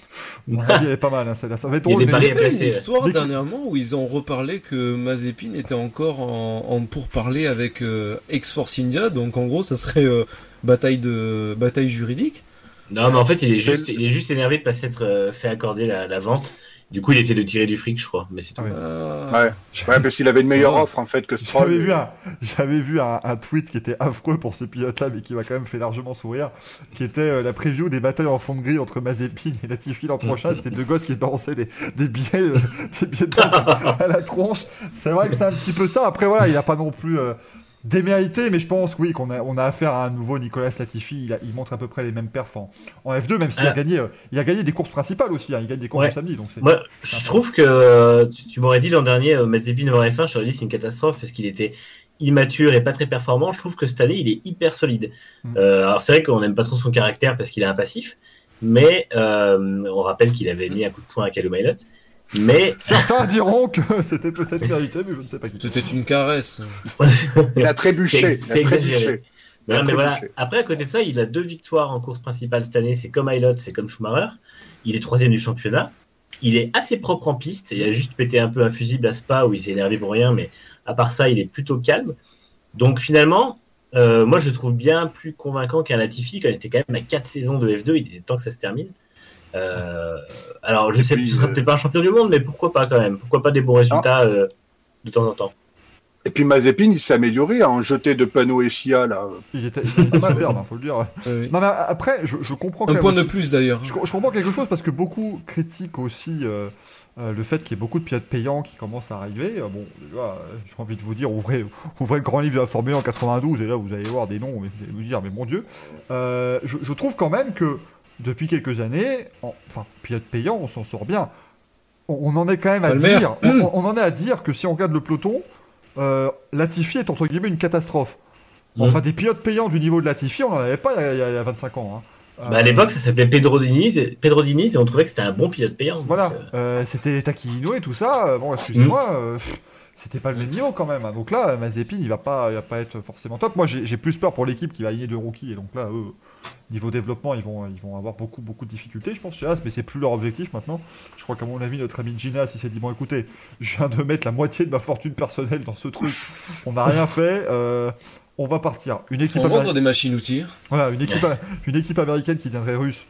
mon avis, elle est pas mal. hein, ça, ça va être Il y a drôle, des mais- Il y a eu une histoire Dès dernièrement où ils ont reparlé que Mazepin était encore en, en pourparler avec euh, Ex-Force India, donc en gros ça serait euh, bataille, de, bataille juridique. Non, mais en fait, il est, juste, il est juste énervé de pas s'être euh, fait accorder la, la vente. Du coup, il essaie de tirer du fric, je crois, mais c'est tout. Ouais. Parce qu'il avait une meilleure offre en fait que Stroll. J'avais vu, un, j'avais vu un, un tweet qui était affreux pour ces pilotes-là, mais qui m'a quand même fait largement sourire, qui était euh, la preview des batailles en fond de grille entre Mazepin et Latifi l'an prochain. C'était deux gosses qui dansaient des, des billets, euh, des billets de banque à la tronche. C'est vrai que c'est un petit peu ça. Après, voilà, il n'a pas non plus euh, démérité, mais je pense, oui, qu'on a, on a affaire à un nouveau Nicolas Latifi. Il, a- il montre à peu près les mêmes perfs en, en F2, même s'il a Ah. gagné, euh, il a gagné des courses principales aussi. hein. il gagne des courses Ouais. samedi, donc c'est. Moi, je trouve que euh, tu, tu m'aurais dit l'an dernier, euh, Mazepin en F1, je t'aurais dit c'est une catastrophe parce qu'il était immature et pas très performant. Je trouve que cette année, il est hyper solide. Mm. Euh, alors, c'est vrai qu'on n'aime pas trop son caractère parce qu'il est un passif, mais euh, on rappelle qu'il avait mis un coup de poing à Calum. Mais Certains diront que c'était peut-être mérité, mais je ne sais pas qui. C'était une caresse. Il a trébuché. C'est- exagéré. Mais, non, Il a mais voilà. trébuché. Après, à côté de ça, il a deux victoires en course principale cette année. C'est comme Hilot, c'est comme Schumacher. Il est troisième du championnat. Il est assez propre en piste. Il a juste pété un peu un fusible à Spa où il s'est énervé pour rien. Mais à part ça, il est plutôt calme. Donc finalement, euh, moi, je le trouve bien plus convaincant qu'un Latifi quand il était quand même à 4 saisons de F2. Il était temps que ça se termine. Euh, alors, je Et sais que tu seras euh, peut-être pas un champion du monde, mais pourquoi pas quand même Pourquoi pas des bons résultats euh, de temps en temps Et puis Mazepin, il s'est amélioré en jeté de panneaux FIA là. Il était, il était superbe, hein, faut le dire. Ah oui. Non mais après, je, je comprends quand Un même point de plus d'ailleurs. Je, je comprends quelque chose parce que beaucoup critiquent aussi euh, euh, le fait qu'il y ait beaucoup de pilotes payants qui commencent à arriver. Euh, bon, déjà, j'ai envie de vous dire, ouvrez, ouvrez le grand livre de la Formule 1 en 92 et là vous allez voir des noms et vous allez vous dire, mais mon Dieu. Euh, je, je trouve quand même que depuis quelques années, en- enfin, pilote payant, on s'en sort bien. On, on en est quand même à Palmer. dire, on, on en est à dire que si on regarde le peloton, euh, Latifi est entre guillemets une catastrophe. Enfin, des pilotes payants du niveau de Latifi, on n'en avait pas il y a, il y a- il y a 25 ans. hein. Bah, à l'époque, ça s'appelait Pedro Diniz, et, Pedro Diniz et on trouvait que c'était un bon pilote payant. Voilà, euh, euh, c'était les Taquino et tout ça. Bon, excusez-moi, euh, pff, c'était pas le même niveau quand même. hein. Donc là, Mazepin, il va pas, il va pas être forcément top. Moi, j'ai j'ai plus peur pour l'équipe qui va aligner deux rookies. Et donc là, eux, niveau développement, ils vont, ils vont avoir beaucoup, beaucoup de difficultés, je pense, chez As, mais c'est plus leur objectif maintenant. Je crois qu'à mon avis, notre ami Gina, s'il s'est dit, bon, écoutez, je viens de mettre la moitié de ma fortune personnelle dans ce truc. On n'a rien fait. euh, on va partir. Une équipe, Faut vendre améri- des machines outils. voilà, une équipe, une équipe américaine qui deviendrait russe.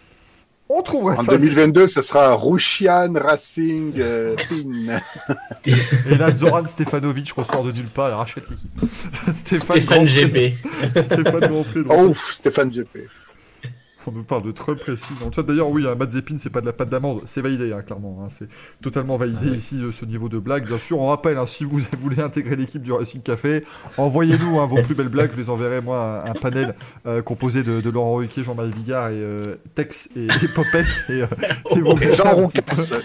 On trouverait En ça. 2022, ça sera Rushian Racing euh, Team. Et là, Zoran Stefanovic ressort de nulle part et rachète l'équipe. Stéphane, Stéphane GP. Stéphane Oh, Stéphane GP. On nous parle de Trump précis. En fait, d'ailleurs, oui, un Mazepin, c'est pas de la pâte d'amande. C'est validé, hein, clairement. hein. C'est totalement validé Ah oui. ici, euh, ce niveau de blague. Bien sûr, on rappelle, hein, si vous voulez intégrer l'équipe du Racing Café, envoyez-nous hein, vos plus belles blagues. Je les enverrai, moi, un, un panel euh, composé de, de Laurent Ruquier, Jean-Marie Bigard et euh, Tex et, et Popek. Et, euh, Jean un petit peu- Roncas.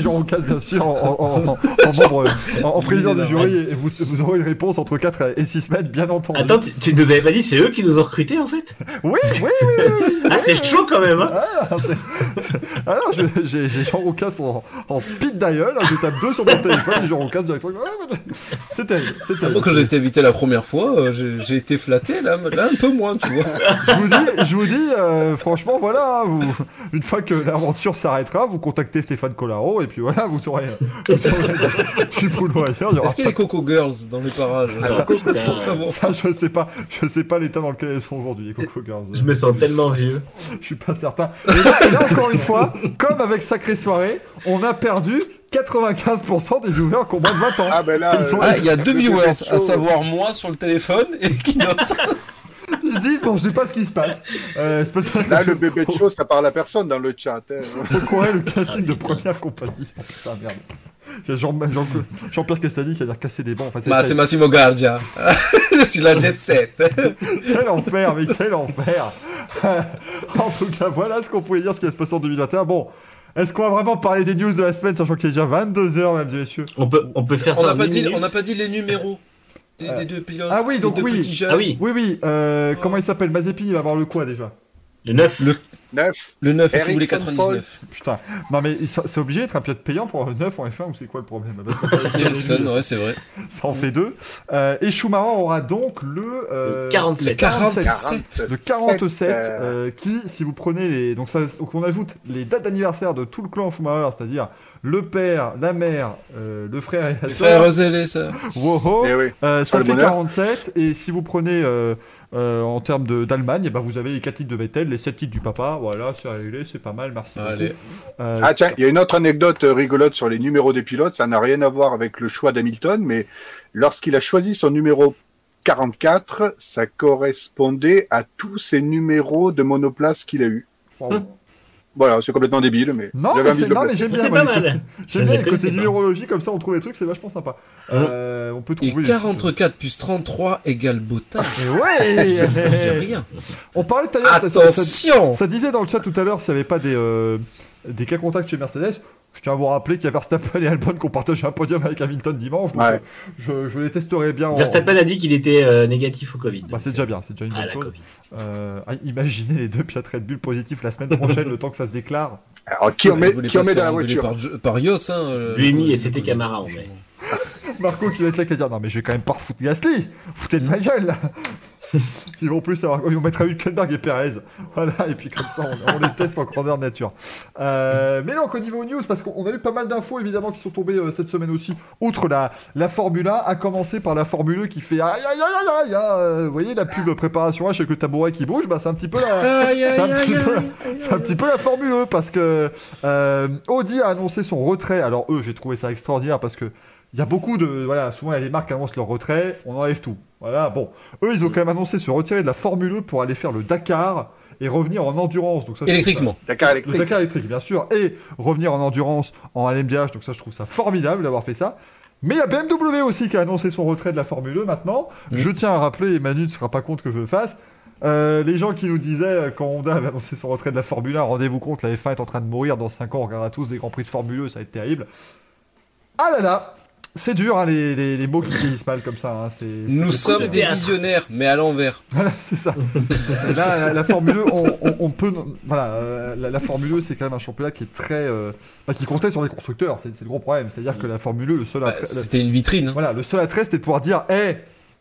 Jean bien sûr, en, en- membre, en, en président du jury, et vous, vous aurez une réponse entre 4 et 6 semaines, bien entendu. Attends, tu, tu nous avais pas dit, c'est eux qui nous ont recrutés en fait? Oui, oui, oui, oui, oui. Ah, c'est chaud quand même, hein Ah, Ah non, j'ai j'ai Jean Roucas en, en speed dial, hein, je tape 2 sur mon téléphone et Jean Roucas directement. Ah, C'est terrible, c'est Moi, terrible. quand j'ai été invité la première fois, euh, j'ai été flatté, là, là, un peu moins, tu vois. Je vous dis, je vous dis euh, franchement, voilà, hein, vous, une fois que l'aventure s'arrêtera, vous contactez Stéphane Collaro et puis voilà, vous aurez, vous Est-ce qu'il y a les Coco Girls dans les parages? Ça, je sais pas, je sais pas l'état dans lequel elles sont aujourd'hui, les Coco Girls. Je me sens tellement vieux. Je suis pas certain. Et là, encore une fois, comme avec Sacrée Soirée, on a perdu 95% des viewers qui ont moins de 20 ans. Ah ben là, sont- Ah, il y a deux viewers, à savoir moi sur le téléphone et qui note. Ils se disent, bon, je sais pas ce qui se passe. Euh, Là, le bébé de show, ça parle à personne dans le chat. hein. ait le casting de première compagnie. Oh, putain, merde. A Jean- Jean- Jean-Pierre Castani qui a l'air casser des bancs. En fait, Bah, c'est Massimo Gardia. Je suis la jet set. Quel enfer, mais quel enfer En tout cas, voilà ce qu'on pouvait dire, ce qui va se passer en 2021. Bon, est-ce qu'on va vraiment parler des news de la semaine, sachant qu'il est déjà 22h, mesdames et messieurs? On peut, on peut faire On ça pas, dit- on n'a pas dit les numéros des, des deux pilotes. Ah oui, des donc deux oui. Ah oui, Oui, oui, euh, comment il s'appelle? Mazepin, il va avoir le quoi déjà? Le 9. Le, 9. le 9, est-ce que vous voulez Ericsson 99 Putain, non mais c'est obligé d'être un pilote payant pour le 9 en F1 ou c'est quoi le problème? Ericsson, ouais, c'est vrai. Ça en fait deux. Euh, et Schumacher aura donc le, euh, Le 47. le 47. 47. le 47 euh, euh, qui, si vous prenez les. Donc, ça, donc on ajoute les dates d'anniversaire de tout le clan Schumacher, c'est-à-dire le père, la mère, euh, le frère et la sœur. frères et les sœurs. Wow, oui. euh, ça le fait bonheur. 47. Et si vous prenez euh, euh, en termes de- d'Allemagne, eh ben, vous avez les 4 titres de Vettel, les 7 titres du papa. voilà, c'est c'est pas mal, merci Allez. Euh, Ah tiens, il y a une autre anecdote euh, rigolote sur les numéros des pilotes, ça n'a rien à voir avec le choix d'Hamilton, mais lorsqu'il a choisi son numéro 44, ça correspondait à tous ses numéros de monoplace qu'il a eu. Voilà, c'est complètement débile, mais Non, mais, non, mais j'aime bien. J'aime bien les côtés numérologie, comme ça on trouve des trucs, c'est vachement sympa. Euh, on peut Et trouver. 44 plus 33 égale Bottas. Et ouais rien. On parlait tout à l'heure, ça- ça- ça, Attention ça disait dans le chat tout à l'heure s'il n'y avait pas des, euh, des cas contacts chez Mercedes. Je tiens à vous rappeler qu'il y a Verstappen et Albon qui ont partagé un podium avec Hamilton dimanche. Donc Ouais. euh, je, je les testerai bien. en- Verstappen a dit qu'il était euh, négatif au Covid. Bah, c'est déjà bien, c'est déjà une Ah, bonne chose. Euh, ah, imaginez les deux pilotes Red Bull positifs la semaine prochaine, le temps que ça se déclare. Alors, qui en met, qui en met dans la voiture Par, par Yos, hein. euh, Buemi le- et c'était Camara, on met. Marco qui va être là qui va dire Non, mais je vais quand même pas refoutre Gasly Foutez de ma gueule là Ils vont plus avoir. Ils vont mettre à Hülkenberg et Perez. Voilà, et puis comme ça, on, on les teste en grandeur nature. Euh, mais donc, au niveau news, parce qu'on a eu pas mal d'infos évidemment qui sont tombées euh, cette semaine aussi, outre la, la Formule 1, à commencer par la Formule 2 qui fait aïe aïe aïe aïe aïe Vous voyez la pub préparation H avec le tabouret qui bouge, bah c'est un petit peu la. Aïe, aïe, C'est un, un petit peu la Formule 1 parce que euh, Audi a annoncé son retrait. Alors eux, j'ai trouvé ça extraordinaire parce que il y a beaucoup de voilà, souvent il y a des marques qui annoncent leur retrait, on enlève tout. Voilà, bon, eux ils ont quand même annoncé se retirer de la Formule 1 pour aller faire le Dakar et revenir en endurance. Donc ça, Électriquement. Dakar le électrique. Dakar électrique, bien sûr, et revenir en endurance en LMDH. Donc ça, je trouve ça formidable d'avoir fait ça. Mais il y a BMW aussi qui a annoncé son retrait de la Formule 1 maintenant. Mm. Je tiens à rappeler, et Manu ne sera pas compte que je le fasse. euh, les gens qui nous disaient euh, quand Honda avait annoncé son retrait de la Formule 1, rendez-vous compte, la F1 est en train de mourir dans 5 ans, on regardera tous des Grands Prix de Formule 1, ça va être terrible. Ah là là, c'est dur hein, les, les- les mots qui vieillissent mal comme ça. hein, Nous sommes des visionnaires, mais à l'envers. c'est ça. Et là, la, la Formule 1, on, on- on peut. Voilà, euh, la, la Formule 1, c'est quand même un championnat qui est très. euh, bah, qui comptait sur les constructeurs, c'est le gros problème. C'est-à-dire que la Formule 1, le seul Bah, attrait. C'était une vitrine. hein. voilà, le seul attrait, c'était de pouvoir dire hé,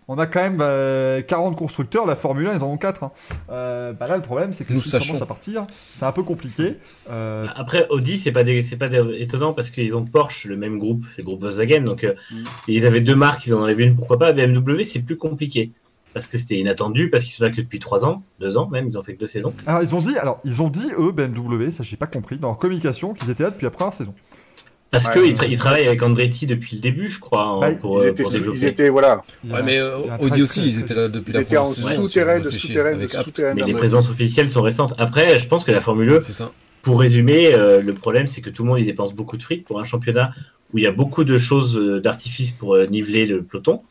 on a quand même euh, 40 constructeurs, la Formule 1, ils en ont 4. hein. Euh, bah là, le problème, c'est que Nous sachons. commencent à partir, c'est un peu compliqué. Euh, Après, Audi, c'est pas, des- pas des- étonnant parce qu'ils ont Porsche, le même groupe, c'est le groupe Volkswagen. Donc, euh, Mm. ils avaient deux marques, ils en avaient une, pourquoi pas. BMW, c'est plus compliqué parce que c'était inattendu, parce qu'ils sont là que depuis trois ans, deux ans même, ils ont fait que deux saisons. Alors, ils ont dit, alors, ils ont dit, eux, BMW, ça j'ai pas compris, dans leur communication, qu'ils étaient là depuis la première saison. Parce Ouais, qu'ils tra- ils travaillent avec Andretti depuis le début, je crois, hein, Bah, pour, Ils euh, étaient, pour ils développer. étaient, voilà, Ouais, mais euh, Audi aussi, ils étaient là depuis ils la étaient en souterrain de souterrain de souterrain. Mais les le- présences officielles sont récentes. Après, je pense que la Formule 1, C'est ça. pour résumer, euh, le problème, c'est que tout le monde y dépense beaucoup de fric pour un championnat où il y a beaucoup de choses euh, d'artifice pour euh, niveler le peloton.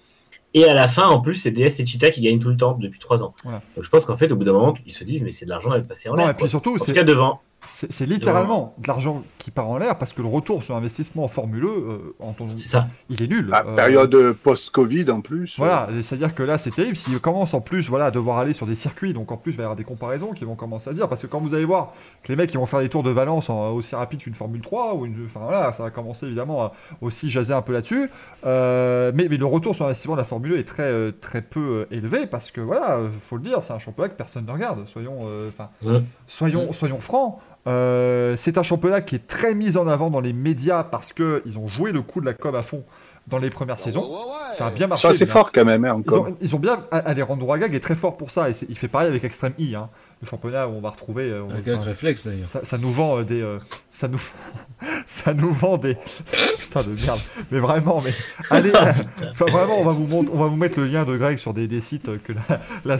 Et à la fin, en plus, c'est DS et Cheetah qui gagnent tout le temps depuis trois ans. Voilà. Donc je pense qu'en fait, au bout d'un moment, ils se disent, mais c'est de l'argent à passer en Non, l'air. et puis surtout, En c'est tout cas, devant. C'est- littéralement de l'argent qui part en l'air parce que le retour sur investissement en Formule 1, euh, en ton- ça. il est nul. La Euh, période post-Covid en plus. Voilà, et c'est-à-dire que là c'est terrible. S'ils commencent en plus voilà, à devoir aller sur des circuits, donc en plus il va y avoir des comparaisons qui vont commencer à se dire. Parce que quand vous allez voir que les mecs ils vont faire des tours de Valence en- aussi rapide qu'une Formule 3, ou une, enfin voilà, ça va commencer évidemment à aussi jaser un peu là-dessus. Euh, mais, mais le retour sur l'investissement de la Formule 1 est très, euh, très peu euh, élevé parce que voilà, euh, faut le dire, c'est un championnat que personne ne regarde. Soyons, euh, Ouais. soyons, soyons francs. Euh, c'est un championnat qui est très mis en avant dans les médias parce que ils ont joué le coup de la com à fond dans les premières saisons. Ça a bien marché. Ça, c'est fort quand même, hein, ils ont, ils ont bien. Alejandro Agag est très fort pour ça. Et il fait pareil avec Extreme E, hein, le championnat où on va retrouver. euh, on- Un gag enfin, réflexe d'ailleurs. ça, ça nous vend euh, des. euh, ça, nous, ça nous vend des. Putain de merde. Mais vraiment, mais. Allez, euh, enfin, vraiment, on va, vous mont- on va vous mettre le lien de Greg sur des, des sites que la, la,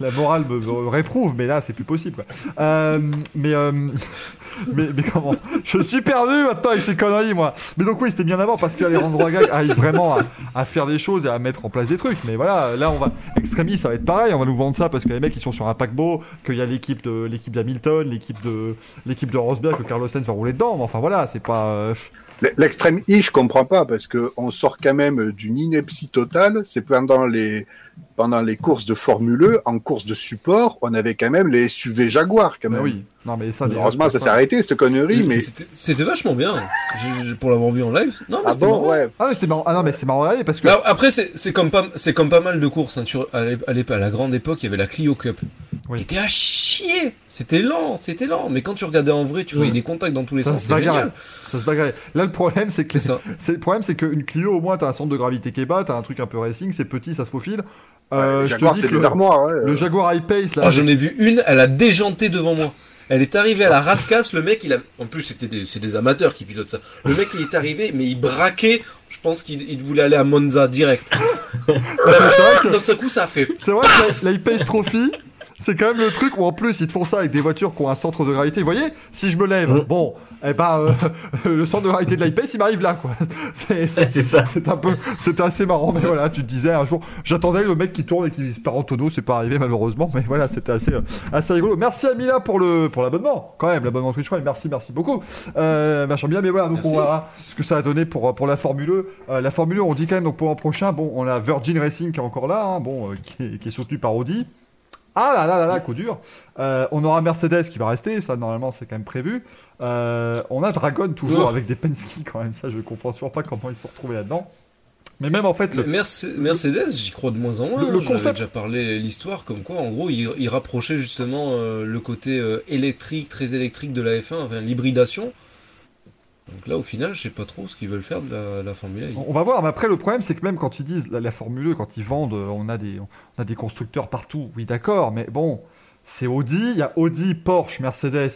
la- morale me, me réprouve, mais là, c'est plus possible. quoi. Euh, mais, euh, mais, mais comment? Je suis perdu maintenant avec ces conneries, moi. Mais donc, oui, c'était bien avant parce qu'Alejandro Agag arrive vraiment à, à faire des choses et à mettre en place des trucs. Mais voilà, là, on va. Extremis, ça va être pareil. On va nous vendre ça parce que les mecs, ils sont sur un paquebot, qu'il y a l'équipe de l'équipe d'Hamilton, l'équipe de l'équipe de Rosberg, que Carlos Sainz va rouler dedans. Mais enfin, voilà, c'est pas. euh, L'extrême I, je comprends pas parce que on sort quand même d'une ineptie totale. C'est pendant les pendant les courses de Formule 1, en course de support, on avait quand même les SUV Jaguar quand même. oui. Non, mais ça. Heureusement, ça s'est arrêté cette connerie, mais C'était- vachement bien. Pour l'avoir vu en live. Non, mais ah c'était bon, marrant. ouais. Ah, mais c'est marrant. Ah non, mais c'est marrant là parce que. Bah, après, c'est c'est comme, pas- c'est comme pas mal de courses. hein. Sur- à la grande époque, il y avait la Clio Cup. Oui. qui était à chier. C'était lent, c'était lent. Mais quand tu regardais en vrai, tu voyais des contacts dans tous les Ça sens. se. Ça se bagarrait. Là, le problème, c'est que les- ça. le problème, c'est qu'une Clio, au moins, t'as un centre de gravité qui est bas, t'as un truc un peu racing, c'est petit, ça se faufile. Euh, Ouais, je Jaguar, te dis que le, armoires. ouais. le Jaguar I-Pace, là, Ah, j'en ai vu une, elle a déjanté devant moi. Elle est arrivée à la rascasse, le mec, il a. En plus, c'était des... c'est des amateurs qui pilotent ça. Le mec, il est arrivé, mais il braquait. Je pense qu'il il voulait aller à Monza direct. c'est vrai que D'un seul coup, ça a fait. C'est vrai que la, la I-Pace Trophy, c'est quand même le truc où en plus ils te font ça avec des voitures qui ont un centre de gravité. Vous voyez, si je me lève, Mm. bon, eh ben, euh, le centre de gravité de la I-Pace, il m'arrive là, quoi. C'est, c'est- C'est ça. c'est un peu, c'était assez marrant, mais voilà, tu te disais un jour, j'attendais le mec qui tourne et qui se part en tonneau, c'est pas arrivé malheureusement, mais voilà, c'était assez, euh, assez rigolo. Merci à Mila pour le, pour l'abonnement, quand même, l'abonnement Twitch Prime, merci, merci beaucoup. Euh, machin bien, mais voilà, donc Merci. on verra ce que ça a donné pour, pour la Formule 1. Euh, la Formule 1, on dit quand même, donc pour l'an prochain, bon, on a Virgin Racing qui est encore là, hein, bon, euh, qui, est, qui est soutenu par Audi. Ah là là là là, coup dur. Euh, on aura Mercedes qui va rester, ça normalement c'est quand même prévu. Euh, on a Dragon toujours Oh. avec des Penske quand même, ça je comprends toujours pas comment ils se sont retrouvés là-dedans. Mais même en fait, le, Merce- Mercedes, j'y crois de moins en moins. Le- le hein. Concept- déjà parlé l'histoire, comme quoi, en gros, il, il rapprochait justement euh, le côté électrique, très électrique de la F1, enfin, l'hybridation. Donc là, au final, je sais pas trop ce qu'ils veulent faire de la, la Formule 1. on va voir, mais après le problème c'est que même quand ils disent la, la Formule 1, quand ils vendent, euh, on a des, on a des constructeurs partout, oui d'accord, mais bon, c'est Audi, il y a Audi, Porsche, Mercedes,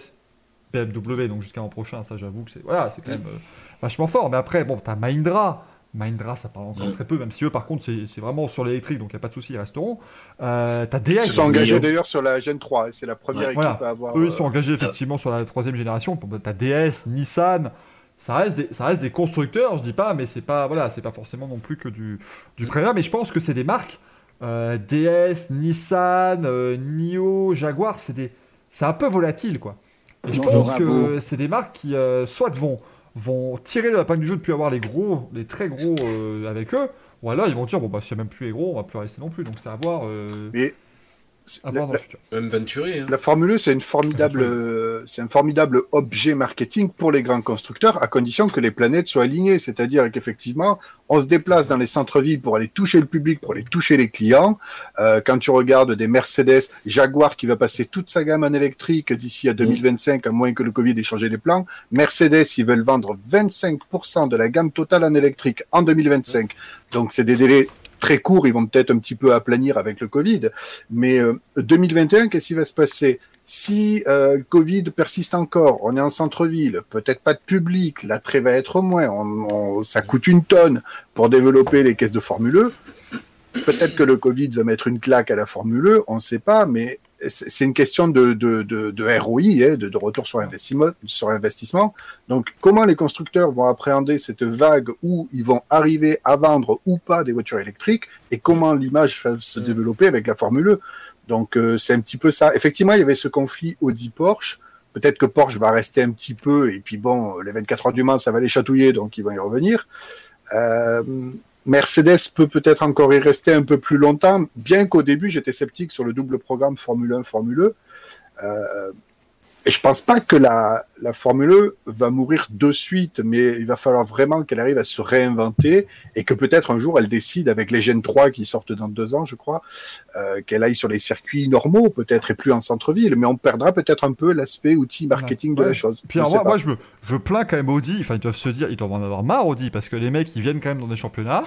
BMW, donc jusqu'à l'an prochain, ça j'avoue que c'est voilà, c'est quand même euh, vachement fort. Mais après, bon, t'as Mahindra. Mahindra, ça parle encore très peu, même si eux, par contre, c'est c'est vraiment sur l'électrique, donc il n'y a pas de souci, ils resteront. Euh, t'as DS. Ils se sont engagés d'ailleurs sur la Gen 3. et C'est la première Ouais. équipe Voilà. à avoir. Eux, euh, ils sont engagés effectivement sur la troisième génération. T'as DS, Nissan. Ça reste, des, ça reste des constructeurs, je dis pas, mais c'est pas, voilà, c'est pas forcément non plus que du, du premium. Mais je pense que c'est des marques. euh, DS, Nissan, euh, Nio, Jaguar, c'est des, c'est un peu volatile, quoi. Et je pense que c'est des marques qui, euh, soit vont, vont tirer le lapin du jeu depuis avoir les gros, les très gros euh, avec eux, ou alors ils vont dire, bon, bah, s'il n'y a même plus les gros, on va plus rester non plus. Donc c'est à voir, euh, La, la- Venturi. hein. la Formule 1, c'est une formidable, Oui. euh, c'est un formidable objet marketing pour les grands constructeurs, à condition que les planètes soient alignées. C'est-à-dire qu'effectivement, on se déplace dans les centres-villes pour aller toucher le public, pour aller toucher les clients. Euh, quand tu regardes des Mercedes, Jaguar qui va passer toute sa gamme en électrique d'ici à 2025, à moins que le Covid ait changé les plans. Mercedes, ils veulent vendre 25% de la gamme totale en électrique en 2025. Donc c'est des délais très courts, ils vont peut-être un petit peu aplanir avec le Covid. Mais euh, 2021, qu'est-ce qui va se passer? Si euh, le Covid persiste encore, on est en centre-ville, peut-être pas de public, l'attrait va être moins, on- ça coûte une tonne pour développer les caisses de Formule 1. Peut-être que le Covid va mettre une claque à la Formule 1, on ne sait pas, mais c'est une question de, de, de, de ROI, hein, de, de retour sur investissement, sur investissement. Donc, comment les constructeurs vont appréhender cette vague où ils vont arriver à vendre ou pas des voitures électriques et comment l'image va se Mm. développer avec la Formule 1 Donc, euh, c'est un petit peu ça. Effectivement, il y avait ce conflit Audi-Porsche. Peut-être que Porsche va rester un petit peu, et puis bon, les 24 heures du Mans, ça va les chatouiller, donc ils vont y revenir. Euh, Mercedes peut peut-être encore y rester un peu plus longtemps, bien qu'au début, j'étais sceptique sur le double programme Formule 1, Formule 1. Euh, et je pense pas que la, la Formule 1 va mourir de suite, mais il va falloir vraiment qu'elle arrive à se réinventer et que peut-être un jour elle décide avec les Gen 3 qui sortent dans deux ans, je crois, euh, qu'elle aille sur les circuits normaux peut-être et plus en centre-ville, mais on perdra peut-être un peu l'aspect outil marketing de Ouais. la chose. Puis Je alors, moi, moi, je me je plains quand même Audi, enfin ils doivent se dire, ils doivent en avoir marre Audi, parce que les mecs ils viennent quand même dans des championnats,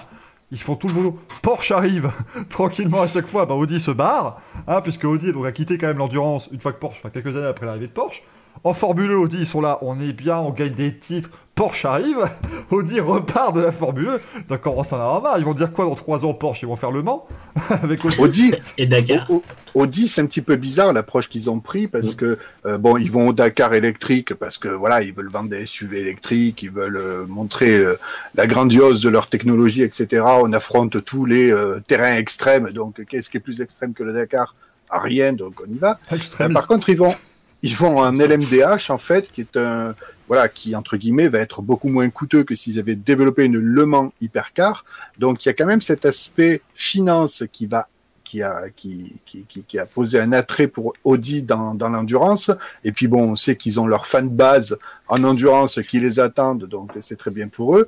ils font tout le boulot. Porsche arrive tranquillement à chaque fois, bah Audi se barre, hein, puisque Audi donc, a quitté quand même l'endurance une fois que Porsche, enfin quelques années après l'arrivée de Porsche. En Formule 1, Audi ils sont là, on est bien, on gagne des titres, Porsche arrive, Audi repart de la Formule 1, donc on s'en avoir marre, ils vont dire quoi dans 3 ans Porsche, ils vont faire le Mans? Avec Audi. Audi, Et Dakar. Au- au- Audi, c'est un petit peu bizarre l'approche qu'ils ont pris parce que euh, bon, ils vont au Dakar électrique parce que voilà, ils veulent vendre des SUV électriques, ils veulent euh, montrer euh, la grandiose de leur technologie, etc. On affronte tous les euh, terrains extrêmes. Donc, qu'est-ce qui est plus extrême que le Dakar? À Rien. Donc, on y va. Euh, Extrême. par contre, ils vont, ils vont en LMDH en fait, qui est un voilà, qui entre guillemets va être beaucoup moins coûteux que s'ils avaient développé une Le Mans hypercar. Donc, il y a quand même cet aspect finance qui va qui a, qui, qui, qui, a posé un attrait pour Audi dans, dans l'endurance. Et puis bon, on sait qu'ils ont leur fan base en endurance qui les attendent, donc c'est très bien pour eux.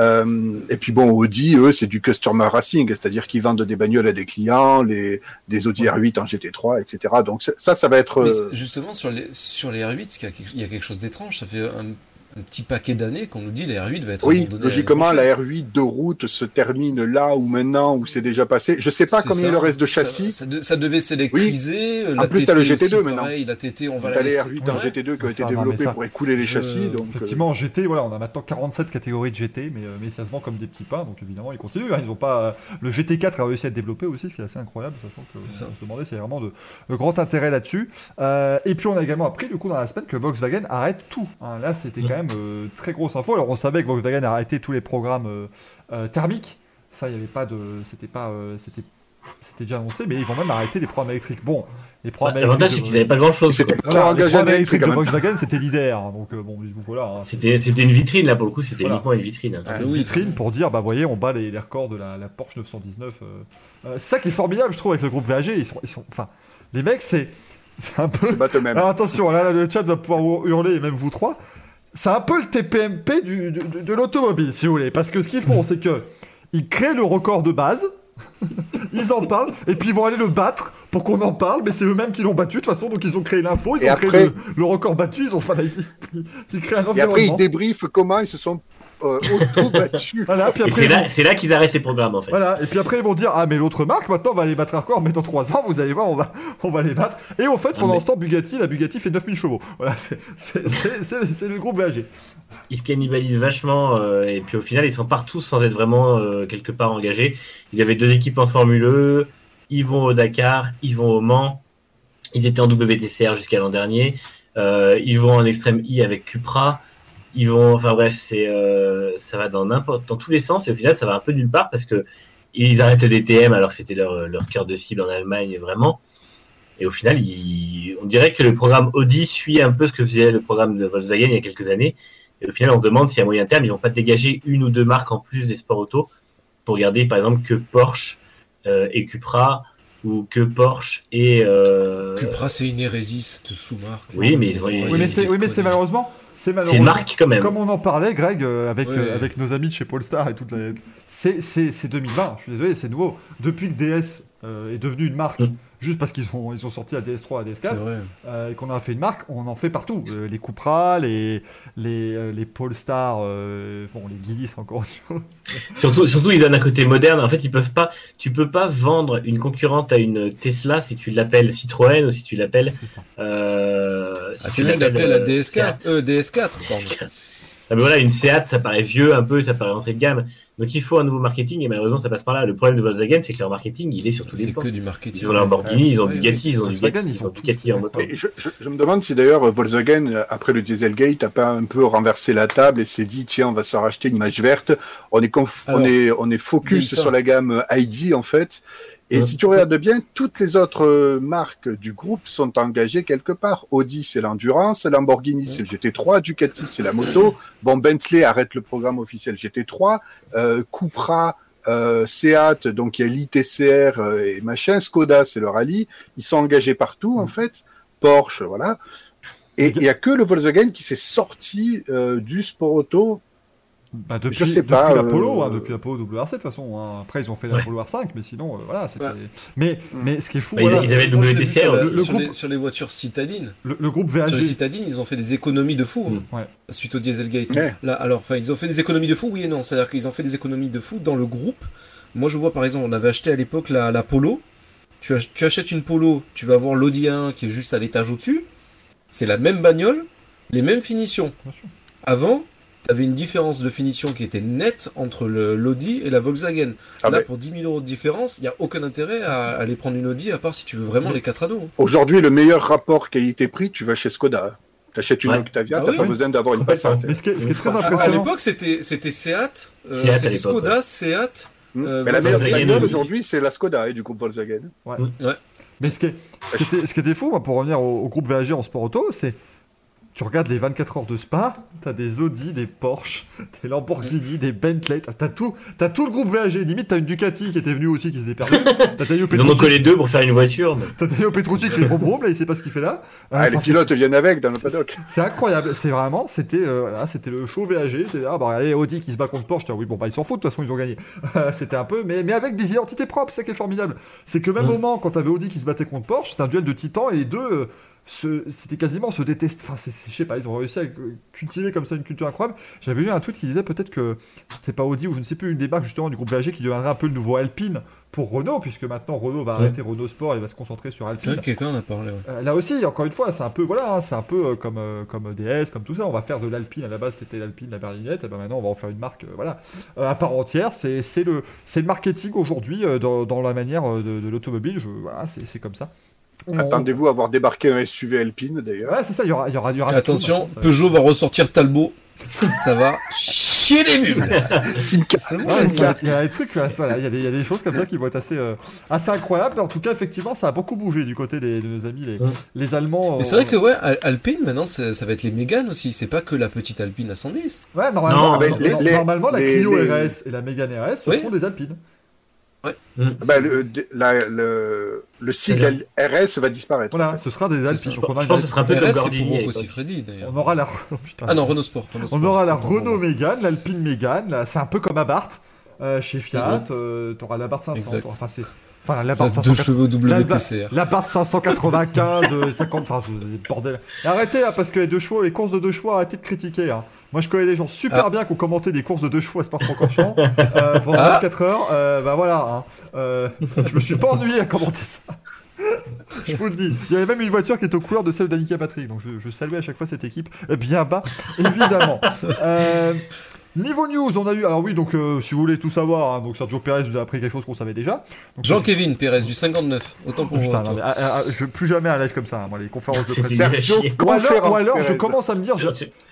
Euh, et puis bon, Audi, eux, c'est du customer racing, c'est-à-dire qu'ils vendent des bagnoles à des clients, les, des Audi R8 en GT3, etc. Donc ça, ça va être. Mais euh, justement, sur les, sur les R8, il y a quelque- il y a quelque chose d'étrange? Ça fait un, un petit paquet d'années qu'on nous dit les R8 va être Oui, logiquement, la prochaine. R8 de route se termine là ou maintenant où c'est déjà passé. Je sais pas C'est combien ça. il reste de Ça- chassis. Ça, de- ça devait s'électriser. En plus, t'as le GT2 aussi, maintenant. pareil, la TT, on va la les laisser. R8 en Ouais. GT2 qui ont Mais été ça- pour écouler les Je- châssis. Donc, euh, Effectivement, en GT, voilà, on a maintenant 47 catégories de GT, mais, euh, mais ça se vend comme des petits pains, donc évidemment, ils continuent. hein, ils ont pas, euh, le GT4 a réussi à être développé aussi, ce qui est assez incroyable, sachant que C'est ça. on se demandait s'il y avait vraiment de, grand intérêt là-dessus. Euh, et puis, on a également appris, du coup, dans la semaine, que Volkswagen arrête tout. hein. Là, c'était quand même euh, très grosse info. Alors, on savait que Volkswagen a arrêté tous les programmes euh, euh, thermiques. Ça, il n'y avait pas de. C'était pas. euh, c'était. C'était déjà annoncé, mais ils vont même arrêter les programmes électriques. Bon, les programmes L'avantage, c'est qu'ils n'avaient pas grand chose. C'était Voilà, les programmes électriques de même. Volkswagen, c'était l'IDR. hein, donc, bon, voilà. hein. C'était c'était une vitrine là pour le coup, c'était Voilà. uniquement une vitrine. hein. C'était une oui, vitrine pour dire, bah voyez, on bat les, les records de la, la Porsche 919. euh. Euh, c'est ça qui est formidable, je trouve, avec le groupe VAG. Ils sont, ils sont, enfin, les mecs, c'est, c'est un peu. se battent eux-mêmes. Alors attention, là, là, le chat va pouvoir hur- hurler, et même vous trois. C'est un peu le TPMP du, de, de l'automobile, si vous voulez, parce que ce qu'ils font, c'est que ils créent le record de base. ils en parlent et puis ils vont aller le battre pour qu'on en parle, mais c'est eux-mêmes qui l'ont battu de toute façon, donc ils ont créé l'info, ils Et ont après- créé le, le record battu, ils ont enfin, ils, ils- créent un Et après, ils débriefent comment ils se sont euh, auto-battus. Voilà, puis Et après, c'est ils vont- là, c'est là qu'ils arrêtent les programmes en fait. Voilà, et puis après ils vont dire Ah, mais l'autre marque, maintenant on va les battre un record, mais dans 3 ans, vous allez voir, on va, on va les battre. Et au fait, pendant mais- ce temps, Bugatti, la Bugatti fait 9000 chevaux. Voilà, c'est- c'est c'est- c'est- c'est le groupe VAG. Ils se cannibalisent vachement euh, et puis au final ils sont partout sans être vraiment euh, quelque part engagés. Ils avaient deux équipes en Formule E, ils vont au Dakar, ils vont au Mans, ils étaient en WTCR jusqu'à l'an dernier, euh, ils vont en extrême I avec Cupra, ils vont, enfin bref, c'est euh, ça va dans n'importe dans tous les sens et au final ça va un peu nulle part parce que ils arrêtent le DTM alors que c'était leur, leur cœur de cible en Allemagne vraiment. Et au final, on dirait que le programme Audi suit un peu ce que faisait le programme de Volkswagen il y a quelques années. Et au final, on se demande si à moyen terme, ils vont pas dégager une ou deux marques en plus des sports auto pour garder, par exemple, que Porsche euh, et Cupra ou que Porsche et. euh, Cupra, c'est une hérésie, cette sous-marque. Oui, mais Oui, mais c'est oui, mais c'est déconner. malheureusement. C'est C'est une malheureusement. marque quand même. Comme on en parlait, Greg, euh, avec, Ouais. euh, avec nos amis de chez Polestar et toute la... C'est c'est- c'est 2020, je suis désolé, c'est nouveau. Depuis que DS euh, est devenu une marque, Mm. Juste parce qu'ils ont, ils ont sorti la DS3 la C'est DS4, vrai. euh, et qu'on a fait une marque, on en fait partout. Euh, les Cupra, les, les, euh, les Polestar, euh, bon, les c'est encore autre chose. Surtout, surtout, ils donnent un côté moderne. En fait, ils peuvent pas. Tu peux pas vendre une concurrente à une Tesla si tu l'appelles Citroën ou si tu l'appelles. C'est ça. Euh, si Ah, tu c'est bien l'appelles, d'appeler la euh, DS4. Seat. Euh, DS4, pardon. Ah, mais voilà, une Seat, ça paraît vieux un peu, ça paraît entrée de gamme. Donc il faut un nouveau marketing et malheureusement ça passe par là. Le problème de Volkswagen, c'est que leur marketing, il est sur tous les C'est plans. que du marketing. Ils ont Lamborghini, ils ont Ouais, Bugatti, ouais. ils ont Volkswagen, ils ont Ducati c'est en moto. Je, je- je me demande si d'ailleurs Volkswagen, euh, après le Dieselgate, a pas un peu renversé la table et s'est dit tiens, on va se racheter une image verte. On est, conf- Alors, on est, on est focus sur la gamme ID en fait. Et si tu regardes bien, toutes les autres euh, marques du groupe sont engagées quelque part. Audi, c'est l'endurance. Lamborghini, c'est le GT3. Ducati, c'est la moto. Bon, Bentley arrête le programme officiel GT3. Euh, Cupra, euh, Seat, donc il y a l'ITCR euh, et machin. Skoda, c'est le rallye. Ils sont engagés partout, en fait. Porsche, voilà. Et il y a que le Volkswagen qui s'est sorti euh, du sport auto. Bah, depuis, Je sais depuis pas, l'Apollo, euh, hein, depuis l'Apollo WRC de toute façon. hein. Après, ils ont fait Ouais. l'Apollo R5, mais sinon, euh, voilà. c'était- Ouais. Mais, Mm. mais ce qui est fou, Bah, ils- voilà, ils avaient le WTCR aussi. Le sur groupe- les, sur les voitures citadines. le, le groupe Sur les VAG, citadines, ils ont fait des économies de fou. hein, Mm. Ouais. Suite au Dieselgate. Ouais. Là, alors, enfin, ils ont fait des économies de fou, oui et non. C'est-à-dire qu'ils ont fait des économies de fou dans le groupe. Moi, je vois par exemple, on avait acheté à l'époque la, la Polo. Tu, ach- tu achètes une Polo, tu vas voir l'Audi A1 qui est juste à l'étage au-dessus. C'est la même bagnole, les mêmes finitions. Bien sûr. Avant, tu avais une différence de finition qui était nette entre le- l'Audi et la Volkswagen. Ah Là, ben, pour 10 000 euros de différence, il n'y a aucun intérêt à aller prendre une Audi, à part si tu veux vraiment les 4 ados. Aujourd'hui, le meilleur rapport qualité-prix, tu vas chez Skoda. Tu achètes une Ouais. Octavia, Ah t'as oui. pas besoin d'avoir une. Passat. mais ce qui est, ce qui est très À- à À, impressionnant, l'époque, c'était Seat, euh, Seat Skoda, Seat. Hmm. Euh, Mais la meilleure bagnole aujourd'hui, c'est la Skoda et du groupe Volkswagen. mais ce qui, est- ce, qui était, ce qui était fou, moi, pour revenir au, au groupe VAG en sport auto, c'est tu regardes les 24 heures de Spa, t'as des Audi, des Porsche, des Lamborghini, des Bentley, t'as tout, t'as tout le groupe VAG. Limite, t'as une Ducati qui était venue aussi qui s'était perdue. Ils en ont Petrucci, collé deux pour faire une voiture. mais- t'as Taio Petrucci qui fait vroom vroom, là, il sait pas ce qu'il fait là. Euh, Ah, les enfin, pilotes viennent avec dans le c'est- paddock. C'est incroyable, c'est vraiment, c'était euh, c'était le show VAG, c'était ah bah allez Audi qui se bat contre Porsche, oui bon bah ils s'en foutent de toute façon ils ont gagné. c'était un peu mais mais avec des identités propres, c'est ça qui est formidable. C'est que même Mm. au moment quand t'avais Audi qui se battait contre Porsche, c'était un duel de titans et les deux euh, c'était quasiment se détester. Enfin c'est c'est- je sais pas, ils ont réussi à cultiver comme ça une culture incroyable. J'avais lu un tweet qui disait peut-être que c'était pas Audi ou je ne sais plus une des marques justement du groupe VAG qui deviendrait un peu le nouveau Alpine pour Renault puisque maintenant Renault va arrêter Renault Sport et va se concentrer sur C'est Alpine. vrai que quelqu'un en a parlé. ouais. Euh, là aussi, encore une fois, c'est un peu voilà, hein, c'est un peu euh, comme euh, comme DS, comme tout ça. On va faire de l'Alpine. À la base, c'était l'Alpine, la berlinette. Et ben maintenant, on va en faire une marque, voilà, à part entière. C'est c'est le c'est le marketing aujourd'hui dans, dans la manière de, de l'automobile. Je voilà, c'est c'est comme ça. On- Attendez-vous à voir débarquer un SUV Alpine d'ailleurs. Ouais, c'est ça. Il y aura y aura il y aura Attention, tout, hein, ça. Peugeot va ressortir Talbot. Ça va chier les bulles. Ouais, il y a- des trucs, voilà, il y, a des- il y a des choses comme ça qui vont être assez, euh, assez incroyables. Mais en tout cas, effectivement, ça a beaucoup bougé du côté des, de nos amis les, Ouais. les Allemands. Mais c'est vrai que ouais, Al- Alpine maintenant ça va être les Mégane aussi, c'est pas que la petite Alpine à 110. Ouais, normalement, Non, les- les- normalement la Clio les- RS et la Mégane RS Oui. seront des Alpines. Mm. Bah, le, la- le, le sigle RS va disparaître. Voilà, ce sera des C'est Alpines. ça. Donc on, a Je pense que ce sera un peu comme. Siffredi d'ailleurs. on aura la. oh, putain. Ah non, Renault Sport. Renault On Sport. aura la Renault. Mégane, l'Alpine Mégane, c'est un peu comme Abarth euh, chez Fiat, euh, t'auras l'Abarth 500, Exact. enfin c'est, enfin La l'Abarth deux 580, chevaux la- WTCR. l'Abarth 595, euh, 50, enfin bordel. Arrêtez là parce que les deux chevaux, les courses de deux chevaux, arrêtez de critiquer. Hein. Moi je connais des gens super Ah. bien qui ont commenté des courses de deux chevaux à Spa-Francorchamps euh, pendant Ah. 24 heures. Euh, bah voilà, hein. Euh, je me suis pas ennuyé à commenter ça. Je vous le dis, il y avait même une voiture qui est aux couleurs de celle d'Annika Patrick, donc je, je saluais à chaque fois cette équipe euh, bien bas, évidemment. Niveau news, on a eu, alors oui, donc euh, si vous voulez tout savoir, hein, donc Sergio Perez vous a appris quelque chose qu'on savait déjà. Donc, Jean-Kévin Pérez du 59. Autant pour putain, moi. non, mais, ah, ah, je plus jamais un live comme ça, hein, moi les conférences de presse. Sergio. Ou alors, ou alors je commence à me dire,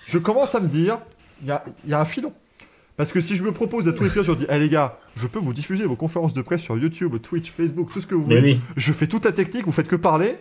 je, commence à me dire, il y a, il y a un filon. Parce que si je me propose à tous les pilotes, je leur dis, Eh les gars, je peux vous diffuser vos conférences de presse sur YouTube, Twitch, Facebook, tout ce que vous voulez. oui. Je fais toute la technique, vous faites que parler.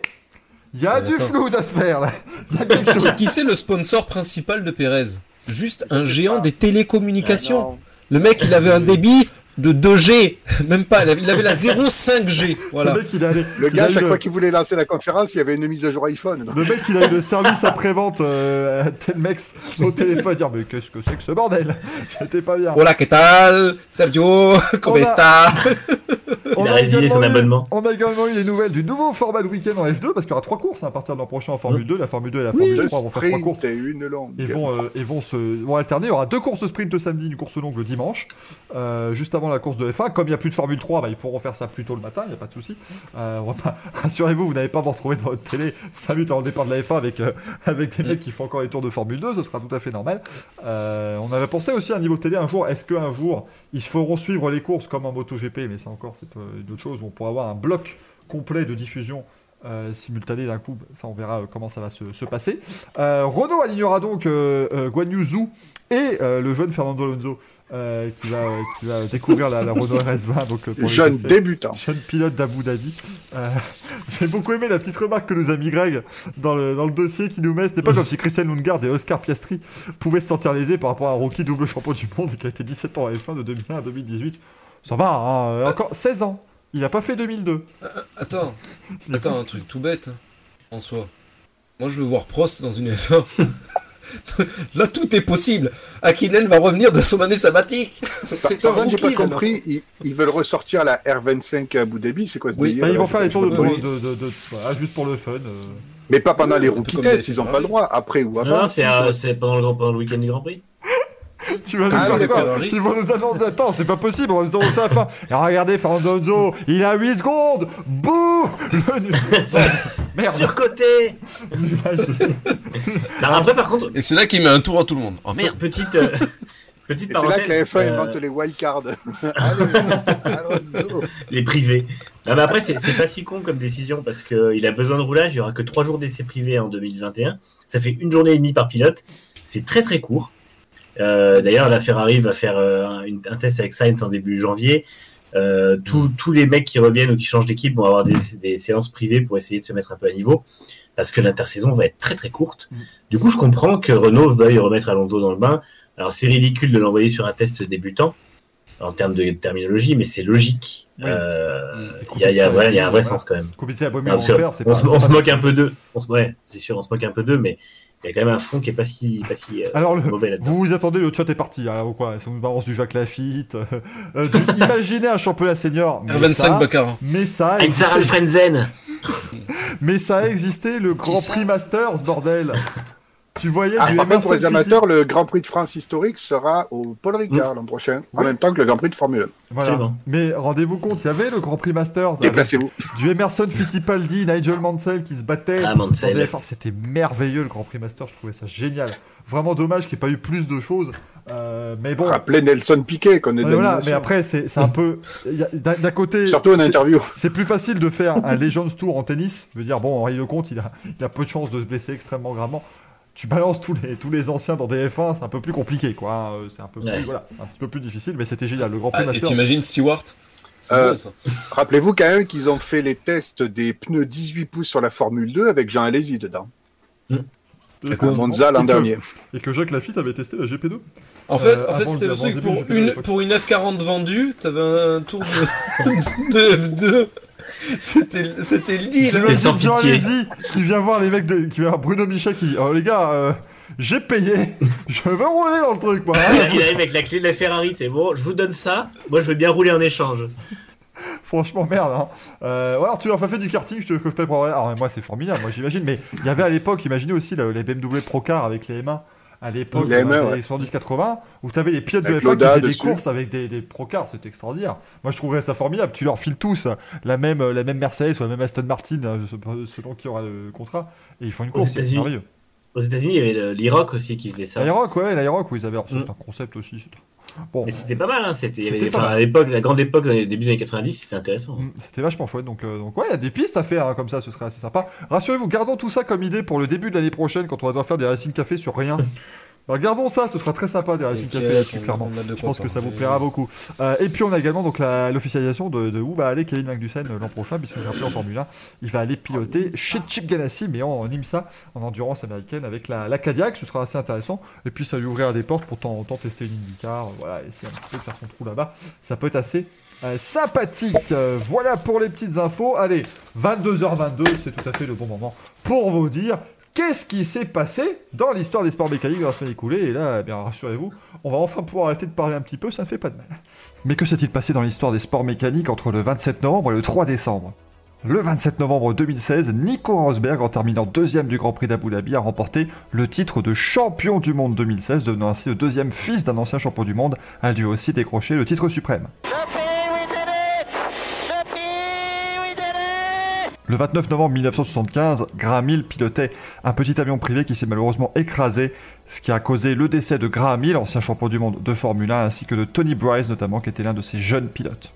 Il y a du flou à se faire là. Il y a quelque chose. Qui c'est le sponsor principal de Pérez? Juste un géant pas. des télécommunications. Non. Le mec, il avait un débit de 2G, même pas, il avait, la 0,5G. Voilà. Le mec, il Le gars, chaque le- fois qu'il voulait lancer la conférence, il y avait une mise à jour iPhone. Le mec, il a eu le service après-vente euh, à Telmex au téléphone, dire Mais qu'est-ce que c'est que ce bordel? J'étais pas bien. Hola, ¿qué tal Sergio, ¿cómo On a- estás On Il a résilié également son eu- abonnement. On a également eu les nouvelles du nouveau format de week-end en F2, parce qu'il y aura trois courses hein, à partir de l'an prochain en Formule 2. La Formule 2 et la Formule Deux 3 vont faire trois courses. et une longue. Ils vont, euh, ils vont se vont alterner. Il y aura deux courses sprint le samedi, une course longue le dimanche, euh, juste avant la course de F1. Comme il n'y a plus de Formule 3, bah, ils pourront faire ça plus tôt le matin, il n'y a pas de souci. Euh, pas... Rassurez-vous, vous n'allez pas vous retrouver devant votre télé 5 minutes avant le départ de la F1 avec, euh, avec des mecs qui font encore les tours de Formule 2, ce sera tout à fait normal. Euh, on avait pensé aussi à un niveau télé un jour, est-ce qu'un jour ils feront suivre les courses comme en MotoGP, mais ça encore c'est euh, une autre chose, où on pourra avoir un bloc complet de diffusion euh, simultanée d'un coup, ça on verra euh, comment ça va se, se passer. Euh, Renault alignera donc euh, Guan Yu Zhou et le jeune Fernando Alonso euh, qui, va, euh, qui va découvrir la, la Renault RS20 donc, euh, pour Jeune essais. débutant. Jeune pilote d'Abu Dhabi. Euh, J'ai beaucoup aimé la petite remarque que nous a mis Greg dans le, dans le dossier qui nous met. C'était pas comme si Christian Lundgaard et Oscar Piastri pouvaient se sentir lésés par rapport à un rookie double champion du monde qui a été 17 ans à F1 de 2001 à 2018. Ça va, hein, euh, encore 16 ans. Il a pas fait 2002. Attends, attends, un truc tout bête, hein, en soi. Moi, je veux voir Prost dans une F1. Là, tout est possible. Akinen va revenir de son année sabbatique. C'est un j'ai pas compris, ils, ils veulent ressortir la R25 à Abu Dhabi, c'est quoi ce Oui, délire Bah, ils vont faire les tours de, de, de- de- voilà, juste pour le fun. euh. Mais pas pendant les rookie tests, ils ont c'est pas le droit, après ou avant. non, c'est euh, c'est pendant le, pendant le week-end du Grand Prix. Tu vas nous Ah, faire oui. Ils vont nous annoncer. Attends, c'est pas possible. On va nous annoncer à la fin. Et regardez, Fernando il a 8 secondes. Bouh Le nul. Merde. Surcoté Alors après, par contre, Et c'est là qu'il met un tour à tout le monde. Oh merde petite, euh, petite Et c'est là parenthèse. que la F1 euh, invente les wildcards. Allez, Alonso. les privés. Non, mais après, c'est c'est pas si con comme décision parce qu'il a besoin de roulage. Il y aura que 3 jours d'essai privé en 2021. Ça fait une journée et demie par pilote. C'est très très court. Euh, D'ailleurs, la Ferrari va faire euh, un, une- un test avec Sainz en début janvier. Euh, tous- tous les mecs qui reviennent ou qui changent d'équipe vont avoir des, des séances privées pour essayer de se mettre un peu à niveau, parce que l'intersaison va être très très courte. Mm. Du coup, je comprends que Renault veuille remettre Alonso dans le bain. Alors, c'est ridicule de l'envoyer sur un test débutant en termes de terminologie, mais c'est logique. Oui. Euh, Et Il y, a- il y a vrai- il y a un vrai sens quand même. Parce que faire, on pas. se, on moque un peu d'eux. On se- Ouais, c'est sûr, on se moque un peu d'eux, mais il y a quand même un fond qui est pas si, pas si euh, Alors, le- mauvais là-dedans. vous vous attendez, le chat est parti. hein, ou quoi on nous balance du Jacques Lafitte. euh, euh, du- imaginez un championnat senior. Mais 25 ça, Baccarat. mais ça a Avec existé. Frenzen Mais ça a existé, le Grand ça Prix Masters, bordel. Tu voyais Ah, du par contre, pour les amateurs, le Grand Prix de France historique sera au Paul Ricard l'an prochain, en même temps que le Grand Prix de Formule 1. Voilà. Absolument. Mais rendez-vous compte, il y avait le Grand Prix Masters Déplacez-vous. du Emerson Fittipaldi, Nigel Mansell qui se battaient. Ah, en Mansell. DF1. C'était merveilleux le Grand Prix Masters, je trouvais ça génial. Vraiment dommage qu'il n'y ait pas eu plus de choses. Euh, mais bon, Rappelez Nelson Piquet qu'on est de voilà, mais après, c'est un peu. D'un côté, Surtout en c'est- interview. c'est plus facile de faire un Legends Tour en tennis. Je veux dire, bon, Henri Lecomte, il a, il a peu de chances de se blesser extrêmement gravement. Tu balances tous les, tous les anciens dans des F1, c'est un peu plus compliqué, quoi. hein. C'est un peu, plus, Ouais. voilà, un petit peu plus difficile, mais c'était génial. Le Grand Prix Ah, et Master. t'imagines Stewart? Euh. Rappelez-vous quand même qu'ils ont fait les tests des pneus 18 pouces sur la Formule 2 avec Jean Alesi dedans. Et que- Monza l'an et dernier. Et que Jacques Lafitte avait testé la GP2. En fait, Euh, en fait avant c'était le- truc pour une, d'époque. pour une F40 vendue, t'avais un tour de, de F2. C'était c'était. T'es sans Jean. Alesi qui vient voir les mecs, de, qui vient voir Bruno Michel qui dit Oh les gars, euh, j'ai payé, je veux rouler dans le truc, moi. hein. Il arrive avec la clé de la Ferrari, c'est bon, je vous donne ça, moi je veux bien rouler en échange. Franchement, merde. Hein. Euh, ouais, alors tu as fait du karting, je te que je paye pour Alors moi, c'est formidable, moi j'imagine. Mais il y avait à l'époque, imaginez aussi le- les BMW Procar avec les M1 à l'époque, Les dans M1, les ouais. années 70-80, où tu avais les pilotes de Avec F1 qui faisaient des courses avec des, des Procars, c'était extraordinaire. Moi je trouverais ça formidable. Tu leur files tous la même, la même Mercedes ou la même Aston Martin, euh, selon qui aura le contrat, et ils font une course, c'est merveilleux. Aux États-Unis, il y avait l'Iroc aussi qui faisait ça. L'Aeroc, ouais, l'Aeroc, où ils avaient. ça, Mm. C'est un concept aussi. Bon, Mais c'était pas mal, hein. C'était, enfin, à l'époque, la grande époque, au début des années 90, c'était intéressant. Mm, C'était vachement chouette, donc, euh, donc ouais, il y a des pistes à faire hein, comme ça, ce serait assez sympa. Rassurez-vous, gardons tout ça comme idée pour le début de l'année prochaine quand on va devoir faire des Racing Café sur rien. Bah, gardons ça, ce sera très sympa des Racing Café là-dessus, clairement. de Je pense que ça vous plaira beaucoup. Euh, et puis on a également donc l'officialisation de, de où va aller Kevin Magnussen euh, l'an prochain, puisqu'il sera plus en Formule 1. Il va aller piloter chez Chip Ganassi, mais en, en IMSA, en endurance américaine avec la, la Cadillac. Ce sera assez intéressant. Et puis ça lui ouvrira des portes pour tant, tant tester une IndyCar, euh, voilà, essayer un petit peu de faire son trou là-bas. Ça peut être assez euh, sympathique. Euh, voilà pour les petites infos. Allez, 22h22, c'est tout à fait le bon moment pour vous dire qu'est-ce qui s'est passé dans l'histoire des sports mécaniques de la semaine écoulée. Et là, eh bien, rassurez-vous, on va enfin pouvoir arrêter de parler un petit peu, ça ne fait pas de mal. Mais que s'est-il passé dans l'histoire des sports mécaniques entre le 27 novembre et le 3 décembre? Le 27 novembre 2016, Nico Rosberg, en terminant deuxième du Grand Prix d'Abu Dhabi, a remporté le titre de champion du monde 2016, devenant ainsi le deuxième fils d'un ancien champion du monde à lui aussi décrocher le titre suprême. Le 29 novembre 1975, Graham Hill pilotait un petit avion privé qui s'est malheureusement écrasé, ce qui a causé le décès de Graham Hill, ancien champion du monde de Formule 1, ainsi que de Tony Bryce notamment, qui était l'un de ses jeunes pilotes.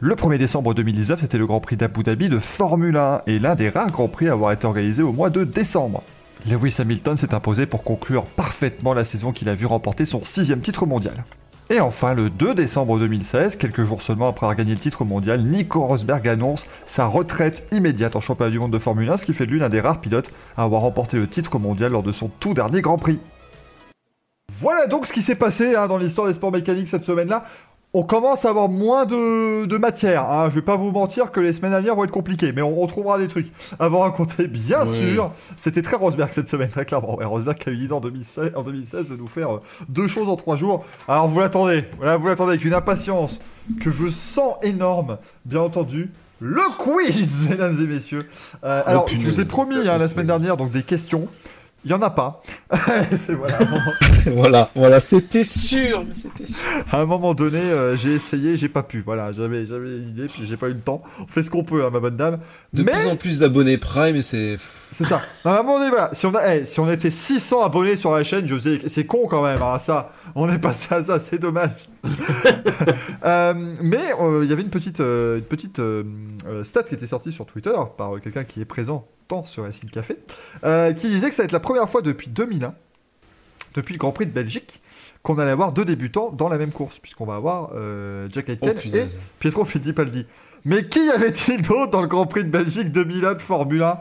Le 1er décembre 2019, c'était le Grand Prix d'Abu Dhabi de Formule 1 et l'un des rares Grands Prix à avoir été organisé au mois de décembre. Lewis Hamilton s'est imposé pour conclure parfaitement la saison qu'il a vu remporter son sixième titre mondial. Et enfin, le 2 décembre 2016, quelques jours seulement après avoir gagné le titre mondial, Nico Rosberg annonce sa retraite immédiate en championnat du monde de Formule 1, ce qui fait de lui l'un des rares pilotes à avoir remporté le titre mondial lors de son tout dernier Grand Prix. Voilà donc ce qui s'est passé hein, dans l'histoire des sports mécaniques cette semaine-là. On commence à avoir moins de, de matière. Hein. Je vais pas vous mentir que les semaines à venir vont être compliquées, mais on retrouvera des trucs à vous raconter, bien sûr. C'était très Rosberg cette semaine, très clairement. Ouais, Rosberg qui a eu l'idée en 2016, en 2016 de nous faire euh, deux choses en trois jours. Alors vous l'attendez, voilà, vous l'attendez avec une impatience que je sens énorme, bien entendu. Le quiz, mesdames et messieurs. Euh, alors, je vous ai promis hein, la semaine dernière donc des questions. Il y en a pas. C'est voilà. voilà, voilà, c'était sûr, mais c'était sûr. À un moment donné, euh, j'ai essayé, j'ai pas pu. Voilà, j'avais, j'avais une idée, puis j'ai pas eu le temps. On fait ce qu'on peut, hein, ma bonne dame. De Mais plus en plus d'abonnés Prime et c'est. c'est ça. À un moment donné, voilà, si on a, si on était 600 abonnés sur la chaîne, je faisais, c'est con quand même, hein, ça. On est passé à ça, c'est dommage. Euh, mais euh, il y avait une petite, une petite stat qui était sortie sur Twitter par quelqu'un qui est présent tant sur Racing Café, euh, qui disait que ça va être la première fois depuis 2001, depuis le Grand Prix de Belgique, qu'on allait avoir deux débutants dans la même course, puisqu'on va avoir euh, Jack Oh, Aitken et punaise. Pietro Fittipaldi. Mais qui y avait-il d'autre dans le Grand Prix de Belgique 2001 de Formule 1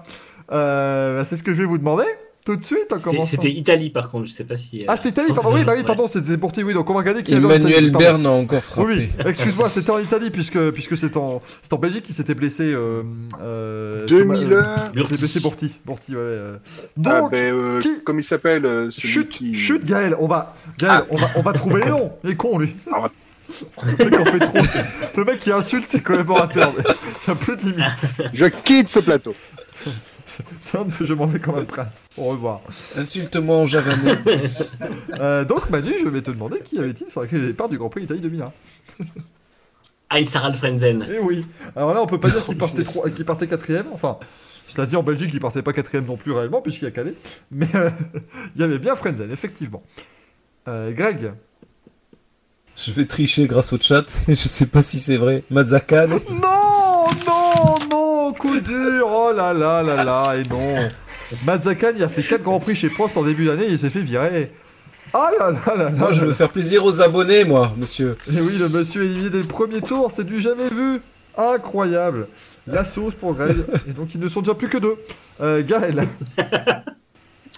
Euh, bah, C'est ce que je vais vous demander tout de suite en C'était commençant. c'était Italie par contre, je sais pas si. euh, Ah, c'était Italie, pardon. Oui, bah oui, ouais. pardon, c'était pour Oui, donc on va regarder qui Italie, Emmanuel. Berne a encore frappé. Oui, oui, excuse-moi, c'était en Italie puisque, puisque c'est en, c'est en Belgique qui s'était blessé. Euh, euh, Thomas- 2001. euh, il s'était blessé Bourti. Bourti, ouais. euh. Ah, Donc, ben, euh, qui- Comme il s'appelle euh, chute, qui... chute, Gaël, on va, Gaël, on va, on va trouver les noms. Il est con, lui. Ah, ouais. Le mec en fait trop. c'est- Le mec qui insulte ses collaborateurs. Il n'y a plus de limite. Je quitte ce plateau. C'est un de je m'en vais comme un prince. Au revoir. Insulte-moi en javanais. Euh, donc, Manu, je vais te demander qui avait-il sur la grille de départ du Grand Prix d'Italie 2001. Heinz Harald Frenzen. Eh oui. Alors là, on peut pas dire qu'il partait, trois- qu'il partait quatrième. Enfin, cela dit, en Belgique, il partait pas quatrième non plus réellement, puisqu'il y a Calais. Mais euh, il y avait bien Frenzen, effectivement. Euh, Greg Je vais tricher grâce au chat. Je sais pas si c'est vrai. Non, non, coup dur. Oh là là là là, et non. Mazzakan, il a fait 4 grands prix chez Prost en début d'année, il s'est fait virer. Ah là là là là. Moi, je veux faire plaisir aux abonnés, moi, monsieur. Et oui, le monsieur éliminé dès le premier tour, c'est du jamais vu. Incroyable. La sauce pour Greg. Et donc, ils ne sont déjà plus que deux. Euh, Gaël.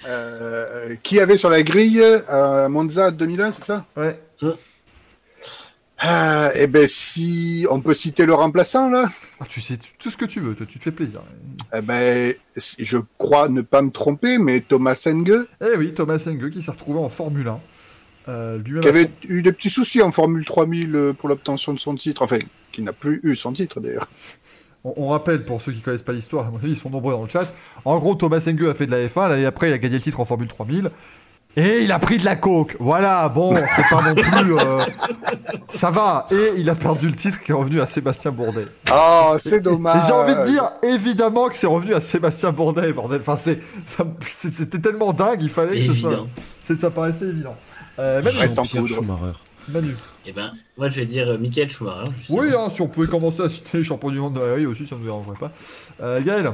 Euh, qui avait sur la grille euh, Monza 2001, c'est ça? Ouais. Ah, Eh ben, si on peut citer le remplaçant, là Ah, tu sais tout ce que tu veux, toi, tu te fais plaisir. Eh ben, je crois ne pas me tromper, mais Thomas Senge, Eh oui, Thomas Senge qui s'est retrouvé en Formule 1. Euh, qui a- avait eu des petits soucis en Formule 3000 euh, pour l'obtention de son titre, enfin, qui n'a plus eu son titre d'ailleurs. on, on rappelle pour ceux qui connaissent pas l'histoire, à mon avis, ils sont nombreux dans le chat. En gros, Thomas Senge a fait de la F1, l'année après, il a gagné le titre en Formule 3000. Et il a pris de la coke. Voilà, bon, c'est pas non plus. euh, Ça va. Et il a perdu le titre qui est revenu à Sébastien Bourdet. Oh, c'est Et dommage. j'ai envie de dire, évidemment que c'est revenu à Sébastien Bourdet, bordel. Enfin, c'est, ça me- c'est- c'était tellement dingue, il fallait que C'est ce soit. évident. C'est, ça paraissait évident. Euh, Manu, Reste en Jean-Pierre poudre. Schumacher. Manu. Eh ben, moi je vais dire euh, Michael Schumacher. justement. Oui, hein, si on pouvait commencer à citer les champions du monde de la rue aussi, ça ne nous dérangerait pas. Euh, Gaël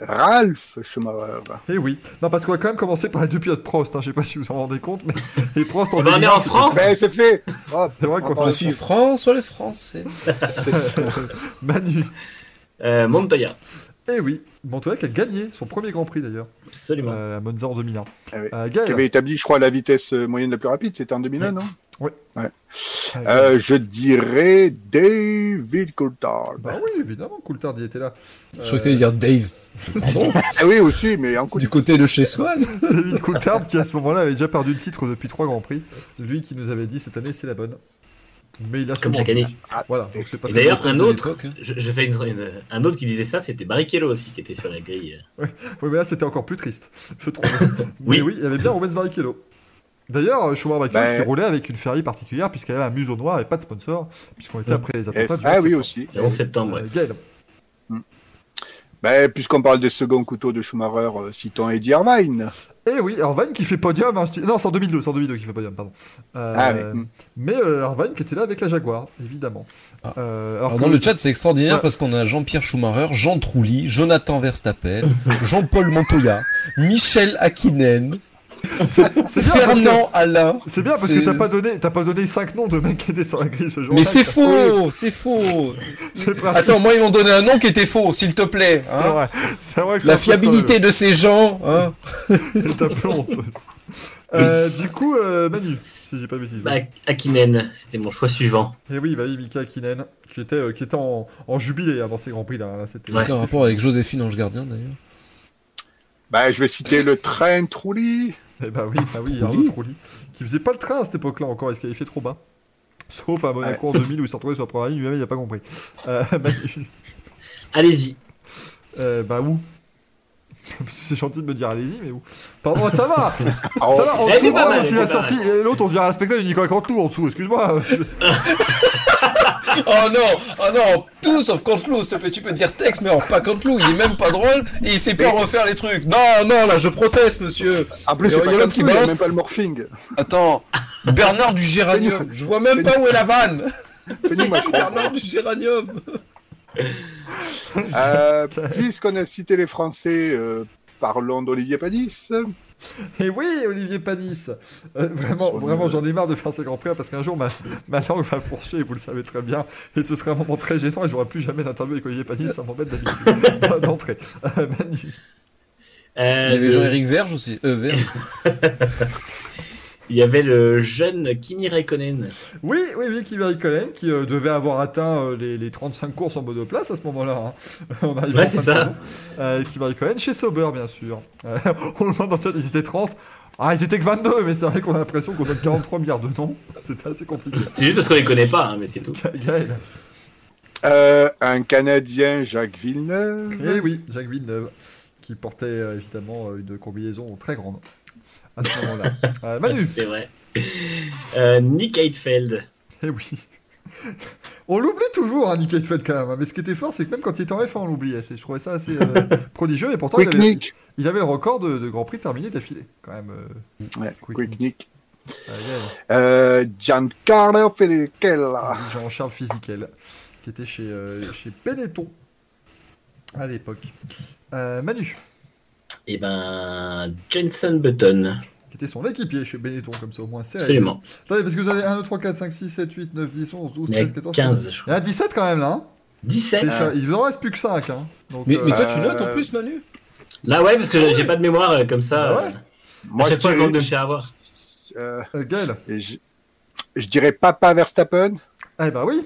Ralph Schumacher. Eh oui. Non, parce qu'on va quand même commencer par les deux pilotes Prost. Hein. Je sais pas si vous en rendez compte, mais les Prost en Eh ben, on est 2001, en France Ben, c'est fait. Oh, C'est vrai qu'on on Je suis François le Français. Manu. Euh, Montoya. Eh oui. Montoya qui a gagné son premier Grand Prix d'ailleurs, Absolument. euh, à Monza en 2001. Ah oui. Euh, Qui avait établi, je crois, la vitesse euh, moyenne la plus rapide, c'était en 2001, non? Euh, Euh, Je dirais David Coulthard. Bah oui, évidemment, Coulthard y était là. Je croyais que t'allais dire Dave. Pardon. Ah oui, aussi, mais en coup du côté de chez Swan. David Coulthard qui à ce moment-là avait déjà perdu le titre depuis trois Grands Prix. Lui qui nous avait dit cette année c'est la bonne. Mais il a Comme chaque année. plus. Voilà, donc c'est pas Et d'ailleurs, un autre, hein. je, je fais une- une- un autre qui disait ça, c'était Barrichello aussi qui était sur la grille. Oui, mais là c'était encore plus triste, je trouve. Oui. Mais oui, il y avait bien Rubens Barrichello. D'ailleurs, Schumacher Barrichello Ben- qui roulait avec une Ferrari particulière puisqu'elle avait un museau noir et pas de sponsor, puisqu'on était après les attentats du Ah 11 oui, aussi. Le 11 septembre, ouais. Euh, Gaël. Ben, Puisqu'on parle des seconds couteaux de Schumacher, euh, citons Eddie Irvine. Eh oui, Irvine qui fait podium. hein, je Non, c'est en 2002, c'est en 2002 qui fait podium, pardon. Euh, Ah, mais- mais euh, Irvine qui était là avec la Jaguar, évidemment. Ah. Euh, Alors, que- dans le chat, c'est extraordinaire Ouais. parce qu'on a Jean-Pierre Schumacher, Jean Trulli, Jonathan Verstappen, Jean-Paul Montoya, Michel Hakkinen, c'est c'est bien parce que- Fernand Alain. C'est bien parce que t'as pas donné, t'as pas donné 5 noms de mecs qui étaient sur la grille ce jour. Mais c'est faux, c'est faux. Attends, moi ils m'ont donné un nom qui était faux, s'il te plaît. C'est hein. vrai. C'est vrai que La un fiabilité de ces gens. Hein. est un peu honteuse. Euh, du coup, euh, Manu, si j'ai pas de bêtises. Bah, Akinen, c'était mon choix suivant. Et oui, bah oui, Mika Hakkinen, qui était, euh, qui était en, en jubilé avant ces grands prix là. là c'était. Ouais. Aucun rapport avec Joséphine Ange Gardien d'ailleurs. Ben, je vais citer le train Trulli. Eh bah oui, bah oui. Arnaud Trulli, qui faisait pas le train à cette époque-là encore, il se qualifiait trop bas. Sauf à Monaco en 2000 où il s'est retrouvé sur la première ligne, lui-même il a pas compris. Euh, Manu, Allez-y. euh, bah où? C'est gentil de me dire allez-y, mais où? Pardon, ça va Oh, Ça va, en dessous, quand il a sorti, et l'autre, on dirait respecter Nicolas Canteloup en dessous, excuse-moi. Oh non, oh non, tout sauf Canteloup, s'il te plaît, tu peux dire texte, mais alors pas Canteloup, il est même pas drôle et il sait pas refaire les trucs. Non, non, là je proteste, monsieur. En plus, c'est pas qui balance. même pas le morphing. Attends, Bernard du Géranium, je vois même pas où est la vanne. C'est Bernard du Géranium. Euh, Puisqu'on a cité les Français, euh, parlons d'Olivier Padis. Et oui, Olivier Panis. Euh, vraiment, vraiment, j'en ai marre de faire ces grands prix parce qu'un jour ma, ma langue va fourcher, vous le savez très bien, et ce serait un moment très gênant et j'aurai plus jamais d'interview avec Olivier Panis, ça m'embête d'habitude d'entrée. Euh, Manu. Euh, Il y avait Jean-Éric Verge aussi. Euh, Verge. Il y avait le jeune Kimi Raikkonen. Oui, oui, oui, Kimi Raikkonen qui euh, devait avoir atteint euh, les, les 35 courses en monoplace à ce moment-là. hein. On arrive Ouais, c'est ça. Euh, Kimi Raikkonen chez Sauber, bien sûr. Euh, on le demande dans le chat, ils étaient 30. Ah, ils étaient que 22, mais c'est vrai qu'on a l'impression qu'on donne 43 milliards de noms. C'était assez compliqué. C'est juste parce qu'on les connaît pas, hein, mais c'est tout. Gaël. Euh, un Canadien, Jacques Villeneuve. Eh oui, Jacques Villeneuve, qui portait euh, évidemment une combinaison très grande à ce moment-là. Euh, Manu, C'est vrai. Euh, Nick Heidfeld. eh oui. On l'oublie toujours, hein, Nick Heidfeld, quand même. hein, Mais ce qui était fort, c'est que même quand il était en F1, on l'oubliait. C'est- Je trouvais ça assez euh, prodigieux. Et pourtant, il Quick avait, Nick. il avait le record de, de Grand Prix terminé d'affilée, quand même. euh, Ouais, Quick Quick Nick. euh. Euh, Giancarlo Fisichella. Jean-Charles Fisichel, qui était chez, euh, chez Benetton à l'époque. Euh, Manu, Et ben, Jenson Button. qui était son équipier chez Benetton, comme ça au moins c'est. Absolument. Attendez, parce que vous avez 1, 2, 3, 4, 5, 6, 7, 8, 9, 10, 11, 12, Il y en a 13, 14, 15, 15. je Il y crois. en a 17 quand même là. Hein 17 C'est ça, Il vous en reste plus que 5. Hein. Donc, Mais, euh, mais toi, tu euh, notes en plus, Manu? Là, ouais, parce que j'ai pas de mémoire euh, comme ça. Ah ouais euh, Moi, à chaque fois, je manque de me faire avoir. euh, euh, Gaël je, je dirais Papa Verstappen. Eh ben oui,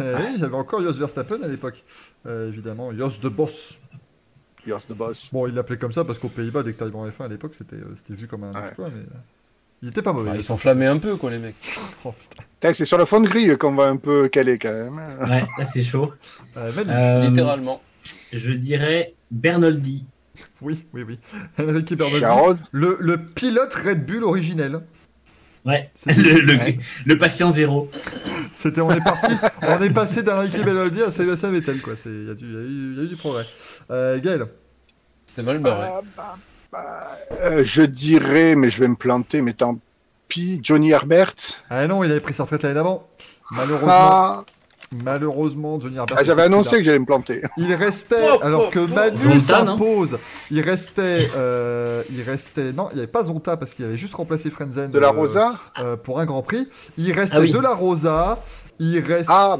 oui, il y avait encore Jos Verstappen à l'époque. Euh, évidemment, Jos de Boss. Yours the boss. Bon, il l'appelait comme ça parce qu'aux Pays-Bas, dès que t'arrives en F1 à l'époque, c'était euh, c'était vu comme un Ouais. exploit, mais euh, il était pas mauvais. Ah, Ils s'enflammaient un peu, quoi, les mecs. Oh, C'est sur le fond de grille qu'on va un peu caler quand même. Ouais, là, c'est chaud. Euh. Euh, Littéralement. Je dirais Bernoldi. Oui, oui, oui. Enrique Bernoldi. Le, le pilote Red Bull originel. Ouais, le, le, Ouais. le patient zéro. C'était, on est parti, on est passé d'Enrique Bernoldi à Sébastien Vettel, quoi. C'est, il y, a du- il y a eu- il y a eu du progrès. Euh, Gaël. C'était mal barré. Ah, bah, bah, euh, je dirais, mais je vais me planter, mais tant pis, Johnny Herbert. Ah non, il avait pris sa retraite l'année d'avant. Malheureusement, Ah, malheureusement, Johnny Herbert. ah, j'avais annoncé là. que j'allais me planter. Il restait, Oh, alors oh, que oh. Manu s'impose. Il restait, euh, il restait, non, il n'y avait pas Zonta parce qu'il avait juste remplacé Frenzen. De la euh, Rosa euh, pour un Grand Prix. Il restait Ah oui. de la Rosa. Il restait. Ah,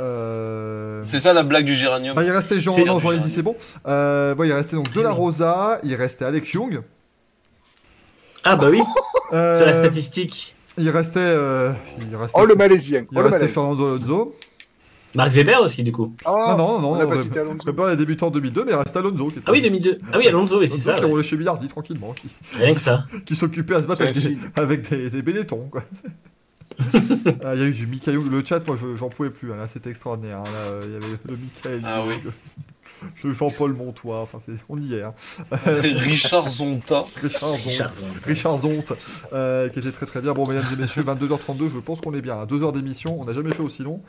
euh, C'est ça la blague du géranium. bah, il restait Jean. C'est Non, Jean. Lézy, c'est bon. Euh, bon, il restait donc de la. Rosa. Il restait Alex Young. Ah bah oui, sur la statistique. il restait. euh, il restait. Oh, le Malaisien. il Oh, le restait. Fernando Alonso. Marc Weber aussi, du coup. Ah, non, non, non. on n'a pas cité Alonso. Weber, il a débuté en 2002, mais il restait Alonso. Qui était- Ah oui, 2002. Ah oui, Alonso, et c'est ça. qui ouais. roulait chez Billardi tranquillement. Qui, Rien que ça. qui s'occupait à se battre avec des, avec des, des Benetton, quoi. Ah, Il y a eu du Michael le chat, moi je- j'en pouvais plus, hein, là c'était extraordinaire. hein, là, euh, Il y avait le Michael, Ah le- oui. le Jean-Paul Montois, enfin c'est- on y est. Hein. Richard Zonta. Richard Zonte, Richard Richard Zonte, euh, qui était très très bien. Bon, mesdames et messieurs, 22h32, je pense qu'on est bien. À 2 heures d'émission, on n'a jamais fait aussi long.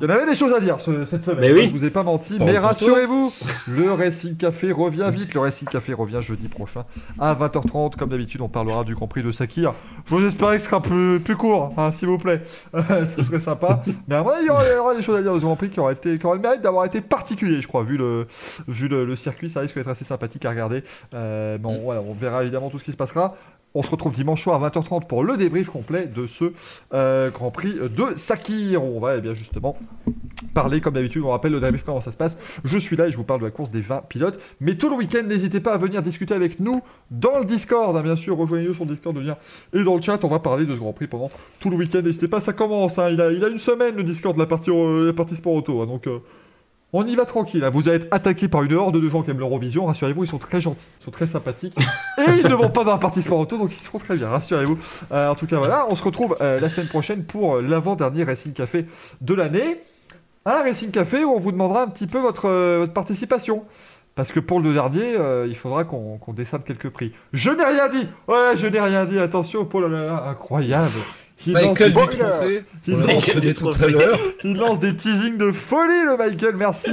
Il y en avait des choses à dire ce- cette semaine, Mais oui. je vous ai pas menti, mais rassurez-vous, le Racing Café revient vite. Le Racing Café revient jeudi prochain à 20h30. Comme d'habitude, on parlera du Grand Prix de Sakir. J'ose espérer que ce sera plus, plus court, hein, s'il vous plaît. ce serait sympa. Mais à avis, il y aura, il y aura des choses à dire de ce Grand Prix qui aura, été, qui aura le mérite d'avoir été particulier, je crois, vu le, vu le, le circuit. Ça risque d'être assez sympathique à regarder. Euh, mais on, voilà, on verra évidemment tout ce qui se passera. On se retrouve dimanche soir à 20h30 pour le débrief complet de ce euh, Grand Prix de Sakir. On va eh bien justement parler comme d'habitude. On rappelle le débrief comment ça se passe. Je suis là et je vous parle de la course des 20 pilotes. Mais tout le week-end, n'hésitez pas à venir discuter avec nous dans le Discord. hein, bien sûr, rejoignez-nous sur le Discord de lien et dans le chat. On va parler de ce Grand Prix pendant tout le week-end. N'hésitez pas, ça commence. hein. Il, a, il a une semaine le Discord de la partie, euh, la partie sport auto. hein. donc. euh, on y va tranquille, hein. vous allez être attaqué par une horde de gens qui aiment l'Eurovision, rassurez-vous, ils sont très gentils, ils sont très sympathiques, et ils ne vont pas dans la partie sport auto, donc ils seront très bien, rassurez-vous. Euh, en tout cas, voilà, on se retrouve euh, la semaine prochaine pour euh, l'avant-dernier Racing Café de l'année. Un Racing Café où on vous demandera un petit peu votre, euh, votre participation. Parce que pour le dernier, euh, il faudra qu'on décerne quelques prix. Je n'ai rien dit Ouais, je n'ai rien dit, attention, Paul, oh là là, incroyable il lance, Michael il lance- l'a mentionné tout à trophée. l'heure. il lance des teasings de folie, le Michael. Merci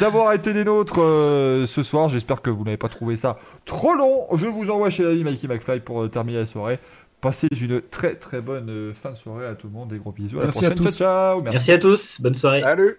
d'avoir été des nôtres euh, ce soir. J'espère que vous n'avez pas trouvé ça trop long. Je vous envoie chez l'ami Mikey McFly pour euh, terminer la soirée. Passez une très très bonne euh, fin de soirée à tout le monde. Des gros bisous. À Merci la à prochaine. tous. Ciao, ciao. Merci. Merci à tous. Bonne soirée. Salut